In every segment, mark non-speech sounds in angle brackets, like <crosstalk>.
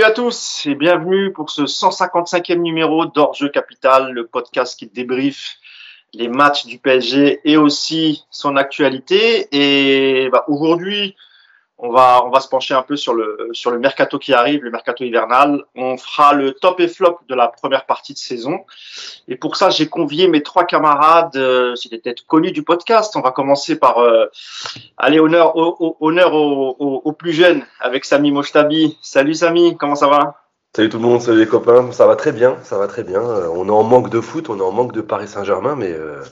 Salut à tous et bienvenue pour ce 155e numéro d'Orge Capital, le podcast qui débriefe les matchs du PSG et aussi son actualité. Et bah, aujourd'hui, on va, on va se pencher un peu sur le, sur le mercato qui arrive, le mercato hivernal. On fera le top et flop de la première partie de saison. Et pour ça, j'ai convié mes trois camarades, euh, c'est des têtes du podcast. On va commencer par euh, aller honneur, au, honneur aux, plus jeunes avec Samy Moshtabi. Salut Samy, comment ça va? Salut tout le monde, salut les copains. Ça va très bien, ça va très bien. Euh, on est en manque de foot, on est en manque de Paris Saint-Germain, mais euh,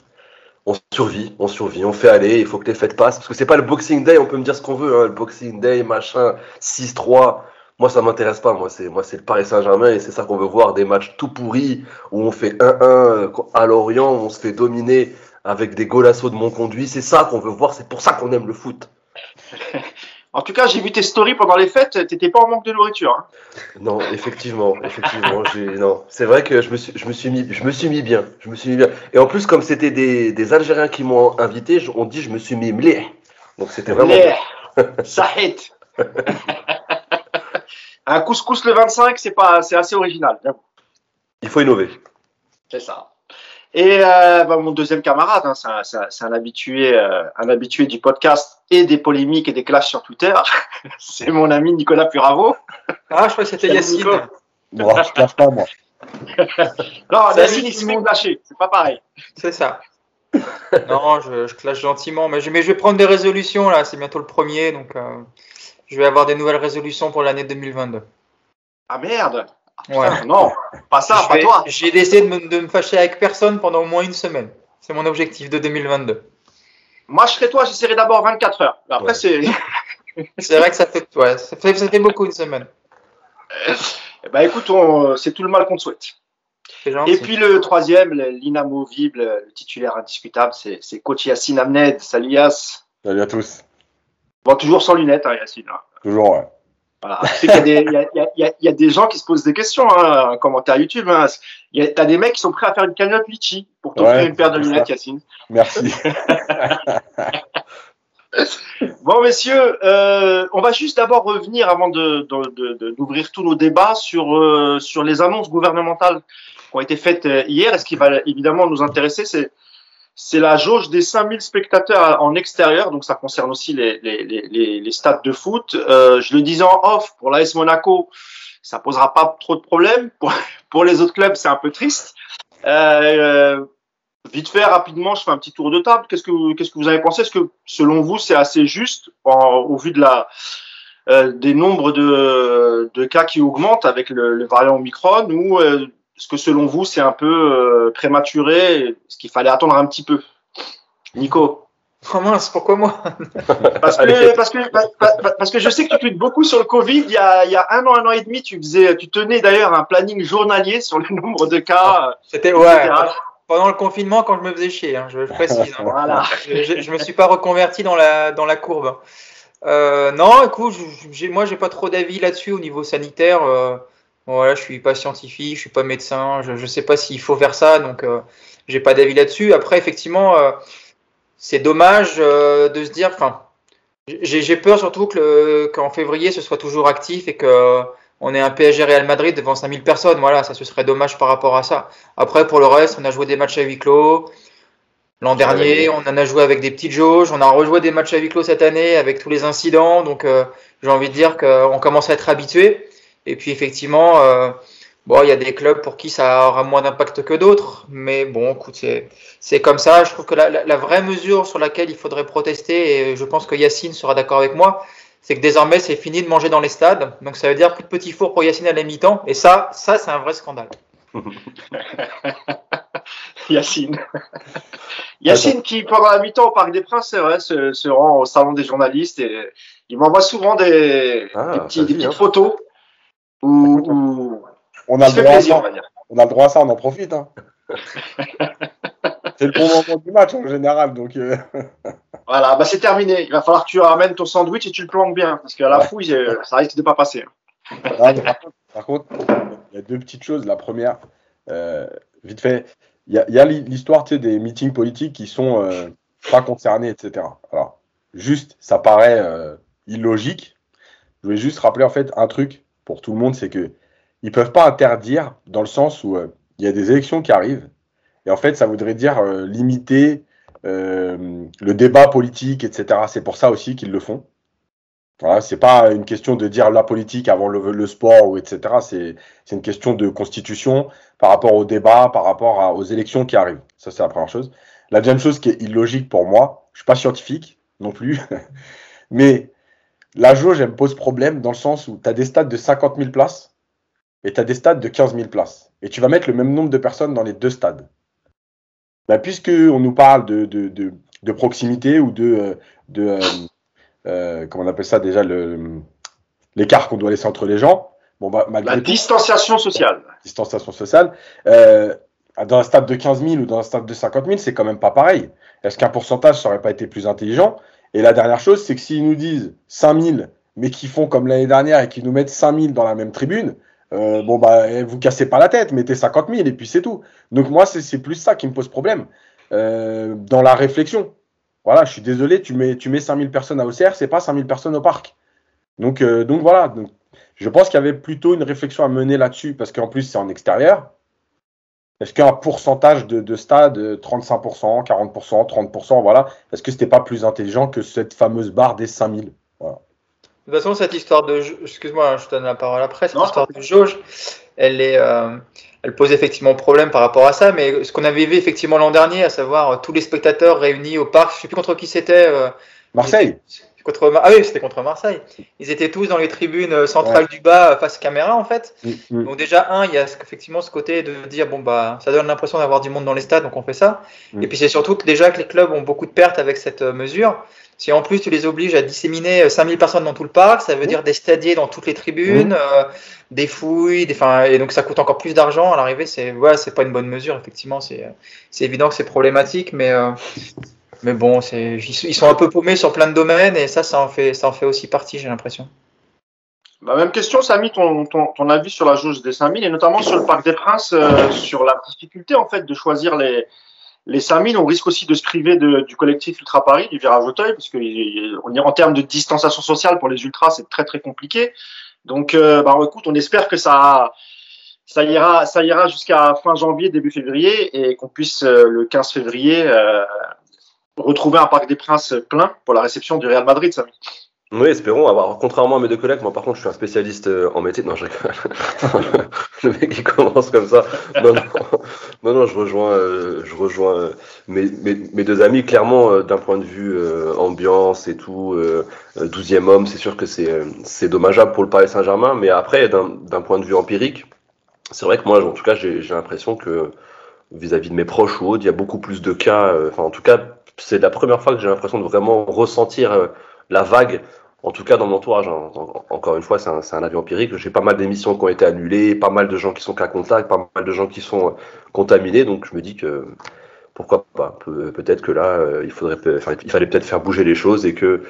on survit, on survit, on fait aller, il faut que les fêtes passent. Parce que c'est pas le Boxing Day, on peut me dire ce qu'on veut, hein, le Boxing Day, machin, 6-3. Moi, ça m'intéresse pas. Moi, c'est moi, c'est le Paris Saint-Germain et c'est ça qu'on veut voir. Des matchs tout pourris où on fait 1-1 à Lorient, où on se fait dominer avec des golassos de mon conduit. C'est ça qu'on veut voir. C'est pour ça qu'on aime le foot. <laughs> En tout cas, j'ai vu tes stories pendant les fêtes, t'étais pas en manque de nourriture. Hein. Non, effectivement, effectivement, non, c'est vrai que je me suis, je me suis mis, je me suis mis bien, je me suis mis bien. Et en plus, comme c'était des, des Algériens qui m'ont invité, on dit je me suis mis mlé. Donc c'était vraiment. <laughs> Sahit. Un couscous le 25, c'est pas, c'est assez original. Il faut innover. C'est ça. Et euh, bah, mon deuxième camarade, hein, c'est un, habitué, euh, un habitué du podcast et des polémiques et des clashs sur Twitter. <laughs> c'est mon ami Nicolas Puravo. Ah, je crois que c'était Yacine. Non, je clash pas moi. <laughs> non, Yacine, il se fait clasher. C'est pas pareil. C'est ça. <laughs> non, je, je clash gentiment, mais je, mais je vais prendre des résolutions là. C'est bientôt le premier, donc euh, je vais avoir des nouvelles résolutions pour l'année 2022. Ah merde Ouais. Non, pas ça, pas toi. J'ai décidé de me, de me, fâcher avec personne pendant au moins une semaine. C'est mon objectif de 2022. Moi, je serais toi, j'essaierai d'abord 24 heures. Après, c'est. <laughs> c'est vrai que ça fait, ouais, ça fait, ça fait beaucoup une semaine. Eh ben, écoute, c'est tout le mal qu'on te souhaite. Et puis le troisième, l'inamovible, le titulaire indiscutable, c'est coach Yassine Amned. Salut Yass. Salut à tous. Bon, toujours sans lunettes, hein, Yassine. Hein. Toujours, ouais. Voilà. Il y, y, y, a des gens qui se posent des questions, hein, en commentaire YouTube. Hein. T'as des mecs qui sont prêts à faire une cagnotte litchi pour t'offrir une paire de lunettes, Yacine. Merci. <laughs> bon, messieurs, euh, on va juste d'abord revenir avant de, d'ouvrir de, tous nos débats sur, euh, sur les annonces gouvernementales qui ont été faites euh, hier. Et ce qui va évidemment nous intéresser, c'est c'est la jauge des 5000 spectateurs en extérieur, donc ça concerne aussi les, les, les, les stades de foot. Euh, je le disais en off, pour l'AS Monaco, ça posera pas trop de problèmes. Pour, pour les autres clubs, c'est un peu triste. Euh, vite fait, rapidement, je fais un petit tour de table. Qu'est-ce que qu'est-ce que vous avez pensé? Est-ce que selon vous, c'est assez juste au vu de la euh, des nombres de, de cas qui augmentent avec le, le variant Omicron ou euh, est-ce que selon vous, c'est un peu euh, prématuré Est-ce qu'il fallait attendre un petit peu Nico Oh mince, pourquoi moi <laughs> parce que, parce, que, parce que je sais que tu tweets beaucoup sur le Covid. Il y, a, il y a un an, un an et demi, tu, faisais, tu tenais d'ailleurs un planning journalier sur le nombre de cas. C'était ouais, pendant le confinement quand je me faisais chier, hein, je, précise. Hein. voilà. je, je, me suis pas reconverti dans la, dans la courbe. Euh, non, écoute, j'ai, moi j'ai pas trop d'avis là-dessus au niveau sanitaire. Euh, voilà, je suis pas scientifique, je suis pas médecin, je ne sais pas s'il faut faire ça, donc euh, j'ai pas d'avis là-dessus. Après, effectivement, euh, c'est dommage euh, de se dire, enfin, j'ai peur surtout que qu'en février ce soit toujours actif et que on ait un PSG Real Madrid devant 5000 personnes. Voilà, ça ce serait dommage par rapport à ça. Après, pour le reste, on a joué des matchs à huis clos. L'an dernier, on en a joué avec des petites jauges. On a rejoué des matchs à huis clos cette année avec tous les incidents. Donc, j'ai envie de dire qu'on commence à être habitué. Et puis effectivement, euh, bon, il y a des clubs pour qui ça aura moins d'impact que d'autres, mais bon, écoute, c'est comme ça. Je trouve que la, la, vraie mesure sur laquelle il faudrait protester, et je pense que Yacine sera d'accord avec moi, c'est que désormais c'est fini de manger dans les stades. Donc ça veut dire plus de petits fours pour Yacine à la mi-temps, et ça, ça c'est un vrai scandale. <laughs> Yacine. <laughs> Yacine qui, pendant la mi-temps au Parc des Princes, vrai, se, se, rend au salon des journalistes et il m'envoie souvent des, ah, des, petits, des petites hein. photos ou, on, a le droit à ça, on, a le droit à ça, on en profite. Hein. <laughs> c'est le bon moment du match en général. Donc euh. <laughs> Voilà, bah c'est terminé. Il va falloir que tu ramènes ton sandwich et tu le planques bien. Parce qu'à la fouille, euh, ça risque de pas passer. par, contre, il y a deux petites choses. La première, euh, vite fait, il y a, l'histoire des meetings politiques qui sont pas concernés, etc. Alors, juste, ça paraît illogique. Je voulais juste rappeler en fait un truc pour tout le monde, c'est que ils peuvent pas interdire dans le sens où euh, il y a des élections qui arrivent. Et en fait, ça voudrait dire euh, limiter euh, le débat politique, etc. C'est pour ça aussi qu'ils le font. Voilà, c'est pas une question de dire la politique avant le, sport ou etc. C'est c'est une question de constitution par rapport au débat, par rapport aux élections qui arrivent. Ça c'est la première chose. La deuxième chose qui est illogique pour moi, je suis pas scientifique non plus, <laughs> mais la jauge elle me pose problème dans le sens où tu as des stades de 50 000 places et tu as des stades de 15 000 places et tu vas mettre le même nombre de personnes dans les deux stades. Bah, puisque on nous parle de, de, de, de proximité ou de, euh, de euh, euh, comment on appelle ça déjà l'écart qu'on doit laisser entre les gens. Bon bah malgré La tout, distanciation sociale. distanciation sociale. Euh, dans un stade de 15 000 ou dans un stade de 50 000, c'est quand même pas pareil. Est-ce qu'un pourcentage, ça aurait pas été plus intelligent? Et la dernière chose, c'est que s'ils nous disent 5 000, mais qu'ils font comme l'année dernière et qu'ils nous mettent 5 000 dans la même tribune, euh, bon, bah, eh, vous cassez pas la tête, mettez 50 000 et puis c'est tout. Donc, moi, c'est plus ça qui me pose problème euh, dans la réflexion. Voilà, je suis désolé, tu mets, tu mets 5 000 personnes à OCR, c'est pas 5 000 personnes au parc. Donc, euh, donc voilà. Donc, je pense qu'il y avait plutôt une réflexion à mener là-dessus parce qu'en plus, c'est en extérieur. Est-ce qu'un pourcentage de, de stade, euh, 35%, 40%, 30%, voilà, est-ce que c'était pas plus intelligent que cette fameuse barre des 5000 De toute façon, cette histoire de, excuse-moi, je te donne la parole après, cette Non, histoire de jauge, elle est, euh, elle pose effectivement problème par rapport à ça, mais ce qu'on avait vu effectivement l'an dernier, à savoir euh, tous les spectateurs réunis au parc, je sais plus contre qui c'était. euh, Marseille contre, Mar- ah oui, c'était contre Marseille. Ils étaient tous dans les tribunes euh, centrales du bas euh, face caméra en fait. Mm, mm. Donc déjà un, il y a effectivement ce côté de dire bon bah ça donne l'impression d'avoir du monde dans les stades, donc on fait ça. Mm. Et puis c'est surtout que déjà que les clubs ont beaucoup de pertes avec cette euh, mesure. Si en plus tu les obliges à disséminer euh, 5000 personnes dans tout le parc, ça veut dire des stadiers dans toutes les tribunes, euh, des fouilles, des, enfin, et donc ça coûte encore plus d'argent à l'arrivée. C'est ouais, c'est pas une bonne mesure effectivement. C'est c'est évident que c'est problématique, mais euh, mais bon, ils sont- un peu paumés sur plein de domaines et ça, ça en fait ça en fait aussi partie, j'ai l'impression. Bah, même question, Samy, ton, ton, ton avis sur la jauge des 5000 et notamment sur le Parc des Princes, euh, sur la difficulté en fait de choisir les, les 5000. On risque aussi de se priver de, du collectif Ultra Paris, du virage Auteuil, parce que il- on est en termes de distanciation sociale pour les ultras, c'est très très compliqué. Donc, euh, bah, écoute, on espère que ça, ça ira, ça ira jusqu'à fin janvier, début février, et qu'on puisse euh, le 15 février euh, retrouver un Parc des Princes plein pour la réception du Real Madrid, Samy. Oui, espérons. avoir contrairement à mes deux collègues, moi par contre, je suis un spécialiste euh, en métier. Non, je rigole. <laughs> Le mec qui commence comme ça. Non, non, non, je rejoins, euh, je rejoins euh, mes, deux amis. Clairement, d'un point de vue ambiance et tout, euh, euh, 12e homme, c'est sûr que c'est dommageable pour le Paris Saint-Germain. Mais après, d'un point de vue empirique, c'est vrai que moi, en tout cas, j'ai l'impression que vis-à-vis de mes proches ou autres, il y a beaucoup plus de cas. euh, Enfin, en tout cas, c'est la première fois que j'ai l'impression de vraiment ressentir euh, la vague en tout cas, dans mon entourage. En- encore une fois, c'est un, un avis empirique. J'ai pas mal d'émissions qui ont été annulées, pas mal de gens qui sont cas contact, pas mal de gens qui sont euh, contaminés. Donc, je me dis que pourquoi pas? Pe- Peut-être que là, il faudrait, il fallait peut-être faire bouger les choses et que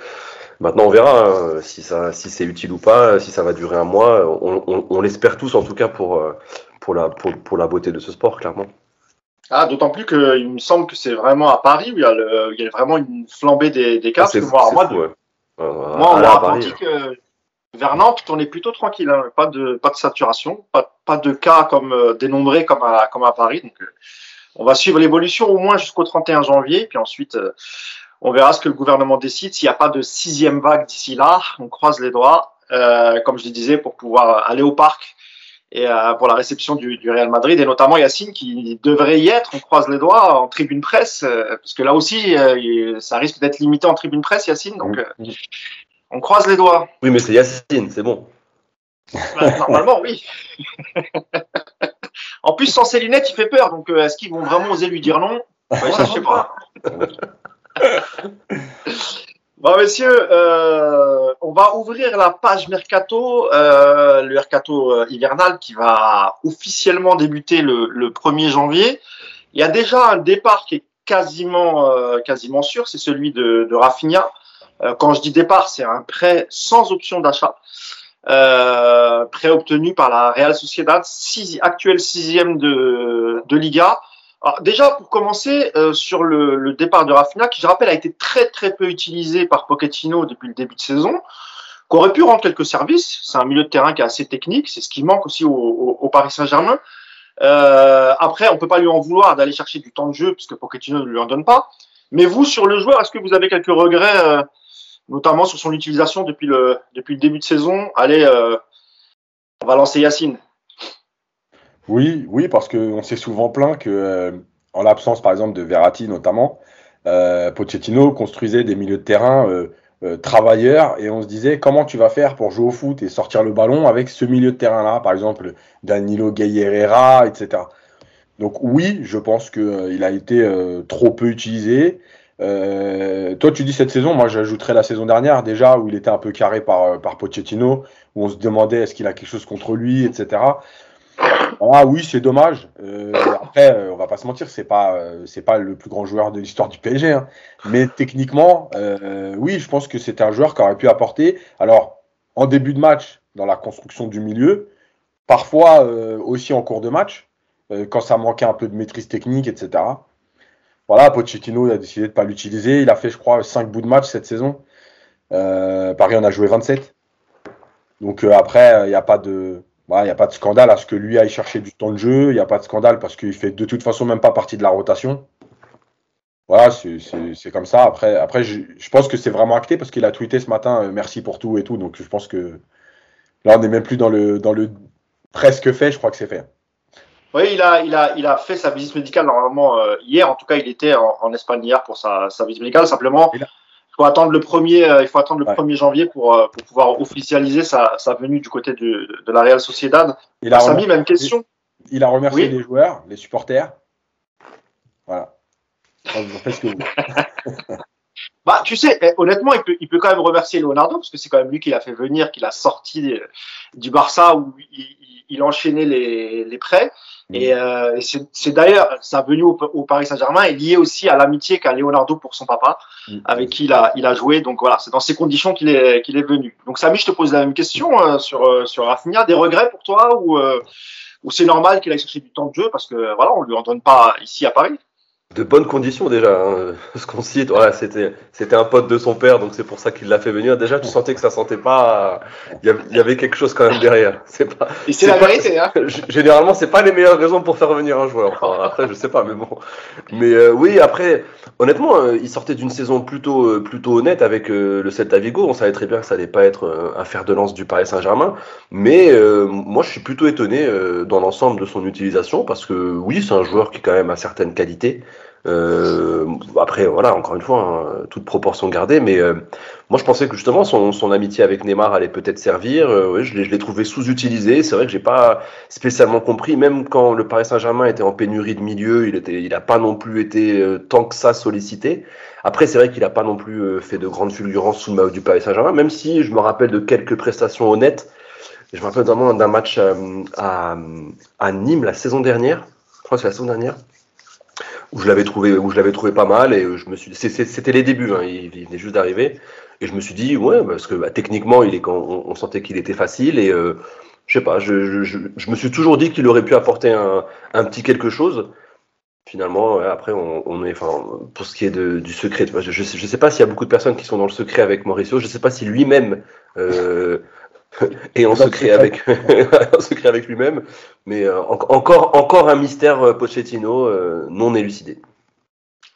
maintenant on verra hein, si ça, si c'est utile ou pas, si ça va durer un mois. On, on- on l'espère tous, en tout cas pour pour la pour la beauté de ce sport, clairement. Ah, d'autant plus qu'il me semble que c'est vraiment à Paris où il y a, le, il y a vraiment une flambée des, des cas. Ah, parce que moi, moi, fou, ouais. Euh, moi, en aller à Atlantique, euh, vers Nantes, on est plutôt tranquille. Hein. Pas, de, pas de saturation, pas, pas de cas comme euh, dénombrés comme à, comme à Paris. Donc, euh, on va suivre l'évolution au moins jusqu'au 31 janvier. Puis ensuite, euh, on verra ce que le gouvernement décide. S'il n'y a pas de sixième vague d'ici là, on croise les doigts, euh, comme je le disais, pour pouvoir aller au parc et euh, pour la réception du, du Real Madrid et notamment Yacine qui devrait y être. On croise les doigts en tribune presse euh, parce que là aussi, euh, ça risque d'être limité en tribune presse, Yacine. Donc, on croise les doigts. Oui, mais c'est Yacine, c'est bon. Bah, Normalement, oui. <laughs> en plus, sans ses lunettes, il fait peur. Donc, est-ce qu'ils vont vraiment oser lui dire non? Ouais, Ça, je sais pas. <laughs> Bon, messieurs, euh, on va ouvrir la page Mercato, euh, le Mercato euh, hivernal qui va officiellement débuter le, le 1er janvier. Il y a déjà un départ qui est quasiment, quasiment sûr, c'est celui de, de Rafinha. Quand je dis départ, c'est un prêt sans option d'achat, prêt obtenu par la Real Sociedad, six, actuel sixième de, de Liga. Alors déjà, pour commencer, euh, sur le, départ de Rafinha, qui je rappelle a été très très peu utilisé par Pochettino depuis le début de saison. aurait pu rendre quelques services. C'est un milieu de terrain qui est assez technique, c'est ce qui manque aussi au, Paris Saint-Germain. Euh, après, on peut pas lui en vouloir d'aller chercher du temps de jeu puisque Pochettino ne lui en donne pas. Mais vous, sur le joueur, est-ce que vous avez quelques regrets, euh, notamment sur son utilisation depuis le depuis le début de saison? Allez, on va lancer Yacine. Oui, oui, parce qu'on s'est souvent plaint que, euh, en l'absence par exemple de Verratti notamment, euh, Pochettino construisait des milieux de terrain euh, travailleurs et on se disait comment tu vas faire pour jouer au foot et sortir le ballon avec ce milieu de terrain-là, par exemple Danilo Gay Herrera, etc. Donc oui, je pense qu'il a été trop peu utilisé. toi, tu dis cette saison, moi j'ajouterais la saison dernière déjà où il était un peu carré par, par Pochettino, où on se demandait est-ce qu'il a quelque chose contre lui, etc. Ah oui, c'est dommage. Euh, après, euh, on va pas se mentir, c'est pas euh, pas le plus grand joueur de l'histoire du PSG, hein. mais techniquement, oui, je pense que c'était un joueur qui aurait pu apporter. Alors, en début de match, dans la construction du milieu, parfois aussi en cours de match, quand ça manquait un peu de maîtrise technique, etc. Voilà, Pochettino a décidé de pas l'utiliser. Il a fait, je crois, 5 bouts de match cette saison. Paris en a joué 27. Donc après, il n'y a pas de il n'y a pas de scandale à ce que lui aille chercher du temps de jeu. Il n'y a pas de scandale parce qu'il fait de toute façon même pas partie de la rotation. Voilà, c'est comme ça. Après, après je, pense que c'est vraiment acté parce qu'il a tweeté ce matin euh, merci pour tout et tout. Donc je pense que là, on n'est même plus dans le, dans le presque fait. Je crois que c'est fait. Oui, il a, il, a, il a fait sa visite médicale normalement euh, hier. En tout cas, il était en, Espagne hier pour sa, sa visite médicale. Simplement, faut attendre le premier, euh, il faut attendre le 1er janvier pour, euh, pour pouvoir officialiser sa, sa venue du côté de, de la Real Sociedad. Il a Samy, même question. Il, a remercié les joueurs, les supporters. Voilà. ce que vous <laughs> bah, tu sais, eh, honnêtement, il peut, il peut quand même remercier Leonardo parce que c'est quand même lui qui l'a fait venir, qui l'a sorti euh, du Barça où il, il, il enchaînait les, les prêts. Et, euh, c'est d'ailleurs sa venue au, au Paris Saint-Germain est liée aussi à l'amitié qu'a Leonardo pour son papa, mm. avec qui il a, il a joué. Donc voilà, c'est dans ces conditions qu'il est, qu'il est venu. Donc Samy, je te pose la même question euh, sur euh, sur Rafinha. Des regrets pour toi ou euh, ou c'est normal qu'il aille chercher du temps de jeu parce que voilà, on lui en donne pas ici à Paris? De bonnes conditions déjà. Hein. <laughs> Ce qu'on cite, voilà, c'était c'était un pote de son père, donc c'est pour ça qu'il l'a fait venir. Déjà, tu sentais que ça sentait pas. Il y avait quelque chose quand même derrière. <laughs> C'est pas. C'est la vérité. Hein. <laughs> Généralement, c'est pas les meilleures raisons pour faire revenir un joueur. Enfin, après, je sais pas, mais bon. Mais euh, oui, après, honnêtement, euh, il sortait d'une saison plutôt euh, plutôt honnête avec le Celta Vigo. On savait très bien que ça allait pas être un fer de lance du Paris Saint-Germain, mais moi, je suis plutôt étonné dans l'ensemble de son utilisation parce que oui, c'est un joueur qui quand même a certaines qualités. Euh, après, voilà, encore une fois, hein, toute proportion gardée, mais euh, moi je pensais que justement son, son amitié avec Neymar allait peut-être servir. Euh, je l'ai trouvé sous-utilisé. C'est vrai que j'ai pas spécialement compris, même quand le Paris Saint-Germain était en pénurie de milieu, il était, il a pas non plus été euh, tant que ça sollicité. Après, c'est vrai qu'il a pas non plus fait de grandes fulgurances sous le maillot du Paris Saint-Germain, même si je me rappelle de quelques prestations honnêtes. Je me rappelle notamment d'un match à, à Nîmes la saison dernière. Je crois que c'est la saison dernière où je l'avais trouvé, où je l'avais trouvé pas mal et je me suis, c'était les débuts, hein, il, venait juste d'arriver et je me suis dit ouais parce que bah, techniquement il est quand on, sentait qu'il était facile et euh, je sais pas, je, je, je, me suis toujours dit qu'il aurait pu apporter un, un petit quelque chose. Finalement, après, on, on, est, enfin, pour ce qui est de, du secret, je, je sais pas s'il y a beaucoup de personnes qui sont dans le secret avec Mauricio. Je sais pas si lui-même euh, <laughs> et en secret avec, <laughs> en secret avec lui-même. Mais euh, encore, encore un mystère euh, Pochettino euh, non élucidé.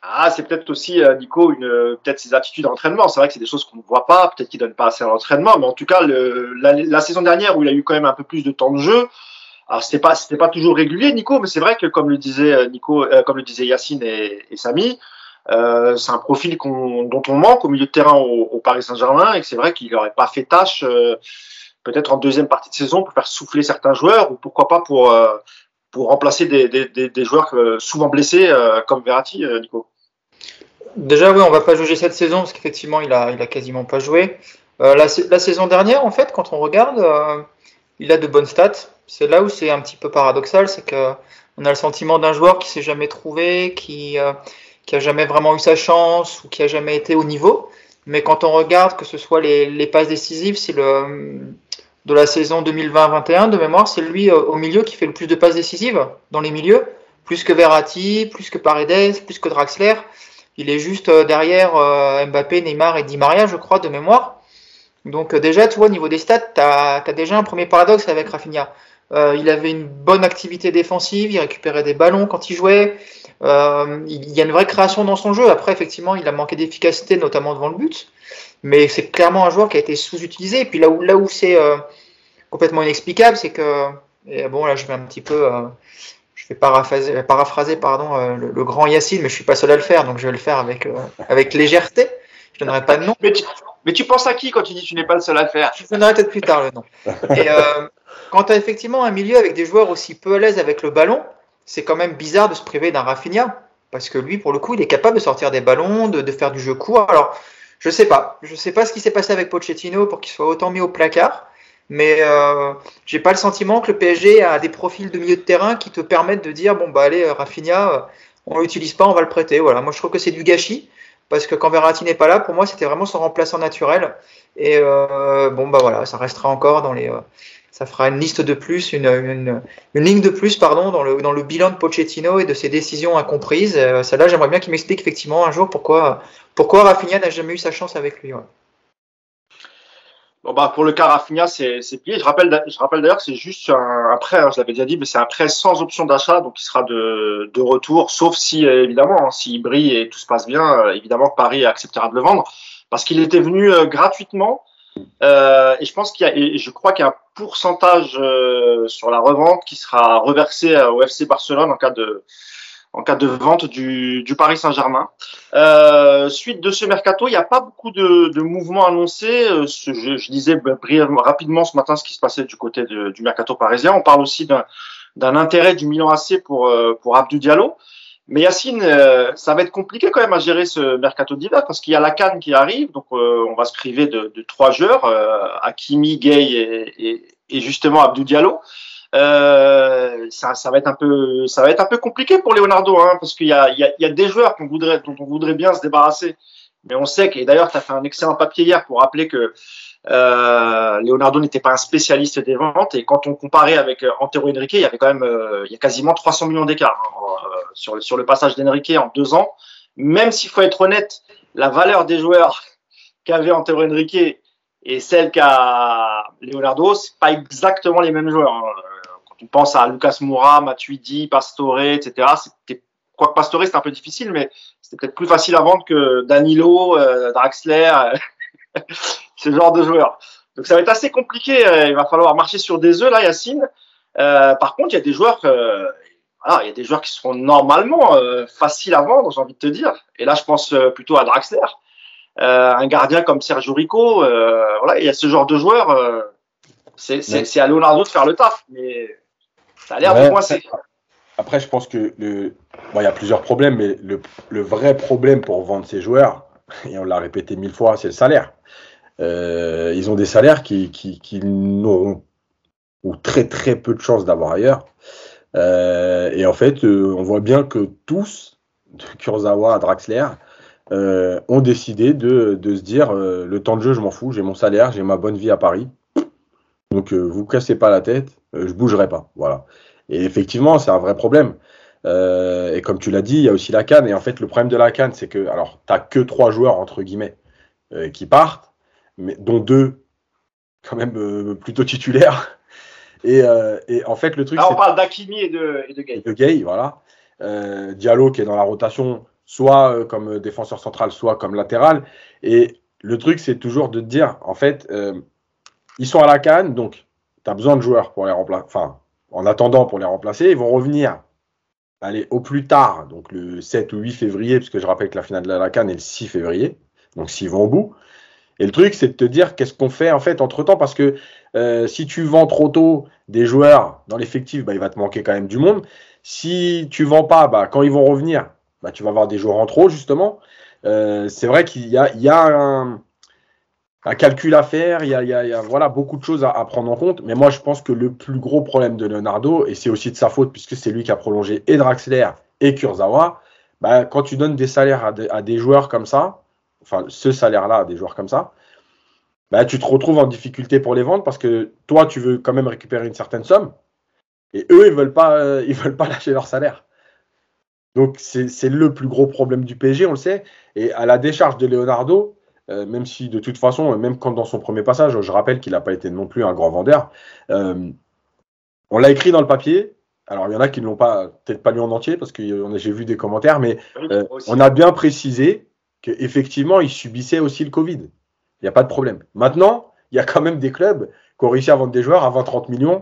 Ah, c'est peut-être aussi, Nico, une, peut-être ses attitudes d'entraînement. C'est vrai que c'est des choses qu'on ne voit pas. Peut-être qu'il donne pas assez à l'entraînement. Mais en tout cas, le, la, saison dernière où il a eu quand même un peu plus de temps de jeu, alors c'était pas, c'était pas toujours régulier, Nico, mais c'est vrai que comme le disait Nico, comme le disait Yacine et, et Samy, euh, c'est un profil dont on manque au milieu de terrain au, au Paris Saint-Germain et que c'est vrai qu'il n'aurait pas fait tâche peut-être en deuxième partie de saison pour faire souffler certains joueurs ou pourquoi pas pour, euh, pour remplacer des, des, des joueurs euh, souvent blessés euh, comme Verratti, Nico Déjà, oui, on va pas juger cette saison parce qu'effectivement, il a, il a quasiment pas joué. La, saison dernière, en fait, quand on regarde, il a de bonnes stats. C'est là où c'est un petit peu paradoxal, c'est que on a le sentiment d'un joueur qui s'est jamais trouvé, qui, qui jamais vraiment eu sa chance ou qui a jamais été au niveau. Mais quand on regarde que ce soit les, les passes décisives, c'est le de la saison 2020-21 de mémoire, c'est lui euh, au milieu qui fait le plus de passes décisives dans les milieux, plus que Verratti, plus que Paredes, plus que Draxler. Il est juste euh, derrière euh, Mbappé, Neymar et Di Maria, je crois, de mémoire. Donc déjà, tu vois, au niveau des stats, tu as, déjà un premier paradoxe avec Rafinha. Il avait une bonne activité défensive, il récupérait des ballons quand il jouait. Euh, il y a une vraie création dans son jeu. Après, effectivement, il a manqué d'efficacité, notamment devant le but. Mais c'est clairement un joueur qui a été sous-utilisé. Et puis là où, là où c'est complètement inexplicable, c'est que, et bon, là, je vais un petit peu, je vais paraphraser, paraphraser pardon, le, grand Yacine, mais je suis pas seul à le faire, donc je vais le faire avec, avec légèreté. Je donnerai pas de nom. Mais tu penses à qui quand tu dis que tu n'es pas le seul à le faire? Je donnerai peut-être plus tard le nom. Et euh, quand tu as effectivement un milieu avec des joueurs aussi peu à l'aise avec le ballon, c'est quand même bizarre de se priver d'un Rafinha. Parce que lui, pour le coup, il est capable de sortir des ballons, de, faire du jeu court. Alors, je sais pas. Je sais pas ce qui s'est passé avec Pochettino pour qu'il soit autant mis au placard. Mais euh, j'ai pas le sentiment que le PSG a des profils de milieu de terrain qui te permettent de dire bon bah allez Rafinha, euh, on l'utilise pas, on va le prêter. Voilà. Moi je trouve que c'est du gâchis parce que quand Verratti n'est pas là, pour moi, c'était vraiment son remplaçant naturel. Et euh, bon, bah voilà, ça restera encore dans les. Euh, ça fera une liste de plus, une, une, une, ligne de plus, pardon, dans le, dans le bilan de Pochettino et de ses décisions incomprises. Euh, Celle-là, j'aimerais bien qu'il m'explique effectivement un jour pourquoi, pourquoi Rafinha n'a jamais eu sa chance avec lui. Bon, bah, pour le cas Rafinha, c'est plié. Je rappelle, je rappelle d'ailleurs que c'est juste un, prêt, hein, je l'avais déjà dit, mais c'est un prêt sans option d'achat, donc il sera de, de retour, sauf si, euh, évidemment, hein, s'il brille et tout se passe bien, euh, évidemment, Paris acceptera de le vendre, parce qu'il était venu gratuitement. Euh, et je pense qu'il y a, et je crois qu'il y a un pourcentage sur la revente qui sera reversé au FC Barcelone en cas de, en cas de vente du, du Paris Saint-Germain. Euh, suite de ce mercato, il n'y a pas beaucoup de, de mouvements annoncés. Euh, je, je, disais brièvement, rapidement ce matin ce qui se passait du côté de, du mercato parisien. On parle aussi d'un intérêt du Milan AC pour, euh, pour Abdou Diallo. Mais Yacine, euh, ça va être compliqué quand même à gérer ce mercato d'hiver parce qu'il y a la Cannes qui arrive, donc on va se priver de, de trois joueurs, Hakimi, Gay et, et, et justement Abdou Diallo. Euh, ça, ça, va être un peu, ça va être un peu compliqué pour Leonardo, hein, parce qu'il y a, il y, a, y a des joueurs qu'on voudrait, dont on voudrait bien se débarrasser. Mais on sait que, et d'ailleurs, tu as fait un excellent papier hier pour rappeler que euh, Leonardo n'était pas un spécialiste des ventes. Et quand on comparait avec euh, Antero Henrique, il y avait quand même, euh, il y a quasiment 300 millions d'écart hein, euh, sur, sur le passage d'Henrique en deux ans. Même s'il faut être honnête, la valeur des joueurs <laughs> qu'avait Antero Henrique et celle qu'a Leonardo, c'est pas exactement les mêmes joueurs. Hein on pense à Lucas Moura, Matuidi, Pastore, etc. C'était, quoique Pastore, c'était un peu difficile, mais c'était peut-être plus facile à vendre que Danilo, euh, Draxler, <laughs> ce genre de joueurs. Donc ça va être assez compliqué. Euh, il va falloir marcher sur des œufs là, Yacine. Euh, par contre, il y a des joueurs, euh, il y a des joueurs qui seront normalement faciles à vendre, j'ai envie de te dire. Et là, je pense plutôt à Draxler, un gardien comme Sergio Rico. voilà, il y a ce genre de joueurs. c'est, c'est à Leonardo de faire le taf, mais ça a l'air de coincer. Après, je pense que le... bon, il y a plusieurs problèmes, mais le, le, vrai problème pour vendre ces joueurs, <laughs> et on l'a répété mille fois, c'est le salaire. Euh, ils ont des salaires qui, qui, qui n'auront ou très très peu de chances d'avoir ailleurs. Euh, et en fait, euh, on voit bien que tous, de Kurzawa à Draxler, euh, ont décidé de, de se dire euh, le temps de jeu, je m'en fous, j'ai mon salaire, j'ai ma bonne vie à Paris. Donc, euh, vous cassez pas la tête, je bougerai pas. Voilà. Et effectivement, c'est un vrai problème. Et comme tu l'as dit, il y a aussi la canne. Et en fait, le problème de la canne, c'est que, alors, tu n'as que trois joueurs, entre guillemets, qui partent, mais, dont deux, quand même, euh, plutôt titulaires. Et, euh, et, en fait, le truc. Là, on parle d'Akimi et de, et de Gay. Et de Gay, voilà. Diallo qui est dans la rotation, soit comme défenseur central, soit comme latéral. Et le truc, c'est toujours de te dire, en fait, ils sont à la canne, donc tu as besoin de joueurs pour les remplacer. Enfin, en attendant pour les remplacer, ils vont revenir allez, au plus tard, donc le 7 ou 8 février, puisque je rappelle que la finale de la Cannes est le 6 février, donc s'ils vont au bout. Et le truc, c'est de te dire qu'est-ce qu'on fait en fait entre temps, parce que euh, si tu vends trop tôt des joueurs dans l'effectif, bah, il va te manquer quand même du monde. Si tu vends pas, bah, quand ils vont revenir, bah, tu vas avoir des joueurs en trop, justement. Euh, c'est vrai qu'il y a, un, calcul à faire, il y a, voilà, beaucoup de choses à, prendre en compte. Mais moi, je pense que le plus gros problème de Leonardo, et c'est aussi de sa faute, puisque c'est lui qui a prolongé et Draxler et Kurzawa, bah, quand tu donnes des salaires à des joueurs comme ça, enfin ce salaire-là à des joueurs comme ça, bah, tu te retrouves en difficulté pour les vendre parce que toi, tu veux quand même récupérer une certaine somme, et eux, ils veulent pas, euh, ils veulent pas <laughs> lâcher leur salaire. Donc c'est le plus gros problème du PSG, on le sait. Et à la décharge de Leonardo, euh, même si de toute façon, même quand dans son premier passage, je rappelle qu'il n'a pas été non plus un grand vendeur, euh, on l'a écrit dans le papier. Alors, il y en a qui ne l'ont pas, peut-être pas lu en entier, parce que j'ai vu des commentaires, mais on a bien précisé qu'effectivement, il subissait aussi le Covid. Il n'y a pas de problème. Maintenant, il y a quand même des clubs qui ont réussi à vendre des joueurs à 20-30 millions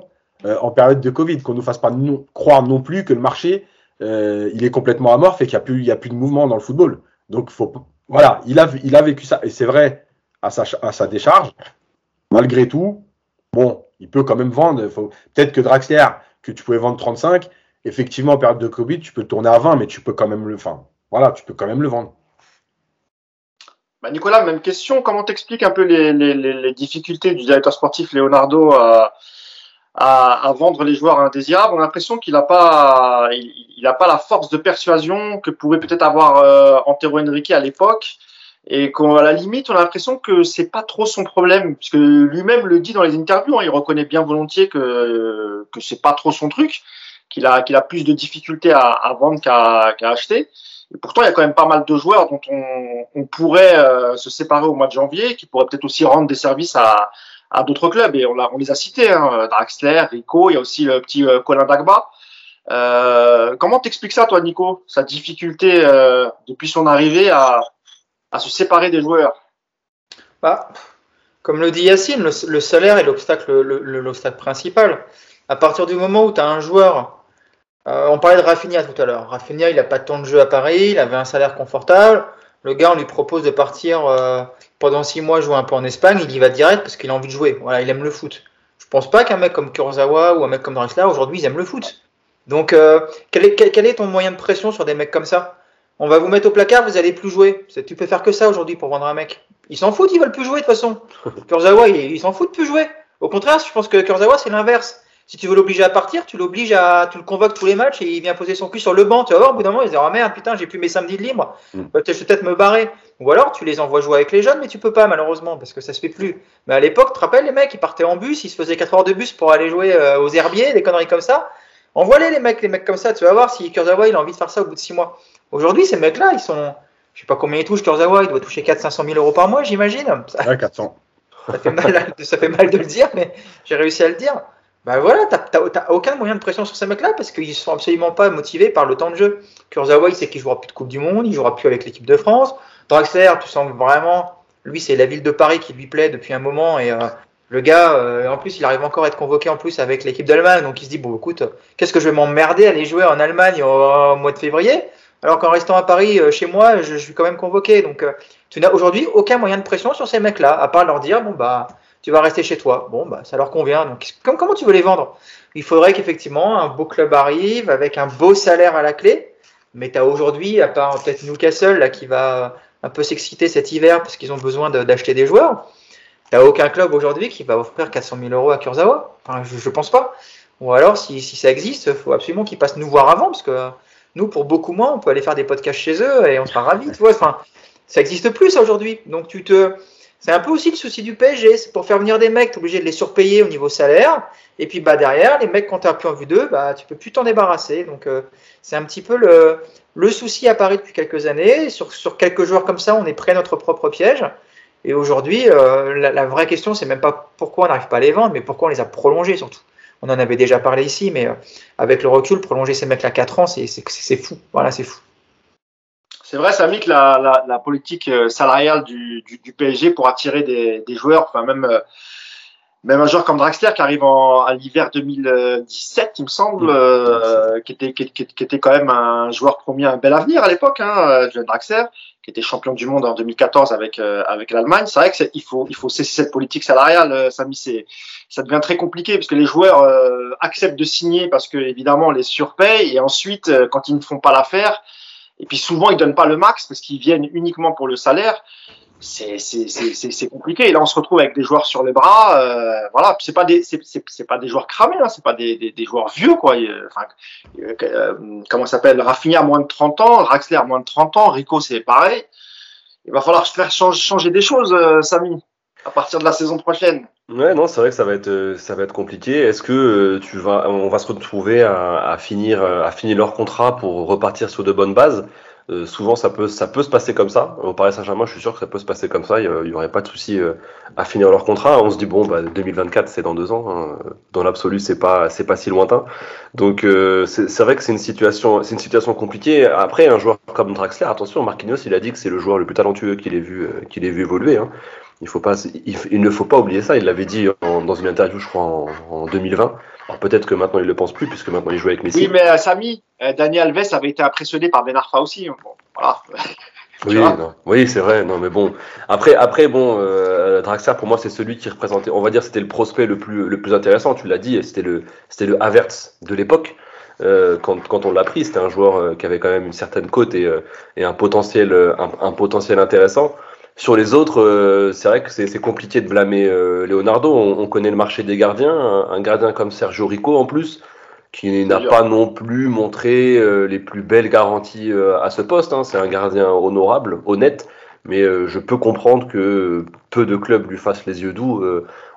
en période de Covid, qu'on ne nous fasse pas croire non plus que le marché, il est complètement amorphe et qu'il n'y a, plus, de mouvement dans le football. Donc, voilà, il a, vécu ça. Et c'est vrai, à sa, à sa décharge, malgré tout, bon, il peut quand même vendre. Peut-être que Draxler, que tu pouvais vendre 35, effectivement, en période de Covid, tu peux tourner à 20, mais tu peux quand même le, enfin, voilà, tu peux quand même le vendre. Bah Nicolas, même question. Comment t'expliques un peu les, les, les, difficultés du directeur sportif Leonardo à, à, à vendre les joueurs indésirables? On a l'impression qu'il n'a pas, il, a pas la force de persuasion que pouvait peut-être avoir euh, Antero Henrique à l'époque. Et qu'à la limite, on a l'impression que c'est pas trop son problème, puisque lui-même le dit dans les interviews. Hein, il reconnaît bien volontiers que que c'est pas trop son truc, qu'il a qu'il a plus de difficultés à, à vendre qu'à qu'à acheter. Et pourtant, il y a quand même pas mal de joueurs dont on, pourrait euh, se séparer au mois de janvier, qui pourraient peut-être aussi rendre des services à, d'autres clubs. Et on, les a cités, hein, Draxler, Rico, il y a aussi le petit euh, Colin Dagba. Euh, comment t'expliques ça, toi, Nico, sa difficulté depuis son arrivée à, se séparer des joueurs? Bah, Comme le dit Yacine, le, salaire est l'obstacle, l'obstacle principal. À partir du moment où tu as un joueur, euh, on parlait de Rafinha tout à l'heure. Rafinha, il n'a pas temps de jeu à Paris, il avait un salaire confortable. Le gars, on lui propose de partir euh, pendant six mois jouer un peu en Espagne, il y va direct parce qu'il a envie de jouer. Voilà, il aime le foot. Je pense pas qu'un mec comme Kurzawa ou un mec comme Drexler, aujourd'hui, ils aiment le foot. Donc, euh, quel, est, quel, est, ton moyen de pression sur des mecs comme ça? On va vous mettre au placard, vous allez plus jouer. Tu peux faire que ça aujourd'hui pour vendre un mec. Ils s'en foutent, ils veulent plus jouer de toute façon. Kurzawa, il, il s'en fout de plus jouer. Au contraire, je pense que Kurzawa, c'est l'inverse. Si tu veux l'obliger à partir, tu l'obliges à, tu le convoques tous les matchs et il vient poser son cul sur le banc. Tu vas voir, au bout d'un moment, il se dit, oh merde, putain, j'ai plus mes samedis de libre. Mm. Je vais peut-être me barrer. Ou alors, tu les envoies jouer avec les jeunes, mais tu peux pas, malheureusement, parce que ça se fait plus. Mais à l'époque, tu te rappelles, les mecs, ils partaient en bus, ils se faisaient 4 heures de bus pour aller jouer euh, aux herbiers, des conneries comme ça. Envoie-les, les mecs, les mecs comme ça. Tu vas voir si Kurzawa, il a envie de faire ça au bout de 6 mois. Aujourd'hui, ces mecs-là, ils sont, je sais pas combien ils touchent, Kurzawa, il doit toucher 400-500 000 euros par mois, j'imagine. Ouais, 400. Ça fait, mal, ça fait mal de le dire, mais j'ai réussi à le dire. Bah voilà, t'as aucun moyen de pression sur ces mecs-là parce qu'ils sont absolument pas motivés par le temps de jeu. Kurzawa, il sait qu'il jouera plus de Coupe du Monde, il jouera plus avec l'équipe de France. Draxler, tu sens vraiment, lui, c'est la ville de Paris qui lui plaît depuis un moment et euh, le gars, euh, en plus, il arrive encore à être convoqué en plus avec l'équipe d'Allemagne, donc il se dit bon, écoute, qu'est-ce que je vais m'emmerder à aller jouer en Allemagne au, mois de février, alors qu'en restant à Paris euh, chez moi, je, je, suis quand même convoqué. Donc, tu n'as aujourd'hui aucun moyen de pression sur ces mecs-là, à part leur dire bon bah tu vas rester chez toi. Bon, bah, ça leur convient. Donc, comment tu veux les vendre? Il faudrait qu'effectivement un beau club arrive avec un beau salaire à la clé. Mais tu as aujourd'hui, à part peut-être Newcastle là, qui va un peu s'exciter cet hiver parce qu'ils ont besoin d'acheter des joueurs, tu n'as aucun club aujourd'hui qui va offrir 400 000 euros à Kurzawa. Enfin, je ne pense pas. Ou alors, si, si ça existe, il faut absolument qu'ils passent nous voir avant parce que nous, pour beaucoup moins, on peut aller faire des podcasts chez eux et on sera ravis. Tu vois enfin, ça n'existe plus aujourd'hui. Donc, tu te c'est un peu aussi le souci du PSG. C'est pour faire venir des mecs, tu es obligé de les surpayer au niveau salaire. Et puis bah, derrière, les mecs, quand tu n'as plus en vue d'eux, bah, tu peux plus t'en débarrasser. Donc euh, c'est un petit peu le, le souci apparaît depuis quelques années. Sur, sur quelques joueurs comme ça, on est prêt à notre propre piège. Et aujourd'hui, euh, la, vraie question, c'est même pas pourquoi on n'arrive pas à les vendre, mais pourquoi on les a prolongés surtout. On en avait déjà parlé ici, mais euh, avec le recul, prolonger ces mecs-là 4 ans, c'est fou. Voilà, c'est fou. C'est vrai, Samy, que la, la, la politique euh, salariale du, du, du, PSG pour attirer des, des joueurs, enfin même euh, même un joueur comme Draxler qui arrive en, à l'hiver 2017, il me semble, euh, qui, était, qui, qui, était quand même un joueur promis un bel avenir à l'époque, hein, Draxler, qui était champion du monde en 2014 avec avec l'Allemagne. C'est vrai qu'il faut il faut cesser cette politique salariale, Samy, c'est ça devient très compliqué parce que les joueurs acceptent de signer parce que évidemment on les surpaye et ensuite quand ils ne font pas l'affaire et puis souvent, ils donnent pas le max parce qu'ils viennent uniquement pour le salaire. C'est compliqué. Et là, on se retrouve avec des joueurs sur les bras. Euh, voilà, c'est pas des c'est pas des joueurs cramés, hein, c'est pas des, des, des, joueurs vieux quoi. Enfin, euh, comment s'appelle? Rafinha moins de 30 ans, Raxler moins de 30 ans, Rico c'est pareil. Il va falloir faire changer, changer des choses, euh, Samy, à partir de la saison prochaine. Ouais, non, c'est vrai que ça va être, euh, ça va être compliqué. Est-ce que euh, tu vas, on va se retrouver à, finir, euh, à finir leur contrat pour repartir sur de bonnes bases? Souvent, ça peut, ça peut se passer comme ça. Au Paris Saint-Germain, je suis sûr que ça peut se passer comme ça. Il n'y aurait pas de souci à finir leur contrat. On se dit bon, bah, 2024, c'est dans deux ans. Hein. Dans l'absolu, c'est pas, pas si lointain. Donc, c'est vrai que c'est une situation, une situation compliquée. Après, un joueur comme Draxler, attention, Marquinhos, il a dit que c'est le joueur le plus talentueux qu'il ait vu, ait vu évoluer. Hein. Il, faut pas, il, ne faut pas oublier ça. Il l'avait dit dans une interview, je crois, en, en 2020 peut-être que maintenant il le pense plus puisque maintenant il joue avec Messi. Oui, mais euh, Samy, euh, Daniel Alves avait été impressionné par Ben Arfa aussi. Bon, voilà. <laughs> Oui, oui, c'est vrai. Non, mais bon. Après, après, bon, euh, Draxler pour moi c'est celui qui représentait. On va dire c'était le prospect le plus le plus intéressant. Tu l'as dit, c'était le c'était le Havertz de l'époque. Euh, quand, quand on l'a pris, c'était un joueur qui avait quand même une certaine cote et, et un potentiel un potentiel intéressant. Sur les autres, euh, c'est vrai que c'est compliqué de blâmer euh, Leonardo. On, connaît le marché des gardiens. Un, gardien comme Sergio Rico, en plus, qui n'a pas non plus montré euh, les plus belles garanties à ce poste. Hein. C'est un gardien honorable, honnête. Mais je peux comprendre que peu de clubs lui fassent les yeux doux.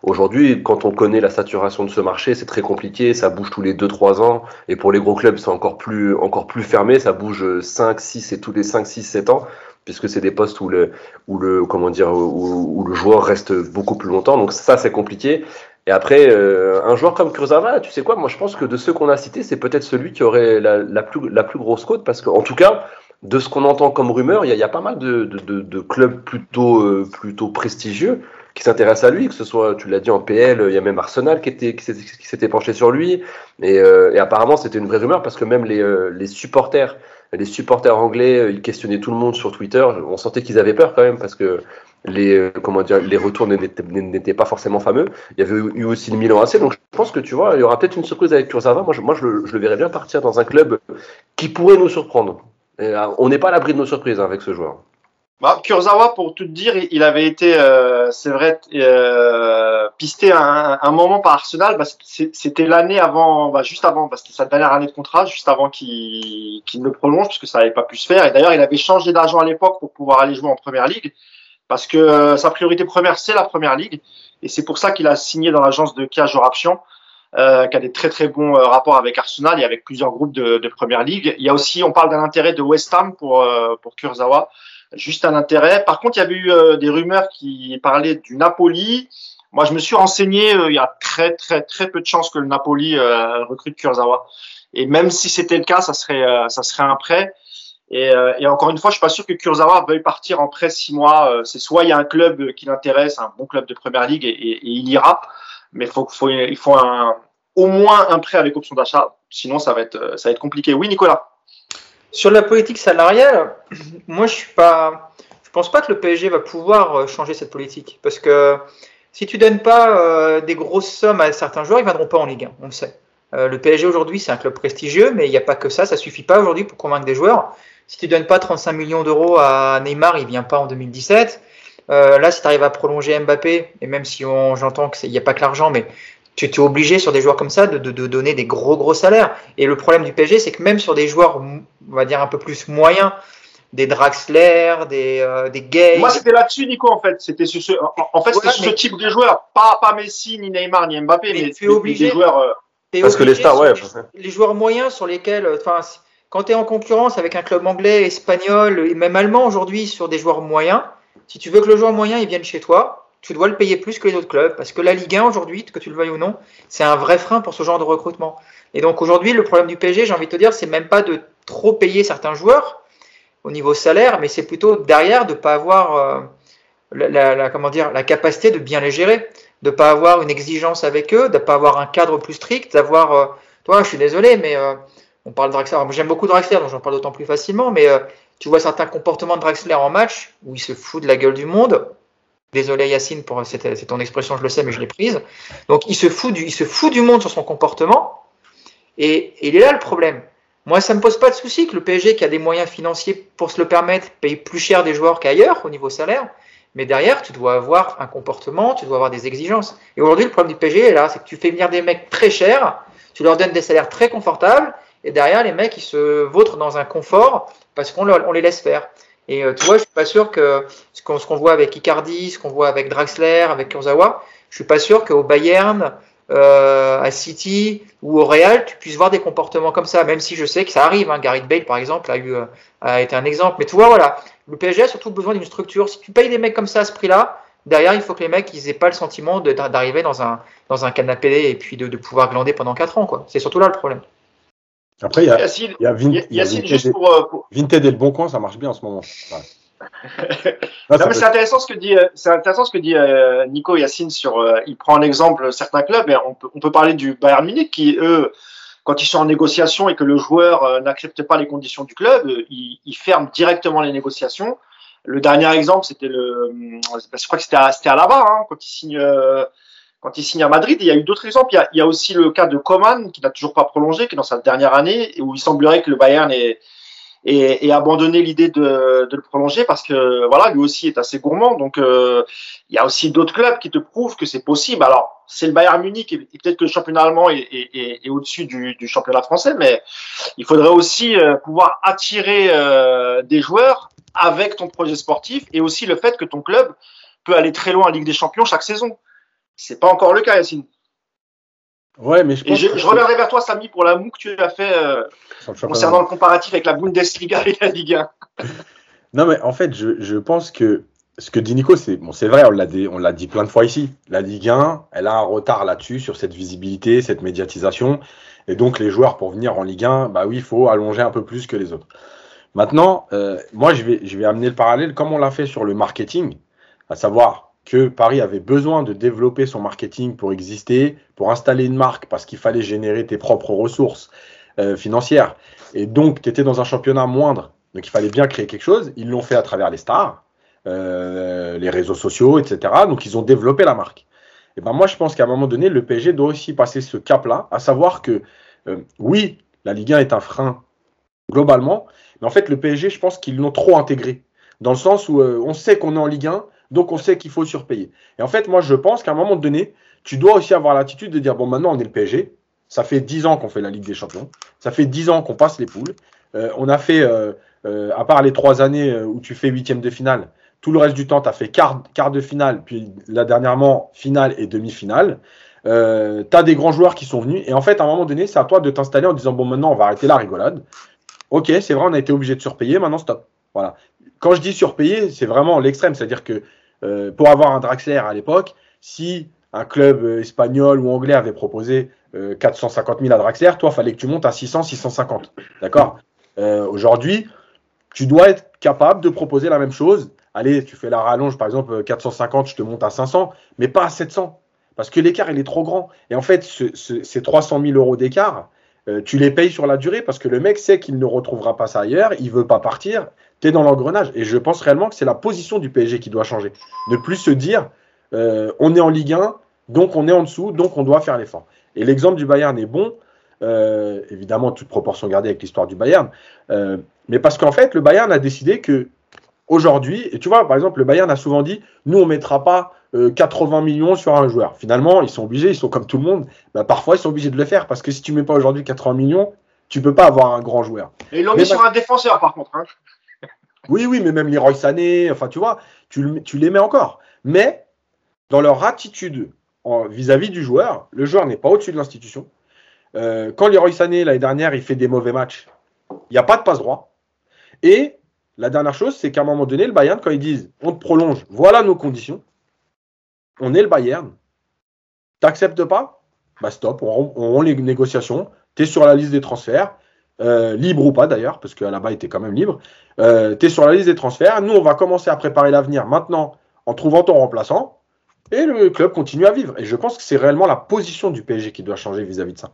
Aujourd'hui, quand on connaît la saturation de ce marché, c'est très compliqué. Ça bouge tous les 2-3 ans. Et pour les gros clubs, c'est encore plus, encore plus fermé. Ça bouge 5, 6 et tous les 5, 6, 7 ans puisque c'est des postes où le, où le, comment dire, où, le joueur reste beaucoup plus longtemps. Donc ça, c'est compliqué. Et après, euh, un joueur comme Kurzawa, tu sais quoi, moi je pense que de ceux qu'on a cités, c'est peut-être celui qui aurait la, plus, la plus grosse côte, parce qu'en tout cas, de ce qu'on entend comme rumeur, il y, a, pas mal de, de, de, clubs plutôt, euh, plutôt prestigieux qui s'intéressent à lui, que ce soit, tu l'as dit en PL, il y a même Arsenal qui, était, qui s'était penché sur lui, et, euh, et apparemment c'était une vraie rumeur parce que même les, les supporters les supporters anglais, euh, ils questionnaient tout le monde sur Twitter. On sentait qu'ils avaient peur quand même parce que les, euh, retours n'étaient pas forcément fameux. Il y avait eu aussi le Milan AC, donc je pense que tu vois, il y aura peut-être une surprise avec Kurzawa. Moi, je, moi, je le, verrais bien partir dans un club qui pourrait nous surprendre. Euh, on n'est pas à l'abri de nos surprises hein, avec ce joueur. Bah, Kurzawa, pour tout dire, il avait été, euh, c'est vrai, euh, pisté un, un, moment par Arsenal. Bah, c'était l'année avant, bah, juste avant, bah, c'était sa dernière année de contrat, juste avant qu'il qu le prolonge, puisque ça n'avait pas pu se faire. Et d'ailleurs, il avait changé d'argent à l'époque pour pouvoir aller jouer en première ligue, parce que euh, sa priorité première, c'est la première ligue. Et c'est pour ça qu'il a signé dans l'agence de Kia Jorapchian, euh, qui a des très très bons euh, rapports avec Arsenal et avec plusieurs groupes de, de première ligue. Il y a aussi, on parle d'un intérêt de West Ham pour, pour Kurzawa juste un intérêt. Par contre, il y avait eu euh, des rumeurs qui parlaient du Napoli. Moi, je me suis renseigné, euh, il y a très très très peu de chances que le Napoli euh, recrute Kurzawa. Et même si c'était le cas, ça serait ça serait un prêt. Et, encore une fois, je suis pas sûr que Kurzawa veuille partir en prêt six mois. C'est soit il y a un club qui l'intéresse, un bon club de première ligue, et, il ira. Mais il faut au moins un prêt avec option d'achat. Sinon, ça va être ça va être compliqué. Oui, Nicolas. Sur la politique salariale, moi je suis pas, je pense pas que le PSG va pouvoir euh, changer cette politique parce que si tu donnes pas euh, des grosses sommes à certains joueurs, ils viendront pas en Ligue 1, on le sait. Euh, le PSG aujourd'hui c'est un club prestigieux, mais il n'y a pas que ça, ça suffit pas aujourd'hui pour convaincre des joueurs. Si tu donnes pas 35 millions d'euros à Neymar, il vient pas en 2017. là, si tu arrives à prolonger Mbappé, et même si j'entends qu'il n'y a pas que l'argent, mais tu es obligé sur des joueurs comme ça de, de, donner des gros gros salaires. Et le problème du PSG, c'est que même sur des joueurs, on va dire un peu plus moyens, des Draxler, des, euh, des Gay. Moi, c'était là-dessus, Nico, en fait. C'était ce, en fait, c'était ce type de joueurs. Pas, pas Messi, ni Neymar, ni Mbappé, mais, tu es obligé, des joueurs. Euh, Parce que les stars, ouais. Les, joueurs moyens sur lesquels, enfin, quand tu es en concurrence avec un club anglais, espagnol et même allemand aujourd'hui sur des joueurs moyens, si tu veux que le joueur moyen il vienne chez toi, tu dois le payer plus que les autres clubs parce que la Ligue 1 aujourd'hui, que tu le veuilles ou non, c'est un vrai frein pour ce genre de recrutement. Et donc aujourd'hui, le problème du PSG, j'ai envie de te dire, c'est même pas de trop payer certains joueurs au niveau salaire, mais c'est plutôt derrière de pas avoir euh, la, comment dire, la capacité de bien les gérer, de pas avoir une exigence avec eux, de pas avoir un cadre plus strict, d'avoir, euh, toi, je suis désolé, mais euh, on parle de Draxler. J'aime beaucoup Draxler, donc j'en parle d'autant plus facilement, mais tu vois certains comportements de Draxler en match où il se fout de la gueule du monde Désolé Yacine pour c'est ton expression, je le sais, mais je l'ai prise. Donc il se fout du, il se fout du monde sur son comportement, et, il est là le problème. Moi, ça me pose pas de souci que le PSG, qui a des moyens financiers pour se le permettre, paye plus cher des joueurs qu'ailleurs au niveau salaire. Mais derrière, tu dois avoir un comportement, tu dois avoir des exigences. Et aujourd'hui, le problème du PSG est là, c'est que tu fais venir des mecs très chers, tu leur donnes des salaires très confortables, et derrière, les mecs, ils se vautrent dans un confort parce qu'on les laisse faire. Et euh, tu vois, je suis pas sûr que ce qu'on voit avec Icardi, ce qu'on voit avec Draxler, avec Kurzawa, je suis pas sûr qu'au Bayern, euh, à City ou au Real, tu puisses voir des comportements comme ça, même si je sais que ça arrive. Hein. Gareth Bale, par exemple, a, eu, euh, a été un exemple. Mais tu vois, voilà, le PSG a surtout besoin d'une structure. Si tu payes des mecs comme ça à ce prix-là, derrière, il faut que les mecs ils aient pas le sentiment d'arriver dans un, dans un canapé et puis de, de pouvoir glander pendant 4 ans. quoi. C'est surtout là le problème. Après, il y a, Yacine, il y a, Vin- Y- il y a Yacine, Vinted, juste et- pour, pour- Vinted et le Bon Coin, ça marche bien en ce moment. Ouais. <laughs> Non, mais c'est intéressant ce que dit, euh, c'est intéressant ce que dit euh, Nico Yacine sur. euh, il prend en exemple certains clubs, et on peut, on peut parler du Bayern Munich qui, eux, quand ils sont en négociation et que le joueur euh, n'accepte pas les conditions du club, ils, ils ferment directement les négociations. Le dernier exemple, c'était le, je crois que c'était à, c'était à Lava, hein, quand il signe, quand il signe à Madrid. Et il y a eu d'autres exemples. Il y a, il y a aussi le cas de Coman qui n'a toujours pas prolongé, qui est dans sa dernière année et où il semblerait que le Bayern est et, et abandonner l'idée de, de le prolonger parce que voilà lui aussi est assez gourmand. Donc euh, il y a aussi d'autres clubs qui te prouvent que c'est possible. Alors c'est le Bayern Munich et, peut-être que le championnat allemand est, est, est- est au-dessus du, du championnat français mais il faudrait aussi euh, pouvoir attirer euh, des joueurs avec ton projet sportif et aussi le fait que ton club peut aller très loin en Ligue des Champions chaque saison. C'est pas encore le cas Yacine Ouais, mais je et pense je, je reviendrai vers toi Samy pour la moue que tu as fait euh, concernant le comparatif avec la Bundesliga et la Ligue 1 <laughs> Non, mais en fait, je, je pense que ce que dit Nico, c'est bon, c'est vrai, on l'a dit, on l'a dit plein de fois ici. La Ligue 1, elle a un retard là-dessus, sur cette visibilité, cette médiatisation. Et donc, les joueurs, pour venir en Ligue 1, bah oui, il faut allonger un peu plus que les autres. Maintenant, euh, moi, je vais, je vais amener le parallèle comme on l'a fait sur le marketing, à savoir que Paris avait besoin de développer son marketing pour exister, pour installer une marque, parce qu'il fallait générer tes propres ressources euh, financières. Et donc, tu étais dans un championnat moindre. Donc, il fallait bien créer quelque chose. Ils l'ont fait à travers les stars, euh, les réseaux sociaux, etc. Donc, ils ont développé la marque. Et ben moi, je pense qu'à un moment donné, le PSG doit aussi passer ce cap-là, à savoir que, euh, oui, la Ligue 1 est un frein globalement, mais en fait, le PSG, je pense qu'ils l'ont trop intégré. Dans le sens où on sait qu'on est en Ligue 1, donc on sait qu'il faut surpayer. Et en fait, moi, je pense qu'à un moment donné, tu dois aussi avoir l'attitude de dire, bon, maintenant, on est le PSG. Ça fait 10 ans qu'on fait la Ligue des Champions. Ça fait 10 ans qu'on passe les poules. Euh, on a fait, euh, euh, à part les trois années où tu fais huitième de finale, tout le reste du temps, tu as fait quart, de finale, puis là, dernièrement, finale et demi-finale. Tu as des grands joueurs qui sont venus. Et en fait, à un moment donné, c'est à toi de t'installer en disant, bon, maintenant, on va arrêter la rigolade. Ok, c'est vrai, on a été obligé de surpayer, maintenant, stop. Voilà. Quand je dis surpayer, c'est vraiment l'extrême. C'est-à-dire que euh, pour avoir un Draxler à l'époque, si un club euh, espagnol ou anglais avait proposé euh, 450 000 à Draxler, toi, fallait que tu montes à 600, 650. D'accord? Euh, Aujourd'hui, tu dois être capable de proposer la même chose. Allez, tu fais la rallonge, par exemple, euh, 450, je te monte à 500, mais pas à 700. Parce que l'écart, il est trop grand. Et en fait, ce- ce- ces 300 000 euros d'écart, euh, tu les payes sur la durée parce que le mec sait qu'il ne retrouvera pas ça ailleurs, il veut pas partir, tu es dans l'engrenage. Et je pense réellement que c'est la position du PSG qui doit changer. Ne plus se dire, euh, on est en Ligue 1, donc on est en dessous, donc on doit faire l'effort. Et l'exemple du Bayern est bon, euh, évidemment, toute proportion gardée avec l'histoire du Bayern, euh, mais parce qu'en fait, le Bayern a décidé que aujourd'hui, et tu vois, par exemple, le Bayern a souvent dit, nous, on mettra pas euh, 80 millions sur un joueur. Finalement, ils sont obligés, ils sont comme tout le monde, bah, parfois ils sont obligés de le faire, parce que si tu mets pas aujourd'hui 80 millions, tu peux pas avoir un grand joueur. Et ils l'ont mis sur un défenseur, par contre. Hein. Oui, oui, mais même Leroy Sané, enfin, tu vois, tu, le- tu les mets encore. Mais dans leur attitude vis-à-vis du joueur, le joueur n'est pas au-dessus de l'institution. Euh, quand Leroy Sané, l'année dernière, il fait des mauvais matchs, il n'y a pas de passe droit. Et la dernière chose, c'est qu'à un moment donné, le Bayern, quand ils disent on te prolonge, voilà nos conditions, on est le Bayern, t'acceptes pas? Bah stop, on les négociations, tu es sur la liste des transferts, euh, libre ou pas d'ailleurs, parce que là-bas, il était quand même libre. Euh, tu es sur la liste des transferts. Nous, on va commencer à préparer l'avenir maintenant en trouvant ton remplaçant. Et le club continue à vivre. Et je pense que c'est réellement la position du PSG qui doit changer vis-à-vis de ça.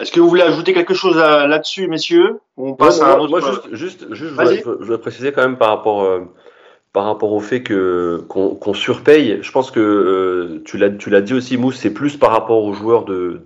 Est-ce que vous voulez ajouter quelque chose là-dessus, messieurs? On passe à un autre. moi, juste, juste, juste je, voudrais, je voudrais préciser quand même par rapport, euh, par rapport au fait que qu'on surpaye. Je pense que euh, tu l'as, tu l'as dit aussi, Mousse, c'est plus par rapport aux joueurs de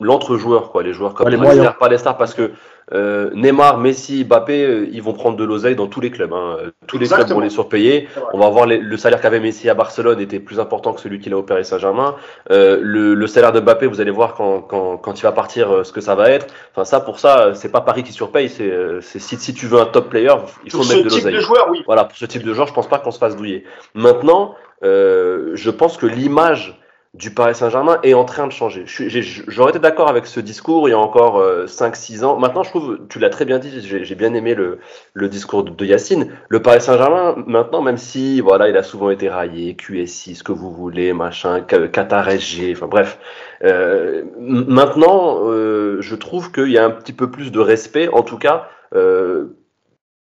l'entre-joueur, quoi, les joueurs comme Ouais, les pas les stars, parce que euh, Neymar, Messi, Mbappé, euh, ils vont prendre de l'oseille dans tous les clubs. hein. Tous les clubs vont les surpayer. On va voir les- le salaire qu'avait Messi à Barcelone était plus important que celui qu'il a au Paris Saint-Germain. Euh, le, le salaire de Mbappé, vous allez voir quand, quand, quand il va partir euh, ce que ça va être. Enfin ça, pour ça, euh, c'est pas Paris qui surpaye. C'est euh, c'est si, si tu veux un top player, il faut Pour ce mettre de type l'oseille. de joueur, oui. Voilà, pour ce type de joueur, je pense pas qu'on se fasse douiller. Maintenant, euh, je pense que l'image du Paris Saint-Germain est en train de changer. J'aurais été d'accord avec ce discours il y a encore 5-6 ans. Maintenant, je trouve, tu l'as très bien dit, j'ai bien aimé le, discours de, Yacine. Le Paris Saint-Germain, maintenant, même si voilà, il a souvent été raillé, QSI, ce que vous voulez, machin, Qatar SG, enfin bref. Euh, maintenant, euh, je trouve qu'il y a un petit peu plus de respect, en tout cas, euh,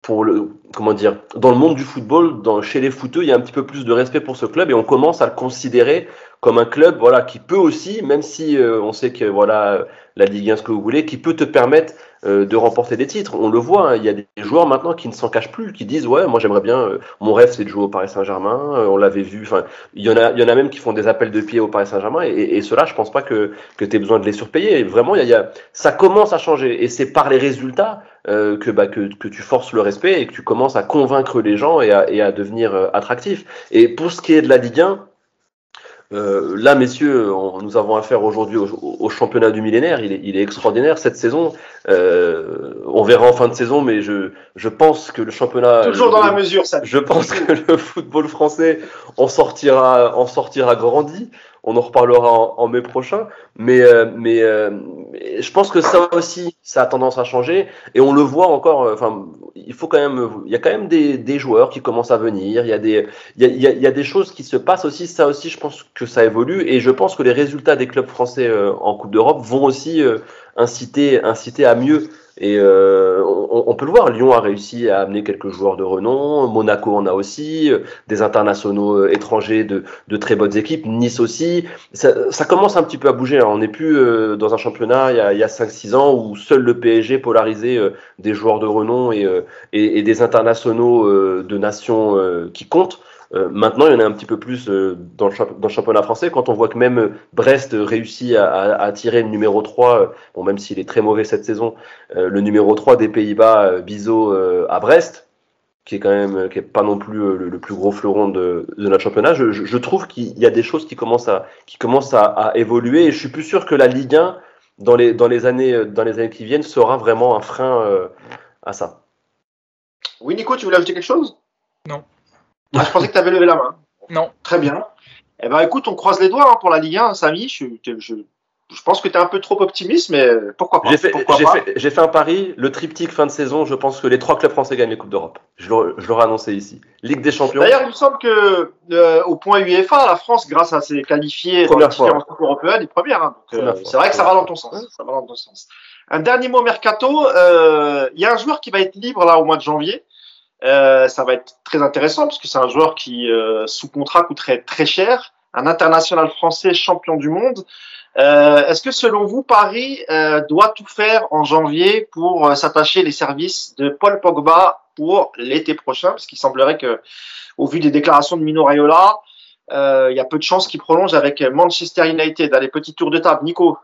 pour le comment dire dans le monde du football chez les footeux il y a un petit peu plus de respect pour ce club et on commence à le considérer comme un club voilà qui peut aussi même si euh, on sait que voilà la Ligue 1 ce que vous voulez qui peut te permettre euh, de remporter des titres on le voit hein, il y a des joueurs maintenant qui ne s'en cachent plus qui disent ouais moi j'aimerais bien euh, mon rêve c'est de jouer au Paris Saint-Germain on l'avait vu enfin il y en a y en a même qui font des appels de pied au Paris Saint-Germain et, et cela je pense pas que que tu aies besoin de les surpayer vraiment y a, y a ça commence à changer et c'est par les résultats euh, que, bah, que, que, tu forces le respect et que tu commences à convaincre les gens et à, et à devenir euh, attractif. Et pour ce qui est de la Ligue 1, euh, là, messieurs, on, nous avons affaire aujourd'hui au, au, championnat du millénaire. Il est, il est extraordinaire cette saison. Euh, on verra en fin de saison, mais je, je pense que le championnat. Toujours dans la mesure, ça. Je pense que le football français en sortira, en sortira grandi on en reparlera en, en mai prochain. Mais, euh, mais, euh, je pense que ça aussi, ça a tendance à changer. Et on le voit encore. Euh, enfin, il faut quand même, il y a quand même des, des joueurs qui commencent à venir. Il y a des, il y a, il y a des choses qui se passent aussi. Ça aussi, je pense que ça évolue. Et je pense que les résultats des clubs français en Coupe d'Europe vont aussi inciter, inciter à mieux. Et euh, on, on, peut le voir, Lyon a réussi à amener quelques joueurs de renom, Monaco en a aussi, euh, des internationaux euh, étrangers de, de, très bonnes équipes, Nice aussi. Ça, ça, commence un petit peu à bouger. Hein. On n'est plus euh, dans un championnat il y a, il a 5-6 ans où seul le PSG polarisait des joueurs de renom et, et, et des internationaux de nations qui comptent. Euh, maintenant, il y en a un petit peu plus euh, dans, le dans, le championnat français. Quand on voit que même Brest réussit à, à, à tirer le numéro 3, euh, bon, même s'il est très mauvais cette saison, le numéro 3 des Pays-Bas, Bizot à Brest, qui est quand même qui est pas non plus le, le plus gros fleuron de, de notre championnat, je, je, je trouve qu'il y a des choses qui commencent à qui commencent à, à, évoluer et je suis plus sûr que la Ligue 1 dans les dans les années dans les années qui viennent sera vraiment un frein à ça. Oui Nico, tu voulais ajouter quelque chose? Non. Ah, je pensais que tu avais levé la main. Non. Très bien. Eh ben, écoute, on croise les doigts hein, pour la Ligue 1, Samy. Je, je, je pense que tu es un peu trop optimiste, mais pourquoi pas J'ai fait, fait, j'ai fait un pari, le triptyque fin de saison, je pense que les trois clubs français gagnent les Coupes d'Europe. Je l'aurais, annoncé ici. Ligue des Champions. D'ailleurs, il me semble que euh, au point UEFA, la France, grâce à ses qualifiés dans les Première fois. différentes coupes européennes, est première. Hein. Euh, Première c'est vrai que ça va dans ton sens. Ça va dans ton sens. Un dernier mot mercato. euh, Il y a un joueur qui va être libre là au mois de janvier. Euh, ça va être très intéressant parce que c'est un joueur qui, euh, sous contrat, coûterait très cher. Un international français champion du monde. Euh, Est-ce que selon vous, Paris euh, doit tout faire en janvier pour euh, s'attacher les services de Paul Pogba pour l'été prochain? Parce qu'il semblerait que, au vu des déclarations de Mino Raiola, il y a peu de chances qu'il prolonge avec Manchester United. Allez, petit tour de table. Nico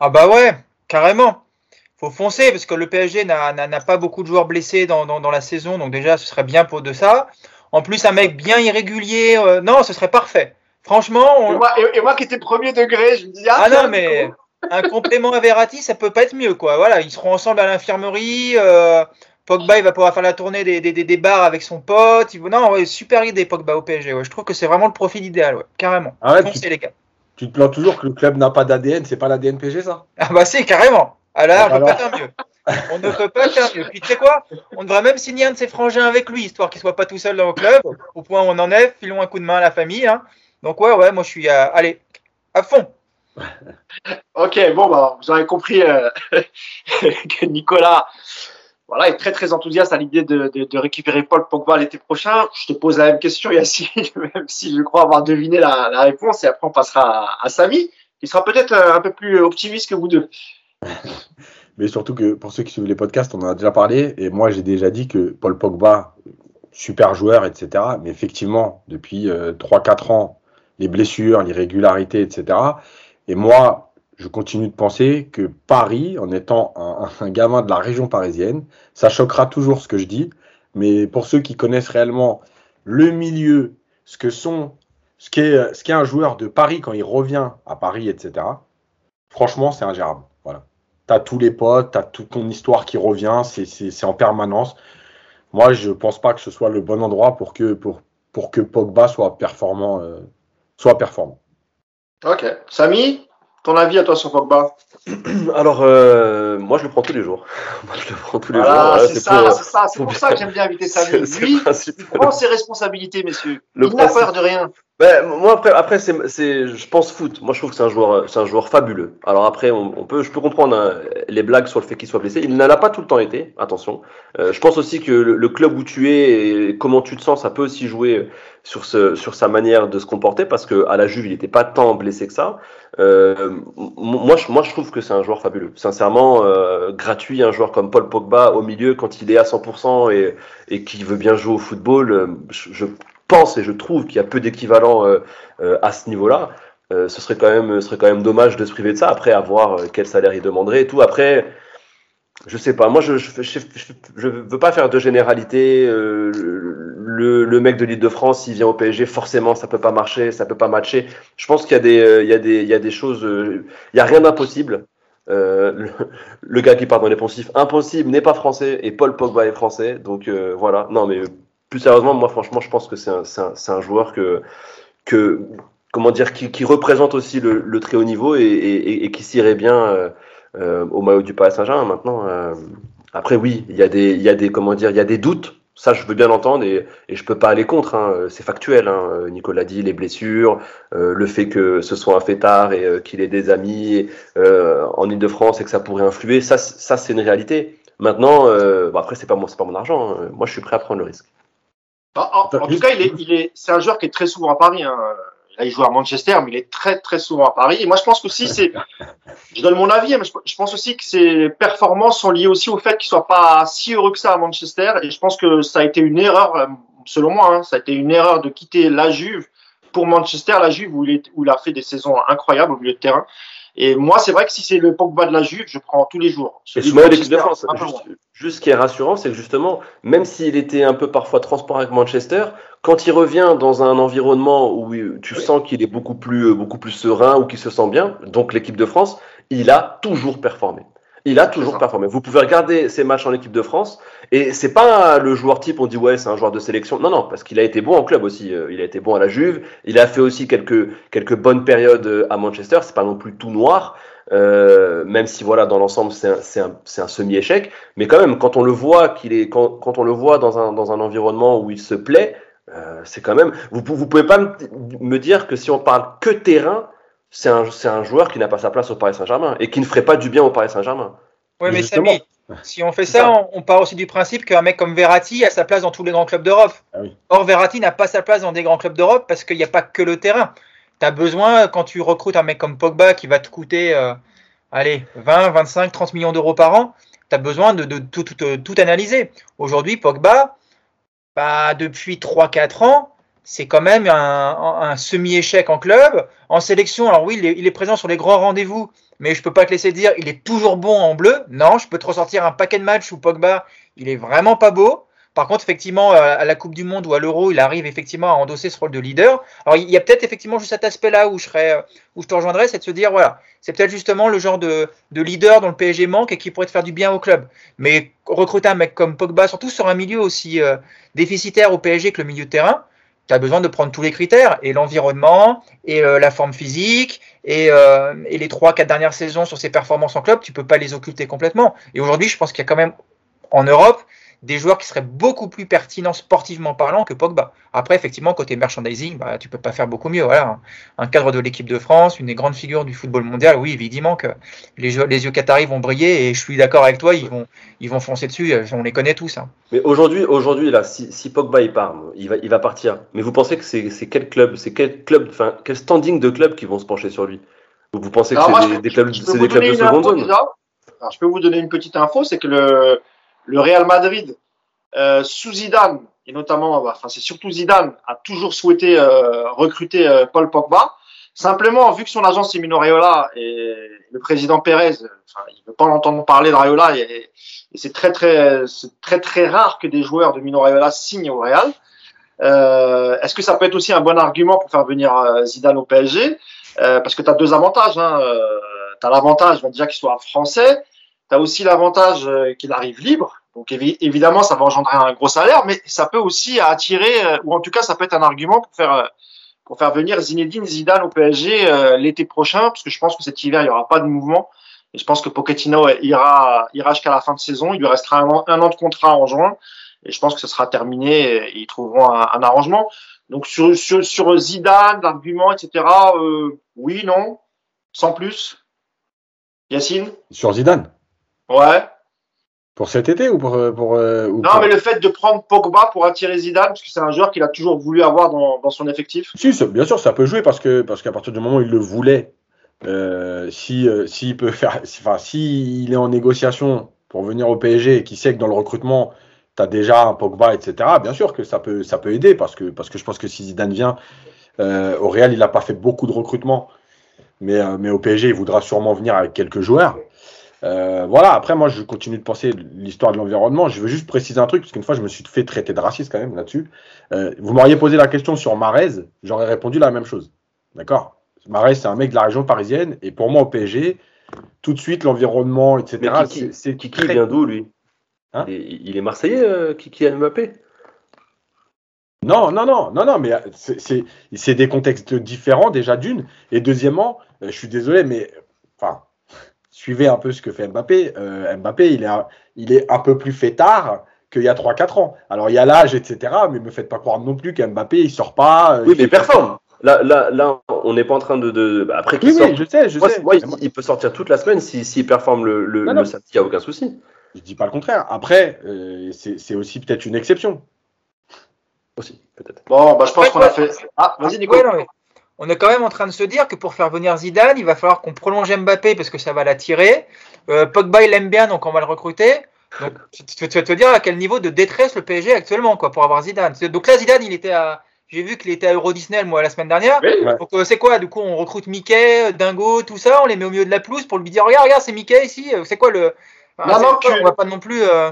Ah bah ouais, carrément. Faut foncer parce que le PSG n'a pas beaucoup de joueurs blessés dans, dans, dans, la saison, donc déjà ce serait bien pour de ça. En plus, un mec bien irrégulier, euh, non, ce serait parfait. Franchement, on... et, moi, et, et, moi, qui étais premier degré, je me dis ah, ah non mais un complément à Verratti, ça peut pas être mieux quoi. Voilà, ils seront ensemble à l'infirmerie. Euh, Pogba, il va pouvoir faire la tournée des, des, des bars avec son pote. Il... Non, ouais, super idée Pogba au PSG. Ouais. Je trouve que c'est vraiment le profil idéal, ouais, carrément. Ah ouais, Foncez, tu, les gars. Tu te plains toujours que le club n'a pas d'ADN, c'est pas l'ADN PSG ça? Ah bah c'est carrément. Alors, on ne peut pas faire mieux. On ne peut pas faire mieux. Puis tu sais quoi? On devrait même signer un de ses frangins avec lui, histoire qu'il soit pas tout seul dans le club. Au point où on en est, filons un coup de main à la famille. Hein. Donc ouais, ouais, moi je suis à... allez, à fond. <laughs> ok, bon, bah, vous avez compris euh, <laughs> que Nicolas voilà, est très très enthousiaste à l'idée de, de, de, récupérer Paul Pogba l'été prochain. Je te pose la même question, Yacine, <laughs> même si je crois avoir deviné la, la réponse, et après on passera à, à Samy, qui sera peut-être un peu plus optimiste que vous deux. Mais surtout que pour ceux qui suivent les podcasts, on en a déjà parlé. Et moi, j'ai déjà dit que Paul Pogba, super joueur, etc. Mais effectivement, depuis euh, 3-4 ans, les blessures, l'irrégularité, etc. Et moi, je continue de penser que Paris, en étant <laughs> un, gamin de la région parisienne, ça choquera toujours ce que je dis. Mais pour ceux qui connaissent réellement le milieu, ce que sont, ce qu'est, ce qu'est un joueur de Paris quand il revient à Paris, etc. Franchement, c'est ingérable. T'as tous les potes, t'as toute ton histoire qui revient, c'est en permanence. Moi, je pense pas que ce soit le bon endroit pour que, pour, pour que Pogba soit performant. Euh, soit performant. Ok. Samy, ton avis à toi sur Pogba? <clears throat> Alors, euh, moi, je le prends tous les jours. <laughs> moi, je le prends tous les Voilà, jours. c'est ça, c'est ça. C'est pour ça que j'aime bien inviter Samy. <laughs> Lui, il prend ses responsabilités, messieurs. Le il n'a peur de rien. Ben, moi après, après c'est, c'est, je pense foot. Moi je trouve que c'est un joueur, c'est un joueur fabuleux. Alors après, on, on peut, je peux comprendre hein, les blagues sur le fait qu'il soit blessé. Il n'en a pas tout le temps été. Attention. Euh, je pense aussi que le, le club où tu es et comment tu te sens, ça peut aussi jouer sur ce, sur sa manière de se comporter parce que à la Juve, il n'était pas tant blessé que ça. Euh, moi, je, moi je trouve que c'est un joueur fabuleux. Sincèrement, euh, gratuit, un joueur comme Paul Pogba au milieu quand il est à 100% et, et qui veut bien jouer au football. euh, je, pense et je trouve qu'il y a peu d'équivalent euh, euh, à ce niveau-là. Euh, ce serait quand même, ce serait quand même dommage de se priver de ça. Après, à voir quel salaire il demanderait et tout. Après, je sais pas. Moi, je- je veux pas faire de généralité. Le, le mec de l'Île-de-France, s'il vient au PSG, forcément, ça peut pas marcher, ça peut pas matcher. Je pense qu'il y a des, euh, il y a des, il y a des choses. euh, il y a rien d'impossible. Euh, le, le gars qui part dans les poncifs, impossible, n'est pas français et Paul Pogba est français. Donc euh, voilà. Non, mais plus sérieusement, moi, franchement, je pense que c'est un, un, un joueur que, que, comment dire, qui, qui représente aussi le, le très haut niveau et, et, et qui s'irait bien au maillot du Paris Saint-Germain maintenant. après, oui, il y a des, il y a des, comment dire, il y a des doutes. Ça, je veux bien l'entendre et, et je peux pas aller contre. Hein, c'est factuel. Hein, Nicolas dit les blessures, euh, le fait que ce soit un fêtard et euh, qu'il ait des amis euh, en Ile-de-France et que ça pourrait influer. Ça, ça c'est une réalité. Maintenant, euh, bon, après, c'est pas moi, c'est pas mon argent. hein. Moi, je suis prêt à prendre le risque. En, en- en tout cas, il est, il est, c'est un joueur qui est très souvent à Paris. Hein. Là, il joue à Manchester, mais il est très, très souvent à Paris. Et moi, je pense aussi, c'est, <laughs> je donne mon avis, hein, mais je, pense aussi que ses performances sont liées aussi au fait qu'il soit pas si heureux que ça à Manchester. Et je pense que ça a été une erreur, euh, selon moi, hein, ça a été une erreur de quitter la Juve pour Manchester, la Juve où il, est, où il a fait des saisons incroyables au milieu de terrain. Et moi, c'est vrai que si c'est le Pogba de la Juve, je prends tous les jours. Et de l'équipe de France, juste, ce qui est rassurant, c'est que justement, même s'il était un peu parfois transparent avec Manchester, quand il revient dans un environnement où tu Oui. sens qu'il est beaucoup plus, beaucoup plus serein ou qu'il se sent bien, donc l'équipe de France, il a toujours performé. Il a toujours performé. Vous pouvez regarder ses matchs en équipe de France et c'est pas le joueur type, on dit ouais, c'est un joueur de sélection. Non, non, parce qu'il a été bon en club aussi. Euh, Il a été bon à la Juve. Il a fait aussi quelques, quelques bonnes périodes euh, à Manchester. C'est pas non plus tout noir. Euh, même si voilà dans l'ensemble c'est un, c'est un, un semi-échec, mais quand même quand on le voit qu'il est quand, quand on le voit dans un, dans un environnement où il se plaît, euh, c'est quand même vous vous pouvez pas me, me dire que si on parle que terrain, c'est un c'est un joueur qui n'a pas sa place au Paris Saint-Germain et qui ne ferait pas du bien au Paris Saint-Germain. Oui, mais. Samy, si on fait ça, ça. on, on part aussi du principe qu'un mec comme Verratti a sa place dans tous les grands clubs d'Europe. Ah oui. Or, Verratti n'a pas sa place dans des grands clubs d'Europe parce qu'il n'y a pas que le terrain. Tu as besoin, quand tu recrutes un mec comme Pogba qui va te coûter, euh, allez, 20, 25, 30 millions d'euros par an, tu as besoin de, de tout, tout, tout analyser. Aujourd'hui, Pogba, bah, depuis 3-4 ans, c'est quand même un, semi-échec en club. En sélection, alors oui, il est, présent sur les grands rendez-vous, mais je peux pas te laisser dire il est toujours bon en bleu. Non, je peux te ressortir un paquet de matchs où Pogba, il est vraiment pas beau. Par contre, effectivement, à la Coupe du Monde ou à l'Euro, il arrive effectivement à endosser ce rôle de leader. Alors, il y a peut-être effectivement juste cet aspect-là où je où je te rejoindrais, c'est de se dire, voilà, c'est peut-être justement le genre de, de leader dont le PSG manque et qui pourrait te faire du bien au club. Mais recruter un mec comme Pogba, surtout sur un milieu aussi euh, déficitaire au PSG que le milieu de terrain, tu as besoin de prendre tous les critères et l'environnement et euh, la forme physique et, euh, et les trois quatre dernières saisons sur ses performances en club, tu peux pas les occulter complètement. Et aujourd'hui, je pense qu'il y a quand même en Europe des joueurs qui seraient beaucoup plus pertinents sportivement parlant que Pogba. Après, effectivement, côté merchandising, bah, tu peux pas faire beaucoup mieux. Voilà, un cadre de l'équipe de France, une des grandes figures du football mondial. Oui, évidemment que les, jeux, les yeux qataris vont briller et je suis d'accord avec toi, ils vont, ils vont foncer dessus. On les connaît tous. Hein. Mais aujourd'hui, aujourd'hui là, si, si Pogba il part, il va, il va partir. Mais vous pensez que c'est c'est quel club, c'est quel club, enfin quel standing de club qui vont se pencher sur lui? Vous vous pensez que Alors c'est des, clubs, c'est des de seconde zone? déjà. Alors, je peux vous donner une petite info, c'est que le, le Real Madrid, euh, sous Zidane, et notamment, bah, enfin c'est surtout Zidane, a toujours souhaité euh, recruter euh, Paul Pogba. Simplement, vu que son agent c'est Mino Raiola et le président Pérez, enfin, il veut pas entendre parler de Raiola et, c'est très très c'est très très rare que des joueurs de Mino Raiola signent au Real. Euh, Est-ce que ça peut être aussi un bon argument pour faire venir euh, Zidane au PSG Euh, Parce que tu as deux avantages. Hein. Euh, tu as l'avantage déjà qu'il soit français. Tu as aussi l'avantage euh, qu'il arrive libre. Donc évi évidemment, ça va engendrer un gros salaire, mais ça peut aussi attirer, euh, ou en tout cas, ça peut être un argument pour faire, euh, pour faire venir Zinedine Zidane au PSG euh, l'été prochain, parce que je pense que cet hiver, il n'y aura pas de mouvement. Et je pense que Pochettino ira, ira jusqu'à la fin de saison. Il lui restera un an, un an de contrat en juin. Et je pense que ce sera terminé et ils trouveront un, un arrangement. Donc sur, sur, sur Zidane, l'argument, etc., euh, oui, non, sans plus. Yacine? Sur Zidane? Ouais. Pour cet été ou pour. euh, pour, euh, ou Non, pour- mais le fait de prendre Pogba pour attirer Zidane, parce que c'est un joueur qu'il a toujours voulu avoir dans, dans son effectif. Si, bien sûr, ça peut jouer parce que parce qu'à partir du moment où il le voulait, euh, si euh, s'il peut faire, si- enfin, s'il est en négociation pour venir au PSG et qu'il sait que dans le recrutement, tu as déjà un Pogba, etc. Bien sûr que ça peut ça peut aider parce que parce que je pense que si Zidane vient euh, au Real, il n'a pas fait beaucoup de recrutement, mais mais au PSG, il voudra sûrement venir avec quelques joueurs. Euh, voilà, après, moi, je continue de penser l'histoire de l'environnement. Je veux juste préciser un truc, parce qu'une fois, je me suis fait traiter de raciste quand même là-dessus. Euh, vous m'auriez posé la question sur Marez, j'aurais répondu la même chose. D'accord? Marez, c'est un mec de la région parisienne, et pour moi, au PSG, tout de suite, l'environnement, etc., c'est- Kiki très- vient d'où, lui? Hein? Il, est, il est marseillais, euh, Kiki Mbappé? Non, non, non, non, non, mais euh, c'est- des contextes différents, déjà d'une. Et deuxièmement, je suis désolé, mais enfin, suivez un peu ce que fait Mbappé. Euh, Mbappé, il est, un, il est un peu plus fêtard qu'il y a 3-4 ans. Alors, il y a l'âge, etc., mais me faites pas croire non plus qu'Mbappé, il sort pas. euh, Oui, il mais pas performe. Là, là, là, on n'est pas en train de. de... Après qu'il Oui, sorte. oui, je sais, je Moi, sais. moi, il, il peut sortir toute la semaine s'il si, performe le, le, Non, le non. samedi, il n'y a aucun souci. Je dis pas le contraire. Après, euh, c'est c'est aussi peut-être une exception. Aussi, peut-être. Bon, bah, je pense qu'on a fait. Ah, vas-y, Nico. Ouais, non, mais on est quand même en train de se dire que pour faire venir Zidane, il va falloir qu'on prolonge Mbappé parce que ça va l'attirer. Euh, Pogba, il aime bien, donc on va le recruter. Donc, tu, vas te dire à quel niveau de détresse le PSG actuellement quoi, pour avoir Zidane. C'est- Donc là, Zidane, il était à. J'ai vu qu'il était à Euro Disney moi la semaine dernière. Oui. Ouais. Donc euh, c'est quoi Du coup, on recrute Mickey, Dingo, tout ça, on les met au milieu de la pelouse pour lui dire regarde, regarde, c'est Mickey ici. Euh, C'est quoi le Enfin, Non, non, quoi, tu- on va pas non plus. euh,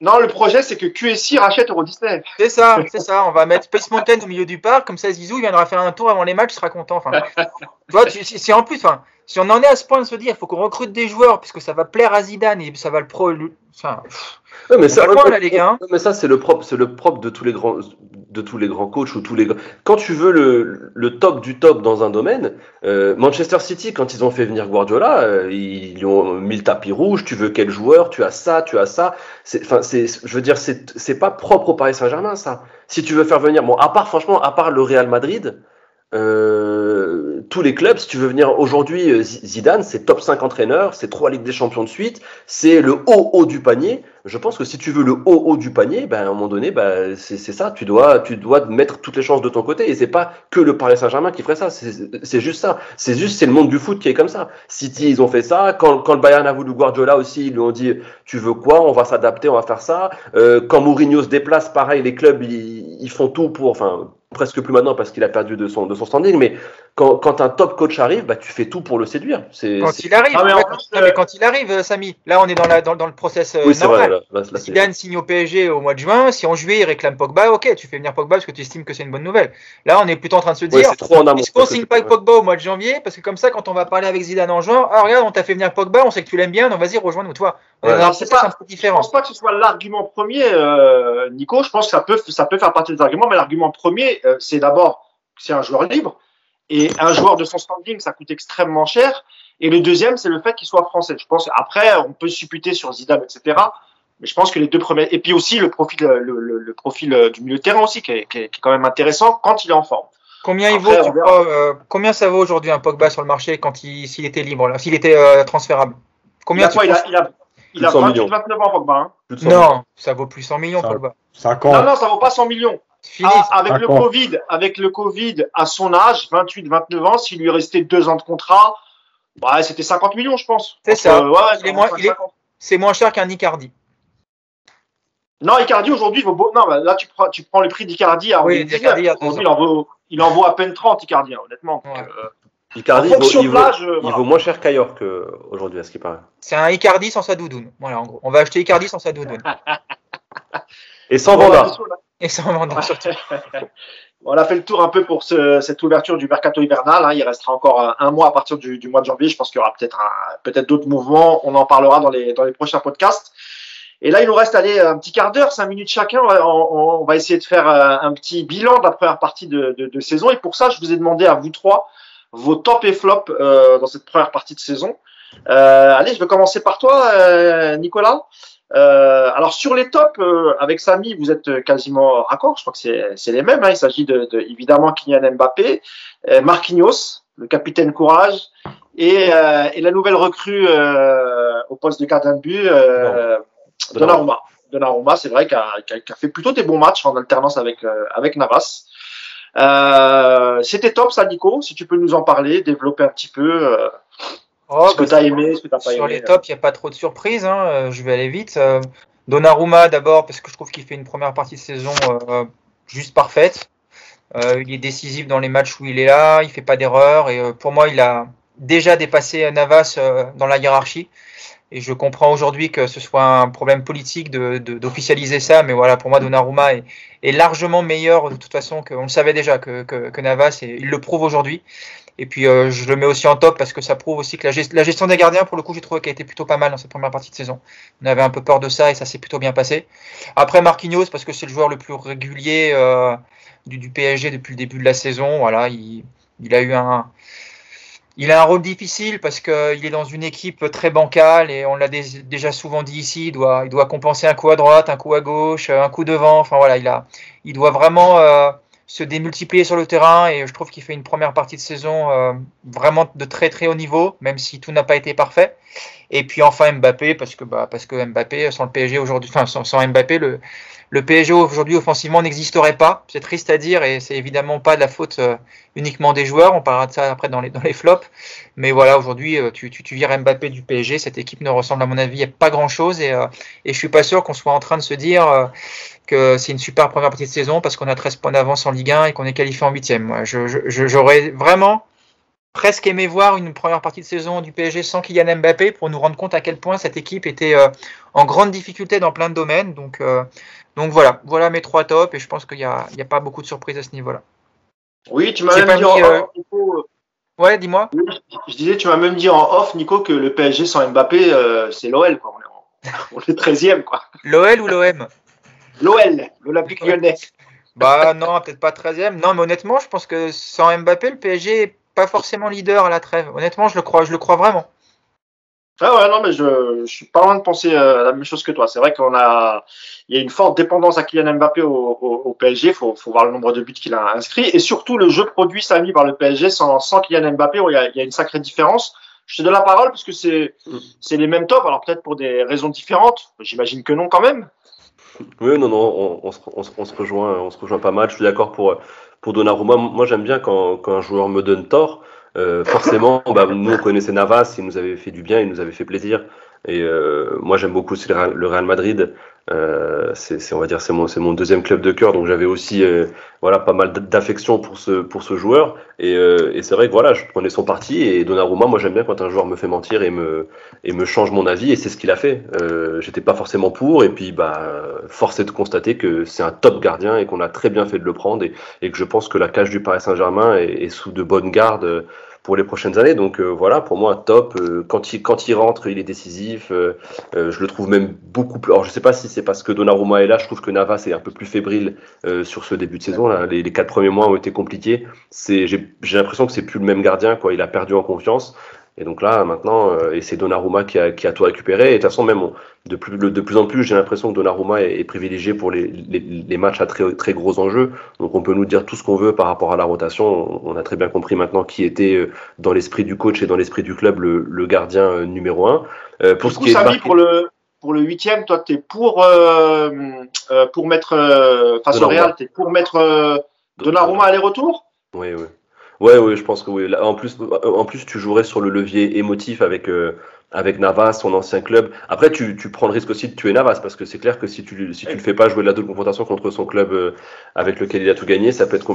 Non, le projet, c'est que QSI rachète Euro Disney. C'est ça, c'est ça. On va mettre Space Mountain au milieu du parc, comme ça Zizou il viendra faire un tour avant les matchs, il sera content. Enfin, <laughs> tu vois, si en plus, enfin, si on en est à ce point de se dire, il faut qu'on recrute des joueurs puisque ça va plaire à Zidane et ça va le pro. Enfin, mais ça, là, les gars, hein. Mais ça, c'est le propre, c'est le propre de tous les grands, de tous les grands coachs ou tous les. Quand tu veux le, le top du top dans un domaine, euh, Manchester City, quand ils ont fait venir Guardiola, euh, ils lui ont mis le tapis rouge. Tu veux quel joueur Tu as ça, tu as ça. Enfin, c'est, je veux dire, c'est, c'est pas propre au Paris Saint-Germain, ça. Si tu veux faire venir, bon, à part franchement, à part le Real Madrid. Euh, tous les clubs, si tu veux venir aujourd'hui, euh, Zidane, c'est top 5 entraîneur, c'est trois Ligues des Champions de suite, c'est le haut haut du panier. Je pense que si tu veux le haut haut du panier, ben, à un moment donné, ben, c'est ça, tu dois, tu dois mettre toutes les chances de ton côté. Et c'est pas que le Paris Saint-Germain qui ferait ça, c'est c'est juste ça. C'est juste, c'est le monde du foot qui est comme ça. City, ils ont fait ça. Quand, quand le Bayern a voulu Guardiola aussi, ils lui ont dit, tu veux quoi? On va s'adapter, on va faire ça. Euh, quand Mourinho se déplace, pareil, les clubs, ils, ils font tout pour, enfin, presque plus maintenant parce qu'il a perdu de son, de son standing, mais quand, quand un top coach arrive, bah, tu fais tout pour le séduire. C'est, quand c'est- il arrive, Ah, mais en ouais, plus, non, mais quand il arrive, Samy, là on est dans, la, dans, dans le process euh, oui, normal. vrai. Là, là, là, c'est- Zidane signe au PSG au mois de juin. Si en juillet il réclame Pogba, ok, tu fais venir Pogba parce que tu estimes que c'est une bonne nouvelle. Là, on est plutôt en train de se Ouais, dire, c'est trop en amont. est-ce qu'on signe pas Pogba au mois de janvier? Parce que comme ça, quand on va parler avec Zidane en juin, ah regarde, on t'a fait venir Pogba, on sait que tu l'aimes bien, donc vas-y rejoins-nous. Toi, Ouais. C'est pas- un peu Je pense pas que ce soit l'argument premier, euh, Nico. Je pense que ça peut, ça peut faire partie des arguments, mais l'argument premier, euh, c'est d'abord c'est un joueur libre. Et un joueur de son standing, ça coûte extrêmement cher. Et le deuxième, c'est le fait qu'il soit français. Je pense, après, on peut supputer sur Zidane, etc. Mais je pense que les deux premiers, et puis aussi le profil, le, le- le profil euh, du milieu de terrain aussi, qui est, qui est- qui est quand même intéressant quand il est en forme. Combien il vaut, tu crois, euh, Combien ça vaut aujourd'hui un Pogba sur le marché quand il s'il était libre, là, s'il était euh, transférable? Il Combien a tu quoi Il a, penses? il a, il Plus a de 100 28, millions. 29 ans, Pogba. Hein. Plus de 100 millions. Non, ça vaut plus 100 millions Ça- Pogba. 5 Non, non, ça vaut pas 100 millions. Fini. Ah, avec le. Covid, avec le Covid, à son âge, 28, 29 ans, s'il lui restait deux ans de contrat, ouais, c'était 50 millions, je pense. C'est ça. euh, ouais, Il est moins- 45, il est- 50. C'est moins cher qu'un Icardi. Non, Icardi aujourd'hui, il vaut beau- non, bah, là tu prends, tu prends le prix d'Icardi à Oui, 2019. d'Icardi à deux Aujourd'hui, il en vaut, il en vaut à peine 30 Icardi, hein, honnêtement. Ouais. euh, Icardi, En il vaut, il il moins cher qu'ailleurs qu'aujourd'hui, à ce qui paraît. C'est un Icardi sans sa doudoune. Voilà, en gros. On va acheter Icardi sans sa doudoune. Et sans Vanda. <laughs> On a fait le tour un peu pour ce- cette ouverture du mercato hivernal. hein. Il restera encore un, un mois à partir du, du mois de janvier. Je pense qu'il y aura peut-être peut-être d'autres mouvements. On en parlera dans les, dans les prochains podcasts. Et là, il nous reste aller un petit quart d'heure, cinq minutes chacun. On, va essayer de faire un petit bilan de la première partie de, de, de, saison. Et pour ça, je vous ai demandé à vous trois vos top et flop euh, dans cette première partie de saison. Euh, allez, je vais commencer par toi, euh, Nicolas. Euh, alors sur les tops, euh, avec Samy, vous êtes quasiment raccord. Je crois que c'est les mêmes. Hein. Il s'agit de, de, évidemment Kylian Mbappé, euh, Marquinhos, le capitaine courage, et, et la nouvelle recrue au poste de gardien de but, Donnarumma. Donnarumma, c'est vrai, qui a, a, fait plutôt des bons matchs en alternance avec avec Navas. C'était top, ça, Nico. Si tu peux nous en parler, développer un petit peu. Oh, ce que tu as aimé, ce que tu pas aimé. Sur les tops, il n'y a pas trop de surprises. Hein. Euh, je vais aller vite. Euh, Donnarumma d'abord, parce que je trouve qu'il fait une première partie de saison euh, juste parfaite. il est décisif dans les matchs où il est là, il fait pas d'erreur. Et pour moi, il a déjà dépassé Navas dans la hiérarchie. Et je comprends aujourd'hui que ce soit un problème politique d'officialiser de, ça, mais voilà, pour moi, Donnarumma est, est, largement meilleur de toute façon qu'on le savait déjà que, que, que Navas, et il le prouve aujourd'hui. Et puis euh, je le mets aussi en top parce que ça prouve aussi que la, gestion des gardiens, pour le coup, j'ai trouvé qu'elle a été plutôt pas mal dans cette première partie de saison. On avait un peu peur de ça et ça s'est plutôt bien passé. Après Marquinhos, parce que c'est le joueur le plus régulier euh, du, PSG depuis le début de la saison. Voilà, il, a eu un, il a un rôle difficile parce qu'il est dans une équipe très bancale et on l'a déjà souvent dit ici, il doit, compenser un coup à droite, un coup à gauche, un coup devant. Enfin voilà, il, a, il doit vraiment euh, se démultiplier sur le terrain et je trouve qu'il fait une première partie de saison euh, vraiment de très très haut niveau, même si tout n'a pas été parfait. Et puis enfin Mbappé, parce que bah, parce que Mbappé sans le PSG aujourd'hui, enfin sans, sans, Mbappé, le, le PSG aujourd'hui offensivement n'existerait pas. C'est triste à dire et c'est évidemment pas de la faute euh, uniquement des joueurs. On parlera de ça après dans les dans les flops. Mais voilà, aujourd'hui euh, tu, tu, tu vires Mbappé du PSG, cette équipe ne ressemble à mon avis pas grand chose et et je suis pas sûr qu'on soit en train de se dire que c'est une super première partie de saison parce qu'on a 13 points d'avance en Ligue 1 et qu'on est qualifié en 8 Moi, j'aurais vraiment presque aimé voir une première partie de saison du PSG sans Kylian Mbappé pour nous rendre compte à quel point cette équipe était euh, en grande difficulté dans plein de domaines. Donc, euh, donc voilà, voilà mes trois tops et je pense qu'il n'y a, a, pas beaucoup de surprises à ce niveau-là. Oui, tu m'as même dit en euh, off, Ouais, dis-moi. Je disais, tu m'as même dit en off, Nico, que le PSG sans Mbappé, c'est l'OL. On est 13e. <laughs> L'OL ou l'OM L'OL, l'Olympique <laughs> lyonnais. Bah non, peut-être pas 13e. Non, mais honnêtement, je pense que sans Mbappé, le PSG pas forcément leader à la trêve. Honnêtement, je le crois, je le crois vraiment. Ah ouais, non, mais je, je suis pas loin de penser euh, la même chose que toi. C'est vrai qu'on a, il y a une forte dépendance à Kylian Mbappé au, au, PSG. Il faut, faut voir le nombre de buts qu'il a inscrits. Et surtout, le jeu produit Samy par le PSG sans, sans Kylian Mbappé, il y, a, il y a une sacrée différence. Je te donne la parole parce que c'est, c'est les mêmes tops. Alors peut-être pour des raisons différentes. J'imagine que non quand même. Oui, non, non, on, se, rejoint, on se rejoint pas mal. Je suis d'accord pour, pour Donnarumma. Moi, j'aime bien quand, quand, un joueur me donne tort. Euh, forcément, bah, nous, on connaissait Navas, il nous avait fait du bien, il nous avait fait plaisir. Et euh, moi, j'aime beaucoup aussi le Real Madrid. Euh, c'est, on va dire, c'est mon, mon deuxième club de cœur, donc j'avais aussi, euh, voilà, pas mal d'affection pour ce, pour ce joueur. Et, euh, et c'est vrai que voilà, je prenais son parti. Et Donnarumma, moi, j'aime bien quand un joueur me fait mentir et me, et me change mon avis. Et c'est ce qu'il a fait. Euh, j'étais pas forcément pour. Et puis, bah, force de constater que c'est un top gardien et qu'on a très bien fait de le prendre. Et, et que je pense que la cage du Paris Saint-Germain est, est sous de bonnes gardes pour les prochaines années. Donc euh, voilà, pour moi, top. Euh, quand, il, quand il rentre, il est décisif. Euh, je le trouve même beaucoup plus. Alors je sais pas si c'est parce que Donnarumma est là, je trouve que Navas est un peu plus fébrile sur ce début de saison. Là. Les, les quatre premiers mois ont été compliqués. J'ai l'impression que c'est plus le même gardien. Quoi. Il a perdu en confiance. Et donc là, maintenant, euh, et c'est Donnarumma qui a, qui a tout récupéré. Et de toute façon, même de, plus, de plus en plus, j'ai l'impression que Donnarumma est, privilégié pour les, les, les, matchs à très, très gros enjeux. Donc on peut nous dire tout ce qu'on veut par rapport à la rotation. On, a très bien compris maintenant qui était euh, dans l'esprit du coach et dans l'esprit du club le, le gardien euh, numéro un. Euh, pour ce qui est pour le pour le huitième, toi, tu es pour, euh, pour mettre, face au Real, tu es pour mettre Donnarumma aller-retour? Oui, oui. Ouais, oui, je pense que oui. En plus, en plus, tu jouerais sur le levier émotif avec euh, avec Navas, son ancien club. Après, tu, tu prends le risque aussi de tuer Navas parce que c'est clair que si tu si tu le fais pas jouer de la double confrontation contre son club euh, avec lequel il a tout gagné, ça peut être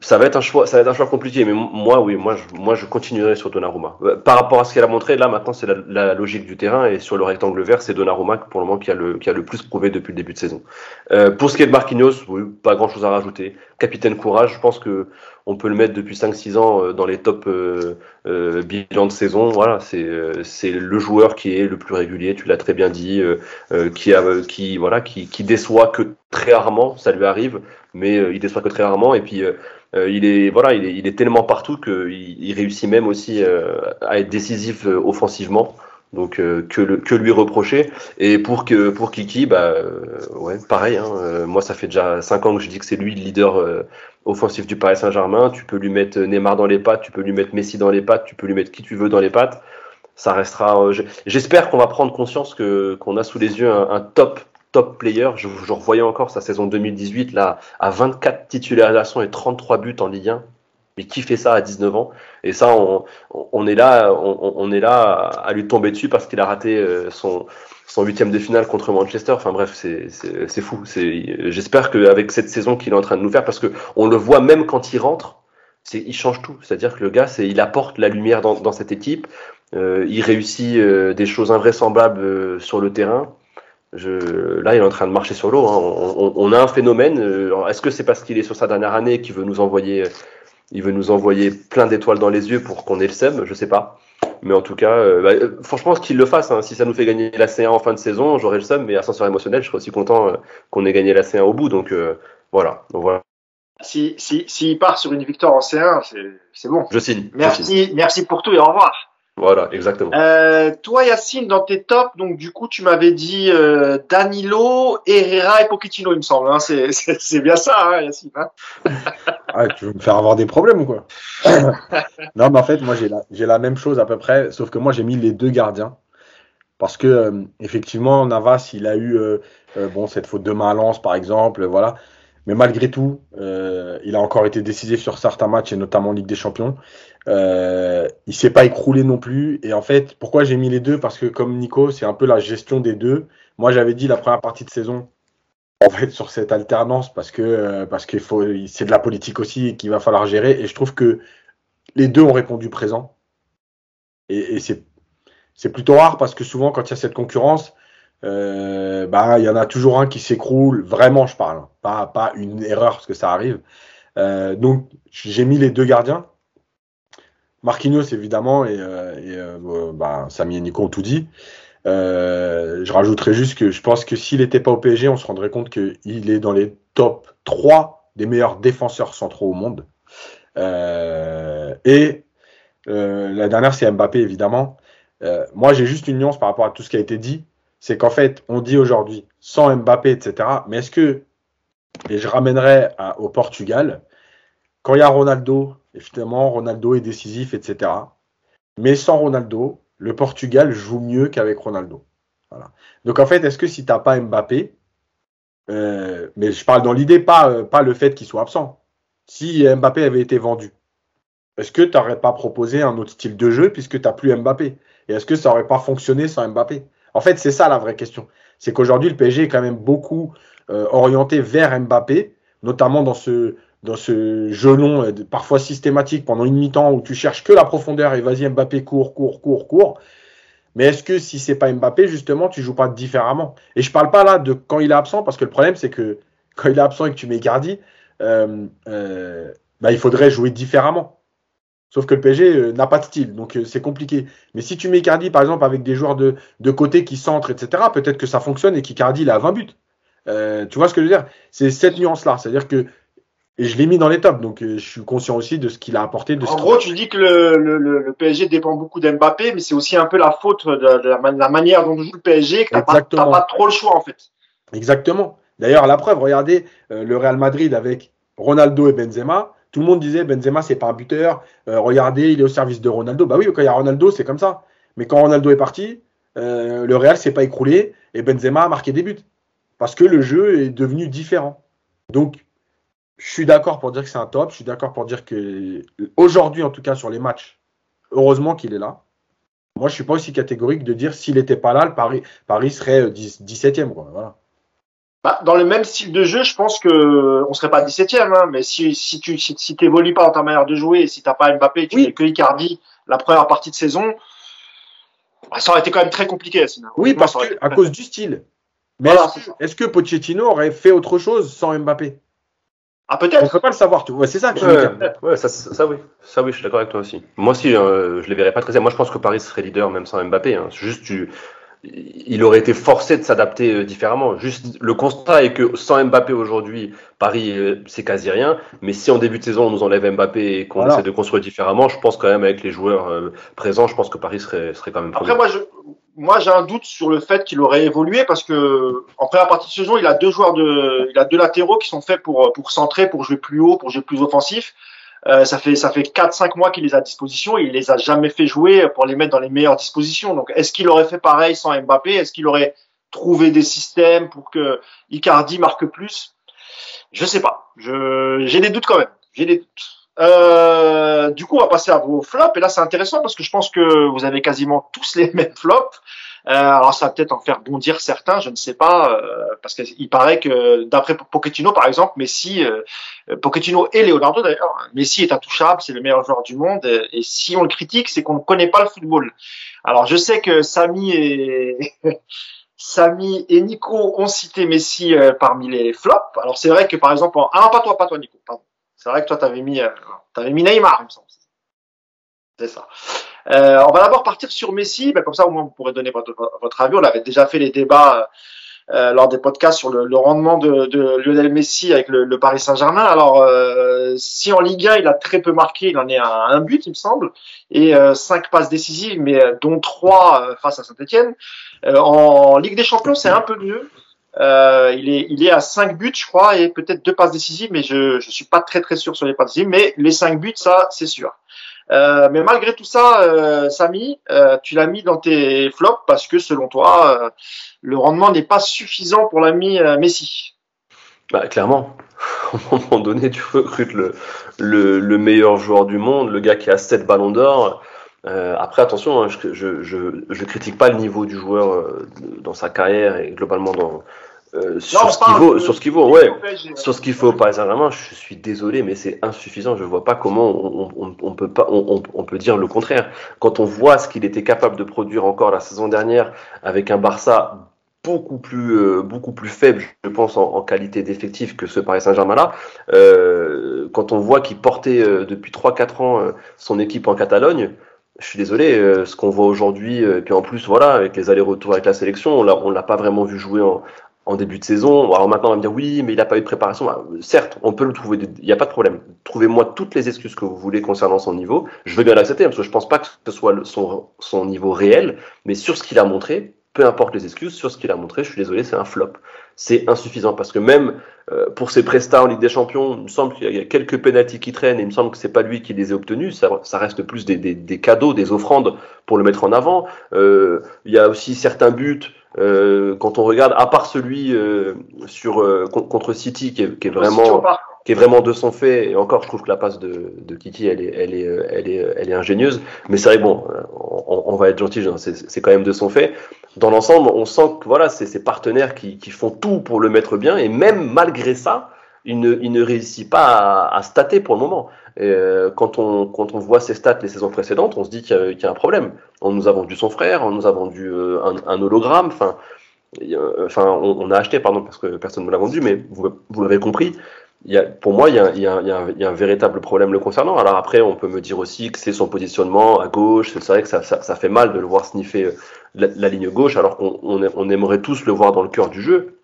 ça va être un choix, ça va être un choix compliqué. Mais moi, oui, moi, je, moi, je continuerai sur Donnarumma. Euh, par rapport à ce qu'elle a montré, là, maintenant, c'est la, la, logique du terrain et sur le rectangle vert, c'est Donnarumma pour le moment qui a le qui a le plus prouvé depuis le début de saison. Euh, pour ce qui est de Marquinhos, oui, pas grand chose à rajouter. Capitaine courage, je pense que on peut le mettre depuis 5-6 ans euh, dans les top euh, euh, bilans de saison. Voilà, c'est le joueur qui est le plus régulier. Tu l'as très bien dit, qui a qui voilà qui, déçoit que très rarement. Ça lui arrive, mais il déçoit que très rarement. Et puis il est voilà, il est, tellement partout qu'il il réussit même aussi à être décisif offensivement. Donc que, le, que lui reprocher. Et pour que pour Kiki, bah ouais, pareil. Hein, moi, ça fait déjà 5 ans que je dis que c'est lui le leader offensif du Paris Saint-Germain. Tu peux lui mettre Neymar dans les pattes, tu peux lui mettre Messi dans les pattes, tu peux lui mettre qui tu veux dans les pattes. Ça restera. Euh, j'espère qu'on va prendre conscience qu'on a sous les yeux un, top top player. Je, je, revoyais encore sa saison 2018 là à 24 titularisations et 33 buts en Ligue 1. Mais qui fait ça à 19 ans? Et ça, on, est là, on, est là à lui tomber dessus parce qu'il a raté euh, son son huitième de finale contre Manchester. Enfin bref, c'est fou. J'espère qu'avec cette saison qu'il est en train de nous faire, parce que on le voit même quand il rentre, il change tout. C'est-à-dire que le gars, il apporte la lumière dans, cette équipe. Euh, il réussit euh, des choses invraisemblables sur le terrain. Là, il est en train de marcher sur l'eau. Hein. On, a un phénomène. Est-ce que c'est parce qu'il est sur sa dernière année qu'il veut nous envoyer, il veut nous envoyer plein d'étoiles dans les yeux pour qu'on ait le seum Je sais pas. Mais en tout cas, euh, bah, euh, franchement, qu'il le fasse. Hein. Si ça nous fait gagner la C1 en fin de saison, j'aurai le seum, mais ascenseur émotionnel, je serais aussi content euh, qu'on ait gagné la C1 au bout. Donc voilà. Donc, voilà. Si, si, s'il part sur une victoire en C1, c'est bon. Je signe. Merci, merci pour tout et au revoir. Voilà, exactement. Euh, toi, Yacine, dans tes tops, donc du coup, tu m'avais dit euh, Danilo, Herrera et Pochettino, il me semble. Hein. C'est bien ça, hein, Yacine. Hein <laughs> ah, tu veux me faire avoir des problèmes ou quoi? <laughs> Non, mais en fait, moi, j'ai la, la même chose à peu près, sauf que moi, j'ai mis les deux gardiens. Parce que, euh, effectivement, Navas, il a eu euh, euh, bon, cette faute de malance, par exemple, voilà. Mais malgré tout, il a encore été décisif sur certains matchs, et notamment en Ligue des Champions. Euh, il s'est pas écroulé non plus. Et en fait, pourquoi j'ai mis les deux? Parce que comme Nico, c'est un peu la gestion des deux. Moi, j'avais dit la première partie de saison, en fait, sur cette alternance, parce que euh, parce qu'il faut, c'est de la politique aussi qu'il va falloir gérer. Et je trouve que les deux ont répondu présent. Et, c'est c'est plutôt rare parce que souvent, quand il y a cette concurrence, euh, bah, il y en a toujours un qui s'écroule. Vraiment, je parle. Pas, pas une erreur parce que ça arrive. Euh, donc, j'ai mis les deux gardiens. Marquinhos, évidemment, et, euh, et euh, bah, Samy et Nico ont tout dit. Euh, je rajouterais juste que je pense que s'il n'était pas au PSG, on se rendrait compte qu'il est dans les top 3 des meilleurs défenseurs centraux au monde. et la dernière, c'est Mbappé, évidemment. moi, j'ai juste une nuance par rapport à tout ce qui a été dit. C'est qu'en fait, on dit aujourd'hui sans Mbappé, etc. Mais est-ce que, et je ramènerai au Portugal, quand il y a Ronaldo, Évidemment, Ronaldo est décisif, etc. Mais sans Ronaldo, le Portugal joue mieux qu'avec Ronaldo. Voilà. Donc en fait, est-ce que si tu n'as pas Mbappé, euh, mais je parle dans l'idée, pas, euh, pas le fait qu'il soit absent. Si Mbappé avait été vendu, est-ce que tu n'aurais pas proposé un autre style de jeu puisque tu n'as plus Mbappé? Et est-ce que ça n'aurait pas fonctionné sans Mbappé? En fait, c'est ça la vraie question. C'est qu'aujourd'hui, le PSG est quand même beaucoup euh, orienté vers Mbappé, notamment dans ce, dans ce jeu long, euh, parfois systématique, pendant une mi-temps où tu cherches que la profondeur et vas-y Mbappé court, court, court, court. Mais est-ce que si c'est pas Mbappé, justement, tu joues pas différemment? Et je parle pas là de quand il est absent, parce que le problème c'est que <laughs> quand il est absent et que tu mets Gardi, euh, euh, bah, il faudrait jouer différemment. Sauf que le PSG n'a pas de style, donc c'est compliqué. Mais si tu mets Cardi, par exemple, avec des joueurs de, de côté qui centrent, etc., peut-être que ça fonctionne et qu'Icardi, il a 20 buts. tu vois ce que je veux dire? C'est cette nuance-là. C'est-à-dire que et je l'ai mis dans les tops, donc euh, je suis conscient aussi de ce qu'il a apporté. De en gros, tu dis que le, le, le PSG dépend beaucoup d'Mbappé, mais c'est aussi un peu la faute de, la, manière dont joue le PSG, que tu n'as pas, pas, trop le choix en fait. Exactement. D'ailleurs, la preuve, regardez euh, le Real Madrid avec Ronaldo et Benzema. Tout le monde disait Benzema, c'est pas un buteur. Euh, regardez, il est au service de Ronaldo. Bah oui, quand il y a Ronaldo, c'est comme ça. Mais quand Ronaldo est parti, le Real s'est pas écroulé et Benzema a marqué des buts. Parce que le jeu est devenu différent. Donc, je suis d'accord pour dire que c'est un top. Je suis d'accord pour dire que aujourd'hui, en tout cas sur les matchs, heureusement qu'il est là. Moi, je suis pas aussi catégorique de dire s'il n'était pas là, le Paris, Paris serait 17e. Euh, voilà. Bah, dans le même style de jeu, je pense que on serait pas 17e, hein, mais si, si tu si, si t'évolues pas dans ta manière de jouer, et si t'as pas Mbappé, tu oui. que Icardi la première partie de saison, bah, ça aurait été quand même très compliqué. Sinon. Oui, parce que à cause du style. Mais est-ce que Pochettino aurait fait autre chose sans Mbappé? Ah, On peut-être. peut pas le savoir, tu vois. C'est ça que je veux dire. Ouais, ouais, ça, ça oui, ça oui, je suis d'accord avec toi aussi. Moi aussi, euh, je les verrais pas très. Moi, je pense que Paris serait leader même sans Mbappé. Hein. Juste, tu, il aurait été forcé de s'adapter euh, différemment. Juste, le constat est que sans Mbappé aujourd'hui, Paris, euh, c'est quasi rien. Mais si en début de saison on nous enlève Mbappé et qu'on Voilà. essaie de construire différemment, je pense quand même avec les joueurs euh, présents, je pense que Paris serait, serait quand même. Après, premier. moi, je, moi, j'ai un doute sur le fait qu'il aurait évolué parce que en première partie de saison, il a deux joueurs de, il a deux latéraux qui sont faits pour pour centrer, pour jouer plus haut, pour jouer plus offensif. Euh, ça fait ça fait quatre cinq mois qu'il les a à disposition. Il les a jamais fait jouer pour les mettre dans les meilleures dispositions. Donc, est-ce qu'il aurait fait pareil sans Mbappé? Est-ce qu'il aurait trouvé des systèmes pour que Icardi marque plus? Je sais pas. Je j'ai des doutes quand même. J'ai des doutes. Euh, du coup, on va passer à vos flops. Et là, c'est intéressant parce que je pense que vous avez quasiment <laughs> tous les mêmes flops. Euh, alors, ça va peut-être en faire bondir certains, je ne sais pas, euh, parce qu'il paraît que d'après Pochettino, par exemple, Messi, euh, Pochettino et Leonardo d'ailleurs, hein, Messi est intouchable, c'est le meilleur joueur du monde. Et, et si on le critique, c'est qu'on ne connaît pas le football. Alors, je sais que Samy et <laughs> Samy et Nico ont cité Messi euh, parmi les flops. Alors, c'est vrai que par exemple, ah pas toi, pas toi, Nico, pardon. C'est vrai que toi, t'avais mis, euh, t'avais mis Neymar, il me semble. C'est ça. Euh, on va d'abord partir sur Messi, ben, comme ça au moins vous pourrez donner votre, votre avis. On avait déjà fait les débats euh, lors des podcasts sur le, le rendement de, de, Lionel Messi avec le, le Paris Saint-Germain. Alors euh, si en Ligue 1 il a très peu marqué, il en est à un but il me semble, et euh, cinq passes décisives, mais euh, dont trois euh, face à Saint-Etienne. en Ligue des Champions c'est un peu mieux. Euh, il est il est à 5 buts je crois et peut-être deux passes décisives, mais je je suis pas très très sûr sur les passes décisives, mais les cinq buts ça c'est sûr. Euh, mais malgré tout ça, euh, Samy, euh, tu l'as mis dans tes flops parce que selon toi, euh, le rendement n'est pas suffisant pour l'ami euh, Messi. Bah, clairement, <laughs> à un moment donné, tu recrutes le, le, le, meilleur joueur du monde, le gars qui a 7 ballons d'or. Euh, après, attention, hein, je, je, je, je, critique pas le niveau du joueur euh, dans sa carrière et globalement dans, euh, sur, ce qui vaut, de, sur ce qu'il vaut, ouais, sur ce qu'il faut au Paris Saint-Germain, je suis désolé, mais c'est insuffisant. Je vois pas comment on, on, on peut pas, on, on, peut dire le contraire. Quand on voit ce qu'il était capable de produire encore la saison dernière avec un Barça beaucoup plus, euh, beaucoup plus faible, je pense, en, en qualité d'effectif que ce Paris Saint-Germain là. Euh, quand on voit qu'il portait depuis 3-4 ans son équipe en Catalogne. Je suis désolé, euh, ce qu'on voit aujourd'hui, et puis en plus, voilà, avec les allers-retours avec la sélection, on l'a, on l'a pas vraiment vu jouer en, en début de saison. Alors maintenant, on va me dire oui, mais il n'a pas eu de préparation. Bah, certes, on peut le trouver, il n'y a pas de problème. Trouvez-moi toutes les excuses que vous voulez concernant son niveau. Je veux bien l'accepter, parce que je pense pas que ce soit son niveau réel, mais sur ce qu'il a montré, peu importe les excuses, sur ce qu'il a montré, je suis désolé, c'est un flop. C'est insuffisant, parce que même euh, pour ses prestats en Ligue des Champions, il me semble qu'il y a quelques pénalties qui traînent, et il me semble que c'est pas lui qui les a obtenus, ça, ça reste plus des, des, des, cadeaux, des offrandes pour le mettre en avant. Euh, il y a aussi certains buts euh, quand on regarde, à part celui sur contre City qui est, qui est vraiment qui est vraiment de son fait, et encore je trouve que la passe de, de Kiki elle est, elle est, elle est, elle est ingénieuse, mais c'est vrai bon, on, on, va être gentil, c'est quand même de son fait. Dans l'ensemble, on sent que voilà, c'est ses partenaires qui, qui font tout pour le mettre bien, et même malgré ça, il ne, il ne réussit pas à, stater pour le moment. Et euh, quand, on, quand on voit ses stats les saisons précédentes, on se dit qu'il y, y, a un problème. On nous a vendu son frère, on nous a vendu euh, un, hologramme, enfin, euh, on, a acheté, pardon, parce que personne ne l'a vendu, mais vous, vous l'avez compris. Y a, pour moi, il y, a, y y a, un véritable problème le concernant. Alors après, on peut me dire aussi que c'est son positionnement à gauche. C'est vrai que ça, ça, ça, fait mal de le voir sniffer la, la ligne gauche, alors qu'on on aimerait tous le voir dans le cœur du jeu.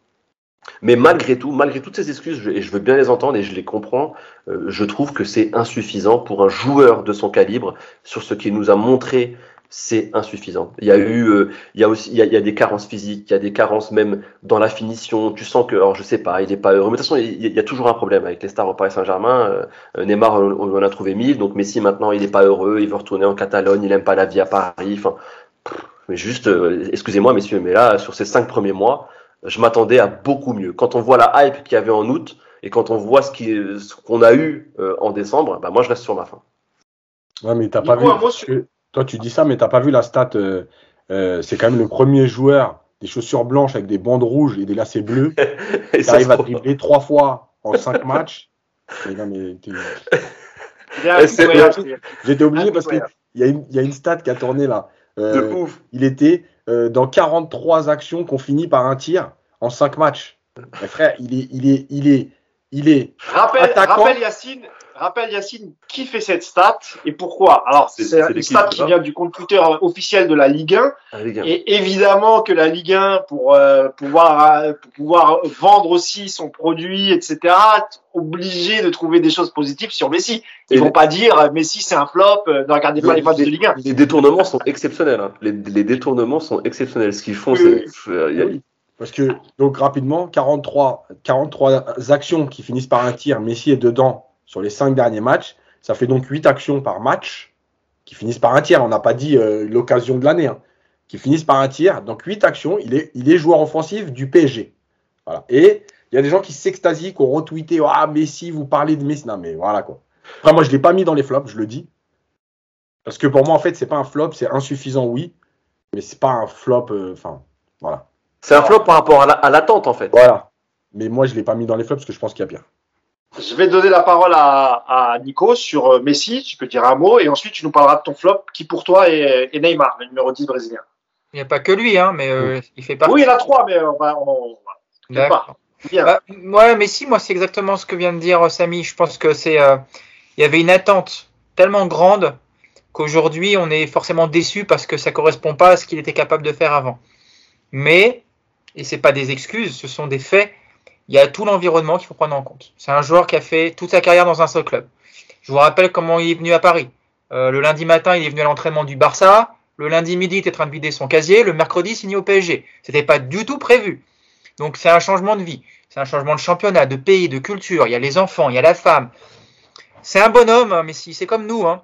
Mais malgré tout, malgré toutes ces excuses, et je veux bien les entendre et je les comprends, euh, je trouve que c'est insuffisant pour un joueur de son calibre sur ce qu'il nous a montré. C'est insuffisant. Il y a eu, euh, il y a aussi, il y a, il y a, des carences physiques, il y a des carences même dans la finition. Tu sens que, alors je sais pas, il est pas heureux. Mais de toute façon, il y a, toujours un problème avec les stars au Paris Saint-Germain. Euh, Neymar, on, on, en a trouvé mille. Donc Messi maintenant, il est pas heureux. Il veut retourner en Catalogne. Il aime pas la vie à Paris. Enfin, mais juste, euh, excusez-moi, messieurs, mais là, sur ces cinq premiers mois, je m'attendais à beaucoup mieux. Quand on voit la hype qu'il y avait en août et quand on voit ce qu'on ce a eu euh, en décembre, bah moi je reste sur ma fin. Ouais, mais t'as pas vu. Que, toi, tu dis ça, mais t'as pas vu la stat. Euh, euh, c'est quand même le premier joueur des chaussures blanches avec des bandes rouges et des lacets bleus <laughs> qui arrive à dribbler trois fois en cinq matchs. J'étais obligé parce qu'il y, a une, y a une stat qui a tourné là. de ouf. Il était euh, dans 43 actions qu'on finit par un tir en 5 matchs. Mais frère, il est, il est, il est, il est Rappelle, Attaquant. rappelle Yacine, rappelle Yacine qui fait cette stat et pourquoi? Alors, C'est- une stat qui vient du compte Twitter officiel de la Ligue 1. Ah, les gars. Et évidemment que la Ligue 1, pour euh, pouvoir, euh, pour pouvoir vendre aussi son produit, etc., est obligé de trouver des choses positives sur Messi. Ils Et vont les- pas dire euh, Messi c'est un flop, euh, ne regardez pas les matchs de Ligue 1. Les détournements sont exceptionnels. hein. Les, les détournements sont exceptionnels. Ce qu'ils font, Oui, c'est. euh. Parce que, donc rapidement, 43, 43 actions qui finissent par un tir, Messi est dedans sur les 5 derniers matchs. Ça fait donc 8 actions par match qui finissent par un tir. On n'a pas dit euh, l'occasion de l'année, hein. qui finissent par un tir. Donc 8 actions, il est, il est joueur offensif du PSG. Voilà. Et il y a des gens qui s'extasient, qui ont retweeté Ah, Messi, vous parlez de Messi. Non, mais voilà quoi. Après, moi, je ne l'ai pas mis dans les flops, je le dis. Parce que pour moi, en fait, c'est pas un flop, c'est insuffisant, oui. Mais c'est pas un flop. euh, Enfin, voilà. C'est un flop par rapport à la- à l'attente, en fait. Voilà. Mais moi, je l'ai pas mis dans les flops parce que je pense qu'il y a pire. Je vais donner la parole à, à Nico sur euh, Messi, tu peux dire un mot, et ensuite tu nous parleras de ton flop, qui pour toi est, est Neymar, le numéro 10 brésilien. Il n'y a pas que lui, hein, mais euh, il fait partie. Oui, il y en a trois, mais on va, on, on va- D'accord. Bien. Bah, ouais, mais si, moi, c'est exactement ce que vient de dire euh, Samy. Je pense que c'est, euh, il y avait une attente tellement grande qu'aujourd'hui, on est forcément déçu parce que ça correspond pas à ce qu'il était capable de faire avant. Mais, et c'est pas des excuses, ce sont des faits. Il y a tout l'environnement qu'il faut prendre en compte. C'est un joueur qui a fait toute sa carrière dans un seul club. Je vous rappelle comment il est venu à Paris. Euh, le lundi matin, il est venu à l'entraînement du Barça. Le lundi midi, il était en train de vider son casier. Le mercredi, signé au PSG. C'était pas du tout prévu. Donc c'est un changement de vie. C'est un changement de championnat, de pays, de culture. Il y a les enfants, il y a la femme. C'est un bonhomme, hein, mais si c'est comme nous. Hein.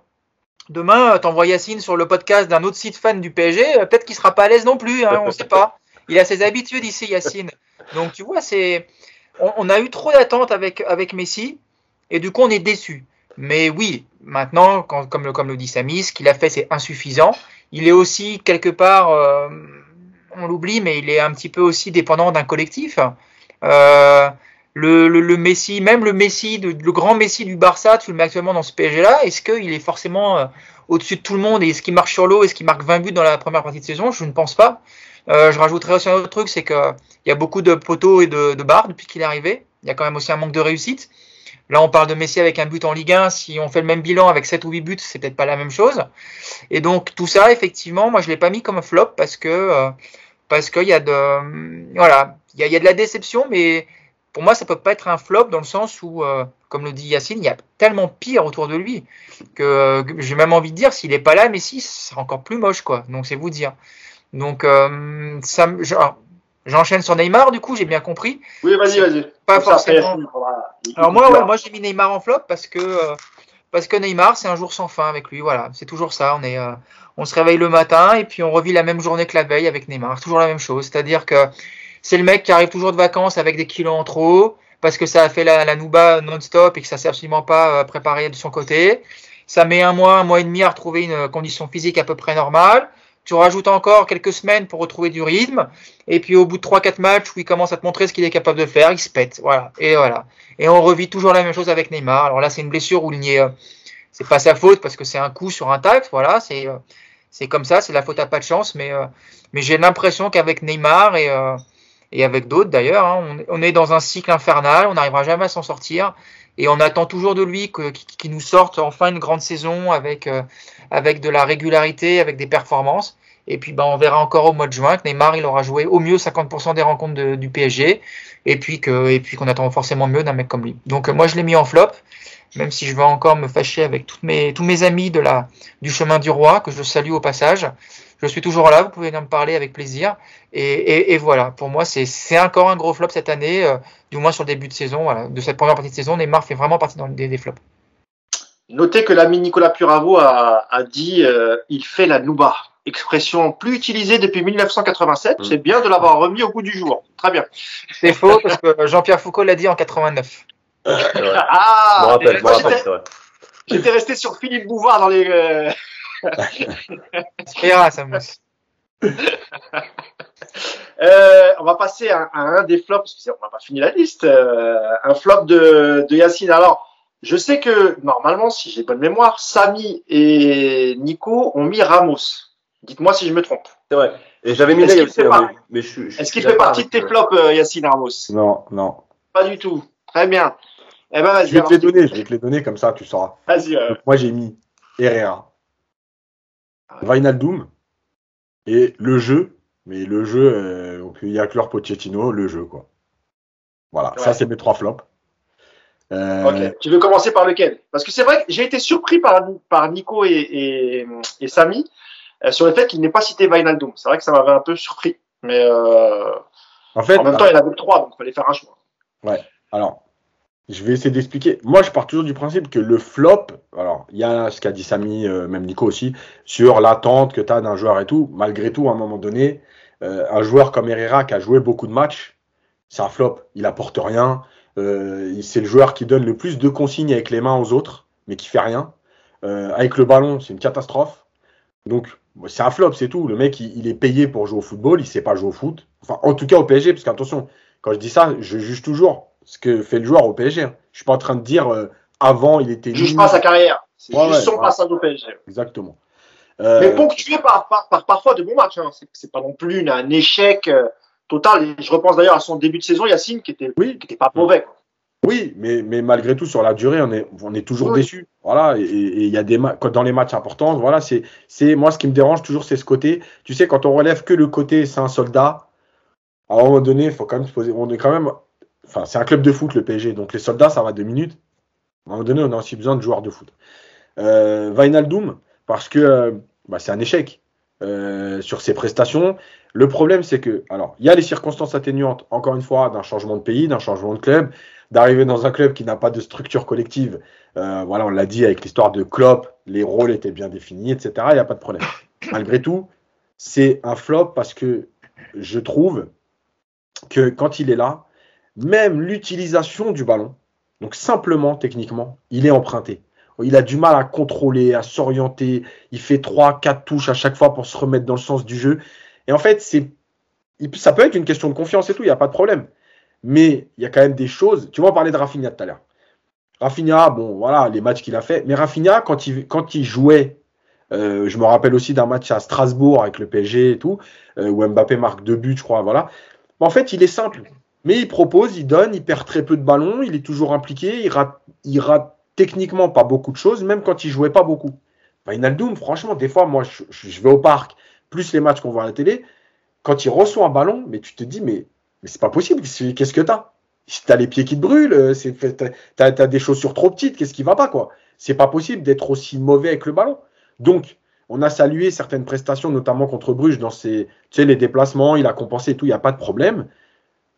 Demain, euh, t'envoies Yacine sur le podcast d'un autre site fan du PSG, euh, peut-être qu'il sera pas à l'aise non plus, hein, on ne sait pas. Il a ses habitudes ici, Yacine. Donc tu vois, c'est, on, a eu trop d'attentes avec avec Messi, et du coup on est déçu. Mais oui, maintenant, comme le dit Samy, ce qu'il a fait c'est insuffisant. Il est aussi quelque part, euh, on l'oublie, mais il est un petit peu aussi dépendant d'un collectif. Euh, le, Messi, même le Messi, le grand Messi du Barça, tu le mets actuellement dans ce PSG-là, est-ce qu'il est forcément euh, au-dessus de tout le monde? Et est-ce qu'il marche sur l'eau? Est-ce qu'il marque 20 buts dans la première partie de saison? Je ne pense pas. Je rajouterais aussi un autre truc, c'est qu'il y a beaucoup de poteaux et de, barres depuis qu'il est arrivé. Il y a quand même aussi un manque de réussite. Là, on parle de Messi avec un but en Ligue 1. Si on fait le même bilan avec 7 ou 8 buts, c'est peut-être pas la même chose. Et donc, tout ça, effectivement, moi, je l'ai pas mis comme un flop parce que, euh, parce qu'il y a de, voilà, il y a, de la déception, mais pour moi, ça peut pas être un flop dans le sens où, euh, comme le dit Yacine, il y a tellement pire autour de lui que, j'ai même envie de dire, s'il est pas là, Messi, c'est encore plus moche, quoi. Donc, c'est vous dire. Donc, euh, ça, genre, j'enchaîne sur Neymar, du coup, j'ai bien compris. Oui, vas-y, vas-y. Pas Comme forcément. faudra- Alors moi, ouais, moi j'ai mis Neymar en flop parce que euh, parce que Neymar c'est un jour sans fin avec lui. Voilà, c'est toujours ça. On est, euh, on se réveille le matin et puis on revit la même journée que la veille avec Neymar. Toujours la même chose. C'est-à-dire que c'est le mec qui arrive toujours de vacances avec des kilos en trop parce que ça a fait la, la nouba non-stop et que ça s'est absolument pas euh, préparé de son côté. Ça met un mois, un mois et demi à retrouver une condition physique à peu près normale. Tu rajoutes encore quelques semaines pour retrouver du rythme. Et puis au bout de 3-4 matchs où il commence à te montrer ce qu'il est capable de faire, il se pète. Voilà. Et voilà. Et on revit toujours la même chose avec Neymar. Alors là, c'est une blessure où il n'y est, euh, c'est pas sa faute parce que c'est un coup sur un tacle. Voilà, c'est euh, c'est comme ça, c'est la faute à pas de chance. Mais euh, mais j'ai l'impression qu'avec Neymar et et avec d'autres d'ailleurs, hein, on est dans un cycle infernal. On n'arrivera jamais à s'en sortir. Et on attend toujours de lui qu'il nous sorte enfin une grande saison avec euh, avec de la régularité, avec des performances. Et puis ben, on verra encore au mois de juin que Neymar il aura joué au mieux 50% des rencontres du PSG et puis que et puis qu'on attend forcément mieux d'un mec comme lui. Donc euh, moi je l'ai mis en flop, même si je vais encore me fâcher avec toutes mes, tous mes amis de la du chemin du roi que je salue au passage. Je suis toujours là, vous pouvez venir me parler avec plaisir. Et, et, et voilà, pour moi c'est c'est encore un gros flop cette année, euh, du moins sur le début de saison, voilà, de cette première partie de saison. Neymar fait vraiment partie dans des, des flops. Notez que l'ami Nicolas Puravo a, a dit euh, il fait la nouba. Expression plus utilisée depuis 1987. Mm. C'est bien de l'avoir remis au goût du jour. Très bien. C'est faux parce que Jean-Pierre Foucault l'a dit en 89. C'est vrai. Je me Ah. J'étais resté sur Philippe Bouvard dans les. euh, Espéra, ça mousse. <laughs> Euh, on va passer à, à un des flops, parce on n'a pas fini la liste. euh, un flop de, de Yacine. Alors, je sais que normalement, si j'ai bonne mémoire, Samy et Nico ont mis Ramos. Dites-moi si je me trompe. C'est vrai. Et j'avais mis Est-ce qu'il mais, mais je, je Est-ce qu'il fait partie de tes flops, euh, Yacine Ramos? Non, non. Pas du tout. Très bien. Eh ben, vas-y. Je vais te les donner, je vais te les donner comme ça, tu sauras. Vas-y. euh, Donc, moi, j'ai mis Herrera, Wijnaldum et le jeu. Mais le jeu, euh, on peut y inclure Pochettino, le jeu, quoi. Voilà, ça, Ouais. c'est mes trois flops. Euh, Ok. Tu veux commencer par lequel? Parce que c'est vrai que j'ai été surpris par, par Nico et, et, et Samy euh, sur le fait qu'il n'ait pas cité Wijnaldum. C'est vrai que ça m'avait un peu surpris. Mais euh, En fait, en même temps, il y en avait que trois, donc il fallait faire un choix. Alors, je vais essayer d'expliquer. Moi, je pars toujours du principe que le flop, alors, il y a ce qu'a dit Samy, euh, même Nico aussi, sur l'attente que tu as d'un joueur et tout. Malgré tout, à un moment donné, euh, un joueur comme Herrera qui a joué beaucoup de matchs, c'est un flop. Il apporte rien. Euh, c'est le joueur qui donne le plus de consignes avec les mains aux autres, mais qui fait rien. Avec le ballon, c'est une catastrophe. Donc, c'est un flop, c'est tout. Le mec, il, il est payé pour jouer au football, il sait pas jouer au foot. Enfin, en tout cas au PSG, parce qu'attention, quand je dis ça, je juge toujours ce que fait le joueur au PSG. hein. Je suis pas en train de dire euh, avant il était juge pas sa carrière. C'est Ouais, juste ouais, son ouais. passage au PSG. Exactement. Euh, Mais ponctué par, par, par parfois de bons matchs. Hein. C'est, pas non plus une- un échec euh, total. Et je repense d'ailleurs à son début de saison, Yacine, qui était, Oui. qui était pas mauvais. quoi. Oui, mais, mais malgré tout, sur la durée, on est, on est toujours Oui. déçu. Voilà, et il y a des quand- dans les matchs importants, voilà, c'est, c'est moi ce qui me dérange toujours, c'est ce côté. Tu sais, quand on relève que le côté, c'est un soldat. À un moment donné, il faut quand même se poser. On est quand même, enfin, c'est un club de foot le PSG, donc les soldats, ça va deux minutes. À un moment donné, on a aussi besoin de joueurs de foot. Euh, Wijnaldum, parce que euh, bah, c'est un échec euh, sur ses prestations. Le problème, c'est que, alors, il y a les circonstances atténuantes, encore une fois, d'un changement de pays, d'un changement de club d'arriver dans un club qui n'a pas de structure collective. Euh, voilà, on l'a dit avec l'histoire de Klopp, les rôles étaient bien définis, etc. Il n'y a pas de problème. Malgré tout, c'est un flop parce que je trouve que quand il est là, même l'utilisation du ballon, donc simplement techniquement, il est emprunté. Il a du mal à contrôler, à s'orienter. Il fait 3, 4 touches à chaque fois pour se remettre dans le sens du jeu. Et en fait, c'est, ça peut être une question de confiance et tout, il n'y a pas de problème. Mais il y a quand même des choses. Tu vois, on parlait de Rafinha tout à l'heure. Rafinha, bon, voilà, les matchs qu'il a fait. Mais Rafinha, quand il, quand il jouait, euh, je me rappelle aussi d'un match à Strasbourg avec le PSG et tout, euh, où Mbappé marque deux buts, je crois, voilà. En fait, il est simple. Mais il propose, il donne, il perd très peu de ballons, il est toujours impliqué, il rate, il rate techniquement pas beaucoup de choses, même quand il jouait pas beaucoup. Wijnaldum, franchement, des fois, moi, je, vais au parc, plus les matchs qu'on voit à la télé, quand il reçoit un ballon, mais tu te dis, mais, c'est pas possible, qu'est-ce que t'as? T'as les pieds qui te brûlent, euh, t'as des chaussures trop petites, qu'est-ce qui va pas, quoi? C'est pas possible d'être aussi mauvais avec le ballon. Donc, on a salué certaines prestations, notamment contre Bruges, dans ses, tu sais, les déplacements, il a compensé et tout, il n'y a pas de problème.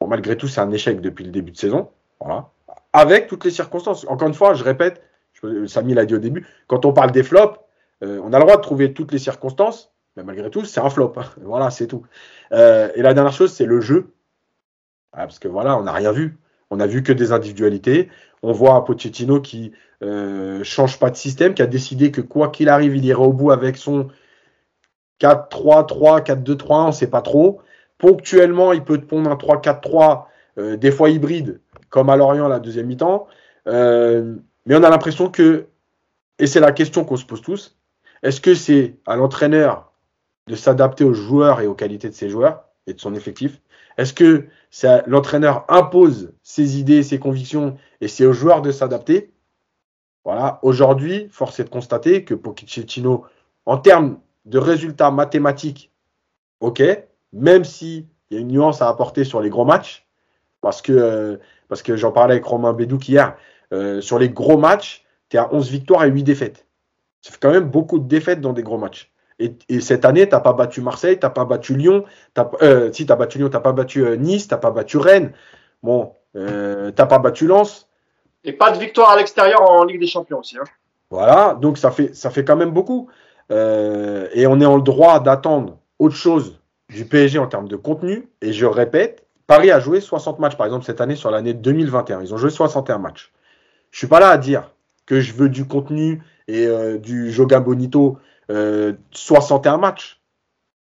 Malgré tout, c'est un échec depuis le début de saison. Voilà. Avec toutes les circonstances. Encore une fois, je répète, je- Samy l'a dit au début, quand on parle des flops, euh, on a le droit de trouver toutes les circonstances, mais malgré tout, c'est un flop. <laughs> Voilà, c'est tout. Euh, et la dernière chose, c'est le jeu. Ah, parce que voilà, on n'a rien vu. On a vu que des individualités. On voit un Pochettino qui euh, change pas de système, qui a décidé que quoi qu'il arrive, il irait au bout avec son 4-3-3, 4-2-3, on ne sait pas trop. Ponctuellement, il peut te pondre un 3-4-3, euh, des fois hybride, comme à Lorient la deuxième mi-temps. Euh, mais on a l'impression que, et c'est la question qu'on se pose tous, est-ce que c'est à l'entraîneur de s'adapter aux joueurs et aux qualités de ses joueurs et de son effectif? Est-ce que l'entraîneur impose ses idées, ses convictions et c'est aux joueurs de s'adapter? Voilà, aujourd'hui, force est de constater que Pochettino, en termes de résultats mathématiques, ok, même si il y a une nuance à apporter sur les gros matchs, parce que, euh, parce que j'en parlais avec Romain Bédouk hier, euh, sur les gros matchs, tu es à 11 victoires et 8 défaites. Ça fait quand même beaucoup de défaites dans des gros matchs. Et, et cette année, tu n'as pas battu Marseille, tu n'as pas battu Lyon, euh, si tu as battu Lyon, tu n'as pas battu euh, Nice, tu n'as pas battu Rennes, bon, tu n'as pas battu Lens. Et pas de victoire à l'extérieur en Ligue des Champions aussi. Hein. Voilà, donc ça fait, ça fait quand même beaucoup. Et on est en droit d'attendre autre chose du PSG en termes de contenu. Et je répète, Paris a joué 60 matchs, par exemple, cette année sur l'année 2021. Ils ont joué 61 matchs. Je suis pas là à dire que je veux du contenu et euh, du Joga Bonito euh, 61 matchs.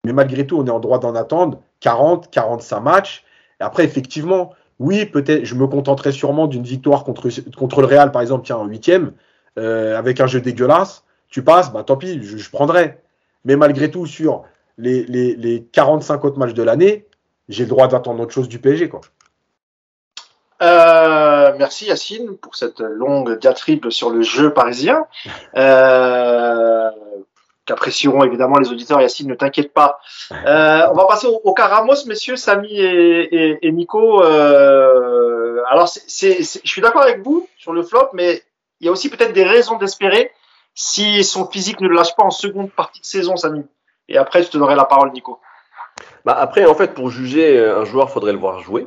Mais malgré tout, on est en droit d'en attendre 40, 45 matchs. Après, effectivement, oui, peut-être, je me contenterai sûrement d'une victoire contre, contre le Real, par exemple, tiens, en huitième, euh, avec un jeu dégueulasse. Tu passes, bah tant pis, je, je prendrai. Mais malgré tout, sur les, les, les 45 autres matchs de l'année, j'ai le droit d'attendre autre chose du PSG. Quoi. Euh, merci Yacine pour cette longue diatribe sur le jeu parisien. Euh, qu'apprécieront évidemment les auditeurs. Yacine, ne t'inquiète pas. Euh, on va passer au, au cas Ramos, messieurs, Samy et, Nico. Alors, je suis d'accord avec vous sur le flop, mais il y a aussi peut-être des raisons d'espérer si son physique ne le lâche pas en seconde partie de saison, Samy. Et après, je te donnerai la parole, Nico. Bah après, en fait, pour juger un joueur, faudrait le voir jouer.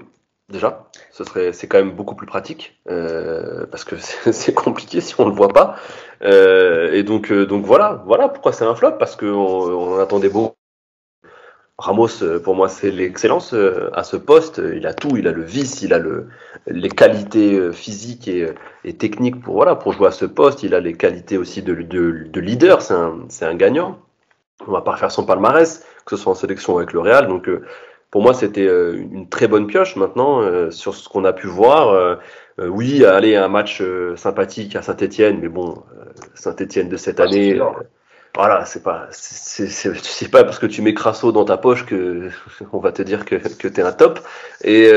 Déjà, ce serait, c'est quand même beaucoup plus pratique euh, parce que <laughs> c'est compliqué si on le voit pas. Euh, et donc, euh, donc voilà, voilà pourquoi c'est un flop parce qu'on on attendait beaucoup. Ramos, euh, pour moi, c'est l'excellence euh, à ce poste. Il a tout, il a le vice, il a le, les qualités euh, physiques et, euh, techniques pour voilà pour jouer à ce poste. Il a les qualités aussi de, de, de leader. C'est un, c'est un gagnant. On va pas refaire son palmarès, que ce soit en sélection avec le Real. Donc euh, pour moi, c'était euh, une très bonne pioche. Maintenant, euh, sur ce qu'on a pu voir, oui, aller un match sympathique à Saint-Etienne, mais bon, Saint-Etienne de cette Ah, année, voilà, c'est pas, c'est pas parce que tu mets Crasso dans ta poche que <laughs> on va te dire que, que t'es un top. Et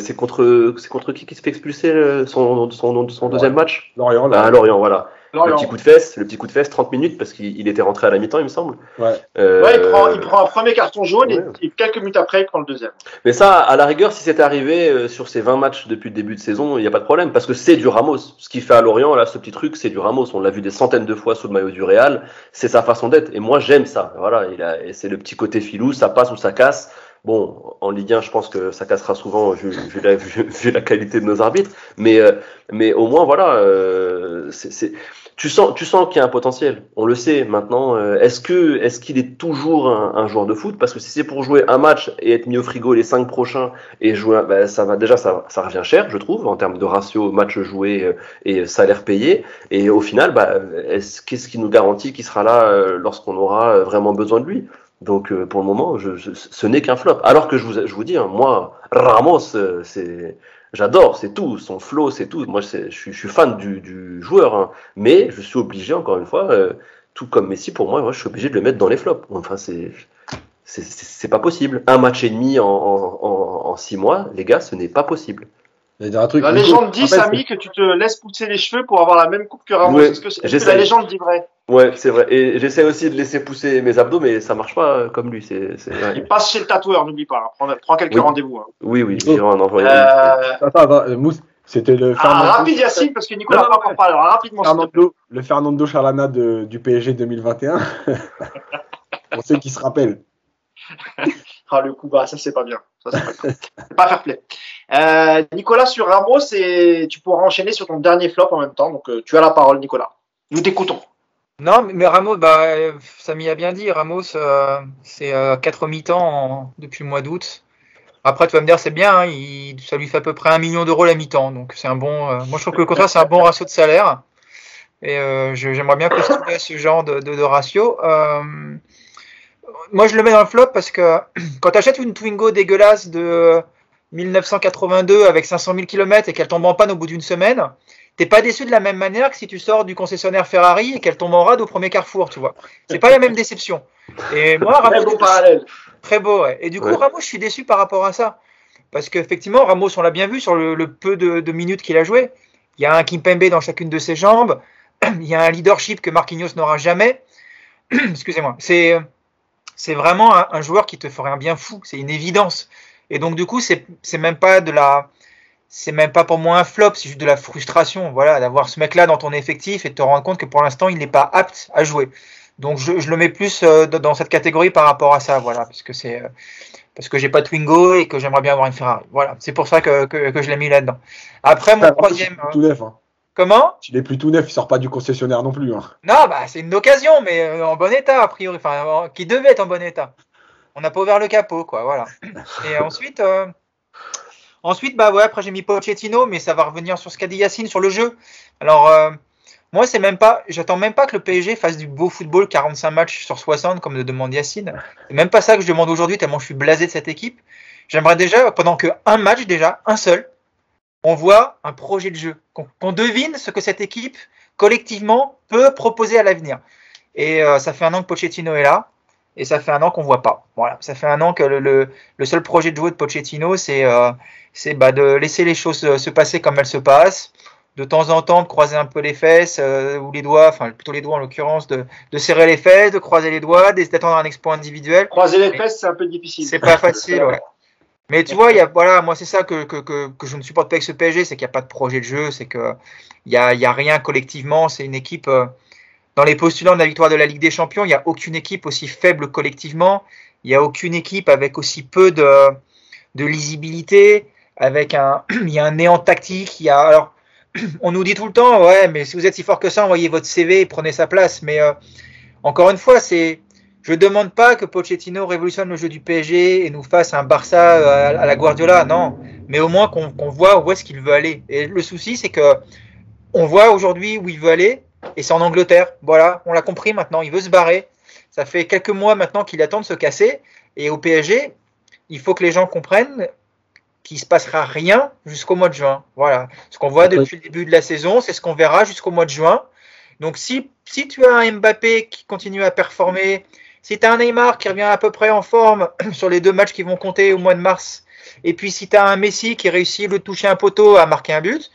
c'est contre, c'est contre qui qui se fait expulser son, son, son deuxième match? Lorient, Ah, là. Lorient, voilà. Le petit coup de fesse, le petit coup de fesse, 30 minutes parce qu'il il était rentré à la mi-temps, il me semble. Ouais. Euh, Ouais, il prend, il prend un premier carton jaune ouais. et, et quelques minutes après, il prend le deuxième. Mais ça, à la rigueur, si c'était arrivé euh, sur ces 20 matchs depuis le début de saison, il n'y a pas de problème, parce que c'est du Ramos. Ce qu'il fait à Lorient, là, ce petit truc, c'est du Ramos. On l'a vu des centaines de fois sous le maillot du Real. C'est sa façon d'être. Et moi, j'aime ça. Voilà, il a, et c'est le petit côté filou, ça passe ou ça casse. Bon, en Ligue 1, je pense que ça cassera souvent, vu, vu la, vu- <laughs> vu la qualité de nos arbitres. Mais, euh, mais au moins, voilà, euh, c'est, c'est- tu sens, tu sens qu'il y a un potentiel. On le sait maintenant. Euh, Est-ce que, est-ce qu'il est toujours un, un joueur de foot? Parce que si c'est pour jouer un match et être mis au frigo les cinq prochains et jouer, ben, ça va déjà, ça, ça revient cher, je trouve, en termes de ratio match joué euh, et salaire payé. Et au final, bah, est-ce, qu'est-ce qui nous garantit qu'il sera là euh, lorsqu'on aura vraiment besoin de lui? Donc pour le moment, je, je- ce n'est qu'un flop. Alors que je vous, je vous dis, hein, moi, Ramos, c'est J'adore, c'est tout, son flow, c'est tout. Moi, je suis, fan du, du joueur, hein. mais je suis obligé, encore une fois, euh, tout comme Messi, pour moi, je suis obligé de le mettre dans les flops. Enfin, c'est c'est- pas possible. Un match et demi en, en, en six mois, les gars, ce n'est pas possible. Un truc. La légende dit, rappelle, Samy, que tu te laisses pousser les cheveux pour avoir la même coupe que Ramos. Ouais, Est-ce que, la légende dit vrai? Ouais, c'est vrai. Et j'essaie aussi de laisser pousser mes abdos, mais ça marche pas euh, comme lui. C'est, c'est- ouais. Il passe chez le tatoueur, n'oublie pas. hein. Prends, prends quelques Oui. rendez-vous. hein. Oui, oui, Oh. je vais en envoyer. Euh, Attends, attends, Mousse, c'était le ah, Fernando, rapide, Yacine, parce que Nicolas n'a pas encore parlé. Alors, rapidement. Fernando, le Fernando Charlana de- du PSG 2021. On sait qui se rappelle. <laughs> Ah, le coup bas, ça, c'est pas bien. Ça, c'est pas, pas fair play. Euh, Nicolas, sur Ramos, tu pourras enchaîner sur ton dernier flop en même temps. Donc, euh, tu as la parole, Nicolas. Nous t'écoutons. Non, mais Ramos, bah, euh, Samy a bien dit, Ramos, c'est euh, quatre mi-temps en- depuis le mois d'août. Après, tu vas me dire, c'est bien, hein, ça lui fait à peu près un million d'euros la mi-temps. Donc, c'est un bon. moi, je trouve que le contraire, c'est un bon ratio de salaire. Et j'aimerais bien postuler ce genre de, de- ratio. Moi, je le mets dans le flop parce que <clears throat> quand tu achètes une Twingo dégueulasse de 1982 avec 500 000 km et qu'elle tombe en panne au bout d'une semaine, t'es pas déçu de la même manière que si tu sors du concessionnaire Ferrari et qu'elle tombe en rade au premier carrefour, tu vois. C'est pas la même déception. Et <laughs> moi, Très Ramos, beau parallèle. Très beau, ouais. Et du coup, Ouais. Ramos, je suis déçu par rapport à ça. Parce qu'effectivement, Ramos, on l'a bien vu sur le, le peu de, de minutes qu'il a joué. Il y a un Kimpembe dans chacune de ses jambes. <clears throat> Il y a un leadership que Marquinhos n'aura jamais. <clears throat> Excusez-moi. C'est, c'est vraiment un, un joueur qui te ferait un bien fou. C'est une évidence. Et donc, du coup, c'est, même pas de la, c'est même pas pour moi un flop, c'est juste de la frustration, voilà, d'avoir ce mec-là dans ton effectif et de te rendre compte que pour l'instant, il n'est pas apte à jouer. Donc, je, je le mets plus euh, dans cette catégorie par rapport à ça, voilà, parce que c'est, euh, parce que j'ai pas de Twingo et que j'aimerais bien avoir une Ferrari. Voilà, c'est pour ça que, que, que je l'ai mis là-dedans. Après, mon Enfin, troisième. tout neuf. Hein. Comment? Il est plus tout neuf, il sort pas du concessionnaire non plus. Hein. Non, bah c'est une occasion, mais euh, en bon état, a priori, enfin, en- qui devait être en bon état. On n'a pas ouvert le capot, quoi, voilà. <coughs> Et ensuite, euh, ensuite, bah ouais, après j'ai mis Pochettino, mais ça va revenir sur ce qu'a dit Yacine sur le jeu. Alors, euh, moi, c'est même pas, j'attends même pas que le PSG fasse du beau football 45 matchs sur 60, comme le demande Yacine. C'est même pas ça que je demande aujourd'hui, tellement je suis blasé de cette équipe. J'aimerais déjà, pendant que un match déjà, un seul, on voit un projet de jeu, qu'on devine ce que cette équipe collectivement peut proposer à l'avenir. Et euh, ça fait un an que Pochettino est là. Et ça fait un an qu'on voit pas. Voilà, ça fait un an que le, le, le seul projet de jouer de Pochettino, c'est euh, bah, de laisser les choses se passer comme elles se passent, de temps en temps de croiser un peu les fesses euh, ou les doigts, enfin plutôt les doigts en l'occurrence, de, de serrer les fesses, de croiser les doigts, d'attendre un exploit individuel. Croiser les fesses, c'est un peu difficile. C'est pas facile, ouais. Mais tu vois, y a, voilà, moi c'est ça que, que, que, que, je ne supporte pas avec ce PSG, c'est qu'il n'y a pas de projet de jeu, c'est qu'il n'y a, y a rien collectivement, c'est une équipe. Euh, dans les postulants de la victoire de la Ligue des Champions, il n'y a aucune équipe aussi faible collectivement, il n'y a aucune équipe avec aussi peu de, de lisibilité, avec un, <clears throat> il y a un néant tactique, il y a, alors, <clears throat> on nous dit tout le temps, ouais, mais si vous êtes si fort que ça, envoyez votre CV et prenez sa place. Mais euh, encore une fois, c'est, je demande pas que Pochettino révolutionne le jeu du PSG et nous fasse un Barça euh, à, la Guardiola, non. Mais au moins qu'on qu'on voit où est-ce qu'il veut aller. Et le souci, c'est que on voit aujourd'hui où il veut aller, et c'est en Angleterre. Voilà, on l'a compris maintenant, il veut se barrer. Ça fait quelques mois maintenant qu'il attend de se casser. Et au PSG, il faut que les gens comprennent qu'il se passera rien jusqu'au mois de juin. Voilà. Ce qu'on voit depuis le début de la saison, c'est ce qu'on verra jusqu'au mois de juin. Donc si, si tu as un Mbappé qui continue à performer, si tu as un Neymar qui revient à peu près en forme <clears throat> sur les deux matchs qui vont compter au mois de mars, et puis si tu as un Messi qui réussit de toucher un poteau à marquer un but,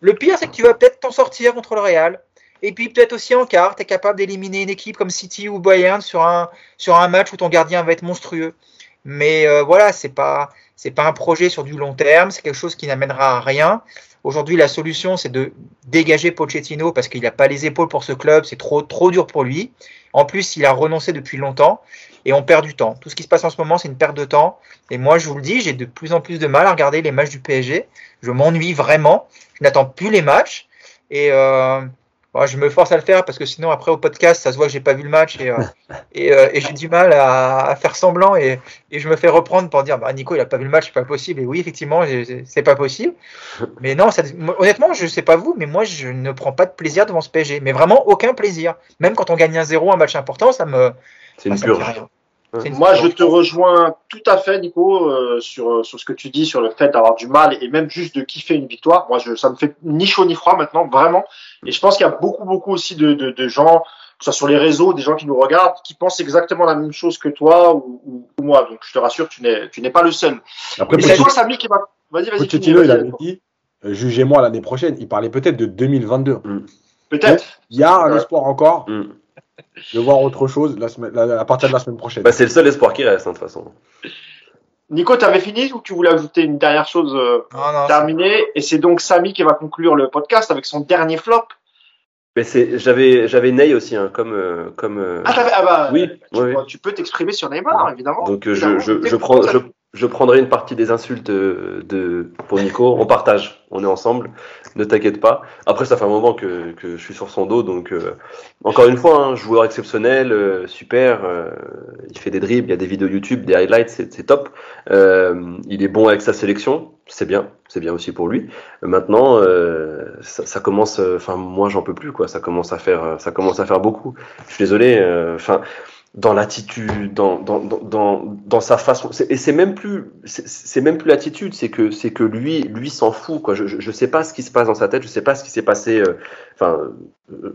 le pire c'est que tu vas peut-être t'en sortir contre le Real. Et puis peut-être aussi en quart, tu es capable d'éliminer une équipe comme City ou Bayern sur un, sur un match où ton gardien va être monstrueux. Mais euh, voilà, c'est pas c'est pas un projet sur du long terme, c'est quelque chose qui n'amènera à rien. Aujourd'hui, la solution, c'est de dégager Pochettino parce qu'il n'a pas les épaules pour ce club, c'est trop trop dur pour lui. En plus, il a renoncé depuis longtemps et on perd du temps. Tout ce qui se passe en ce moment, c'est une perte de temps. Et moi, je vous le dis, j'ai de plus en plus de mal à regarder les matchs du PSG. Je m'ennuie vraiment. Je n'attends plus les matchs. Et euh, je me force à le faire parce que sinon après au podcast ça se voit que j'ai pas vu le match et, euh, et, euh, et j'ai du mal à, à, faire semblant et, et, je me fais reprendre pour dire bah Nico il a pas vu le match c'est pas possible. Et oui effectivement c'est pas possible. Mais non ça, honnêtement je sais pas vous mais moi je ne prends pas de plaisir devant ce PSG mais vraiment aucun plaisir. Même quand on gagne un zéro un match important ça me c'est une bah, purge moi, je te rejoins tout à fait, Nico, euh, sur, sur ce que tu dis sur le fait d'avoir du mal et même juste de kiffer une victoire. Moi, je, ça me fait ni chaud ni froid maintenant, vraiment. Et je pense qu'il y a beaucoup, beaucoup aussi de, de, de, gens, que ce soit sur les réseaux, des gens qui nous regardent, qui pensent exactement la même chose que toi ou, ou, moi. Donc, je te rassure, tu n'es, tu n'es pas le seul. Après, c'est toi, Samy, qui va. Vas-y, vas-y. Il avait dit, euh, jugez-moi l'année prochaine. Il parlait peut-être de 2022. Mm. Peut-être. Il y a un espoir encore. Mm. De voir autre chose la semaine, la, à partir de la semaine prochaine. Bah, c'est le seul espoir qui reste, hein, de toute façon. Nico, tu avais fini ou tu voulais ajouter une dernière chose euh, terminée Et c'est donc Samy qui va conclure le podcast avec son dernier flop. Mais c'est, j'avais, j'avais Ney aussi, hein, comme, euh, comme. Euh, ah, ah, bah, oui, tu, peux t'exprimer sur Neymar, évidemment. Donc je, je, je, prends, je, je prendrai une partie des insultes de, de, pour Nico. On partage, on est ensemble. Ne t'inquiète pas. Après, ça fait un moment que, que je suis sur son dos, donc euh, encore une fois, un hein, joueur exceptionnel, euh, super. Euh, il fait des dribbles, il y a des vidéos YouTube, des highlights, c'est top. il est bon avec sa sélection, c'est bien, c'est bien aussi pour lui. Maintenant, ça, ça, commence. Enfin, moi, j'en peux plus, quoi. Ça commence à faire, ça commence à faire beaucoup. Je suis désolé. Enfin dans l'attitude, dans, dans, dans, dans, sa façon. Et c'est même plus, c'est même plus l'attitude, c'est que c'est que lui, lui s'en fout. Quoi. Je, je, sais pas ce qui se passe dans sa tête, je sais pas ce qui s'est passé. Euh, enfin,